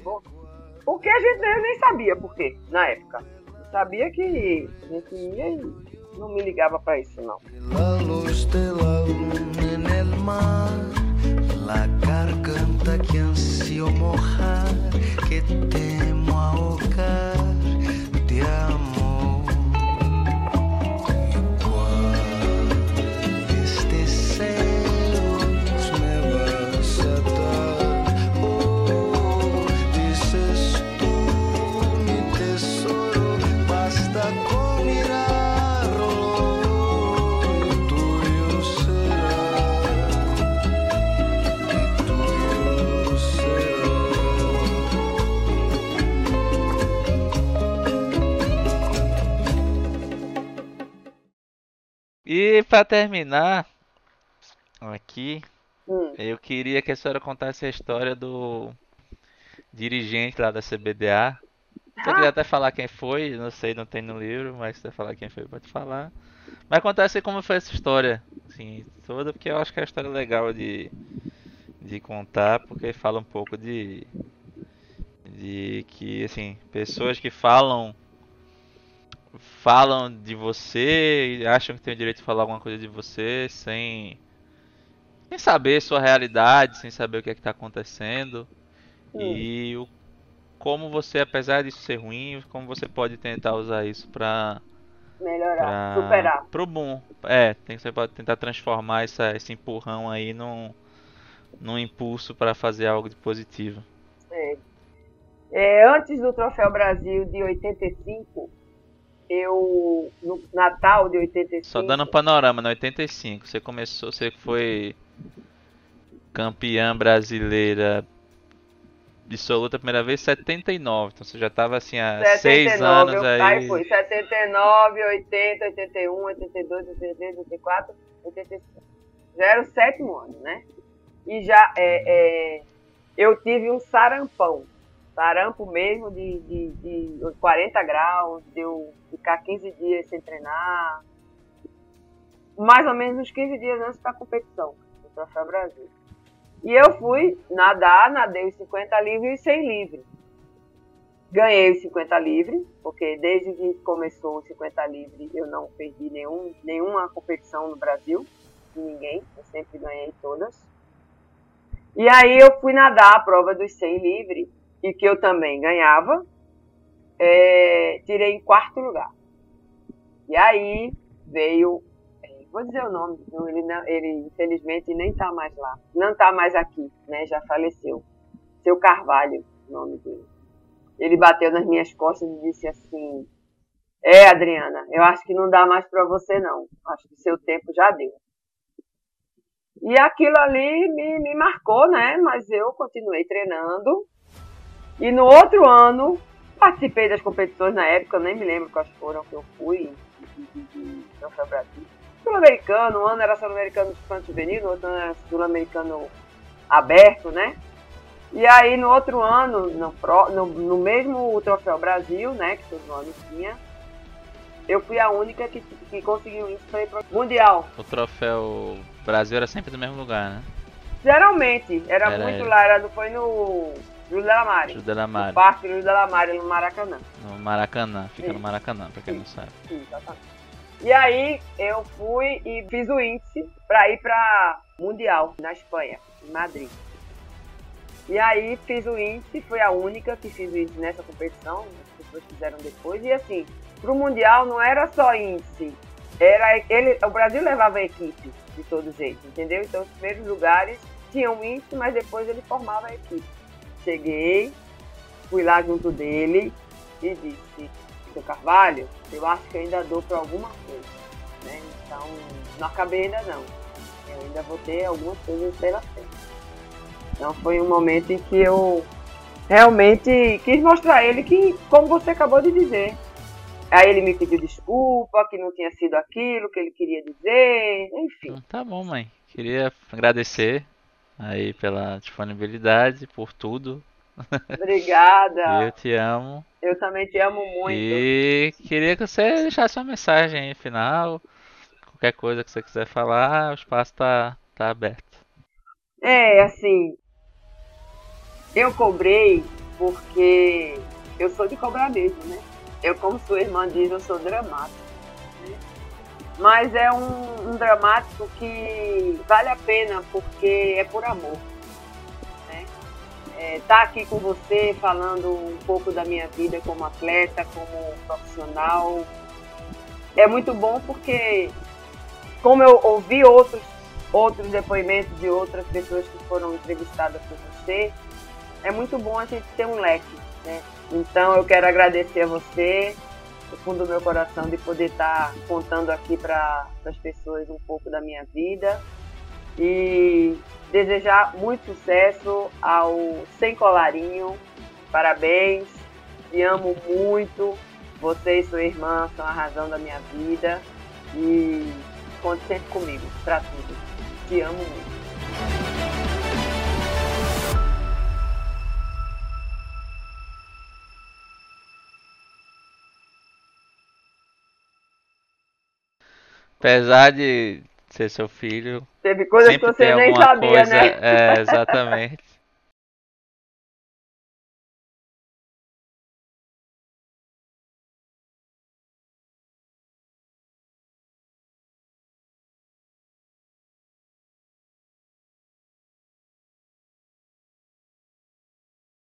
Porque a gente nem sabia por quê, na época sabia que a gente ia e não me ligava para isso não. La garganta que ansio mojar, que temo ahogar de amor. E para terminar aqui, Hum. eu queria que a senhora contasse a história do dirigente lá da CBDA. Se Ah. quiser até falar quem foi, não sei, não tem no livro, mas se você falar quem foi, pode falar. Mas contasse como foi essa história, assim, toda, porque eu acho que é uma história legal de, de contar, porque fala um pouco de, de que, assim, pessoas que falam falam de você e acham que tem o direito de falar alguma coisa de você sem, sem saber sua realidade, sem saber o que é que está acontecendo. Hum. E o, como você, apesar disso ser ruim, como você pode tentar usar isso pra, Melhorar, pra, superar. pro bom. É, tem, você pode tentar transformar essa, esse empurrão aí num, num impulso para fazer algo de positivo. É. É, antes do Troféu Brasil de 85, eu, no Natal de 85, Só dando um panorama, no 85, você começou, você foi campeã brasileira absoluta a primeira vez em 79, então você já tava assim há 6 anos eu, aí. aí foi 79, 80, 81, 82, 83, 84, 85. Já era o sétimo ano, né? E já é, é, eu tive um sarampão. Sarampo mesmo de, de, de 40 graus, de eu ficar 15 dias sem treinar. Mais ou menos uns 15 dias antes da competição do Troféu Brasil. E eu fui nadar, nadei os 50 livre e 100 livre. Ganhei os 50 livre, porque desde que começou os 50 livre eu não perdi nenhum, nenhuma competição no Brasil, de ninguém, eu sempre ganhei todas. E aí eu fui nadar a prova dos 100 livre, e que eu também ganhava, é, tirei em quarto lugar. E aí veio, é, vou dizer o nome, ele, não, ele infelizmente nem está mais lá, não está mais aqui, né, já faleceu. Seu Carvalho, o nome dele. Ele bateu nas minhas costas e disse assim: É, Adriana, eu acho que não dá mais para você não. Acho que seu tempo já deu. E aquilo ali me, me marcou, né? Mas eu continuei treinando. E no outro ano, participei das competições na época, nem me lembro quais foram que eu fui, de, de, de Troféu Brasil. Sul-Americano, um ano era Sul-Americano de Santo Juvenil, no outro ano era Sul-Americano aberto, né? E aí no outro ano, no, no, no mesmo Troféu Brasil, né, que todo ano tinha, eu fui a única que, que conseguiu isso para ir pro Mundial. O troféu Brasil era sempre do mesmo lugar, né? Geralmente, era, Era muito ele. lá, era, foi no Júlio Delamare. Júlio Delamare, No Parque Júlio Delamare, no Maracanã. no Maracanã, fica no Isso. Maracanã, pra quem não Isso. sabe. Sim, exatamente. E aí eu fui e fiz o índice para ir para Mundial na Espanha, em Madrid. E aí fiz o índice, fui a única que fiz o índice nessa competição, as pessoas fizeram depois. E assim, pro Mundial não era só índice, era ele, o Brasil levava a equipe de todo jeito, entendeu? Então os primeiros lugares tinham índice, mas depois ele formava a equipe. Cheguei, fui lá junto dele e disse, seu Carvalho, eu acho que ainda dou para alguma coisa. Né? Então, não acabei ainda não. Eu ainda vou ter algumas coisas pela frente. Então foi um momento em que eu realmente quis mostrar a ele que, como você acabou de dizer. Aí ele me pediu desculpa, que não tinha sido aquilo que ele queria dizer, enfim. Tá bom, mãe. Queria agradecer aí pela disponibilidade, por tudo. Obrigada. Eu te amo. Eu também te amo muito. E queria que você deixasse uma mensagem aí final. Qualquer coisa que você quiser falar, o espaço tá, tá aberto. É, assim, eu cobrei porque eu sou de cobrar mesmo, né? Eu, como sua irmã diz, eu sou dramático. Mas é um, um dramático que vale a pena porque é por amor. Né? É, tá aqui com você falando um pouco da minha vida como atleta, como profissional. É muito bom porque, como eu ouvi outros outros depoimentos de outras pessoas que foram entrevistadas por você. É muito bom a gente ter um leque, né? Então eu quero agradecer a você, do fundo do meu coração, de poder estar contando aqui para as pessoas um pouco da minha vida e desejar muito sucesso ao Sem Colarinho. Parabéns, te amo muito. Você e sua irmã são a razão da minha vida e conte sempre comigo, pra tudo. Te amo muito. Apesar de ser seu filho, Teve coisas que você nem sabia, coisa. né? É, exatamente.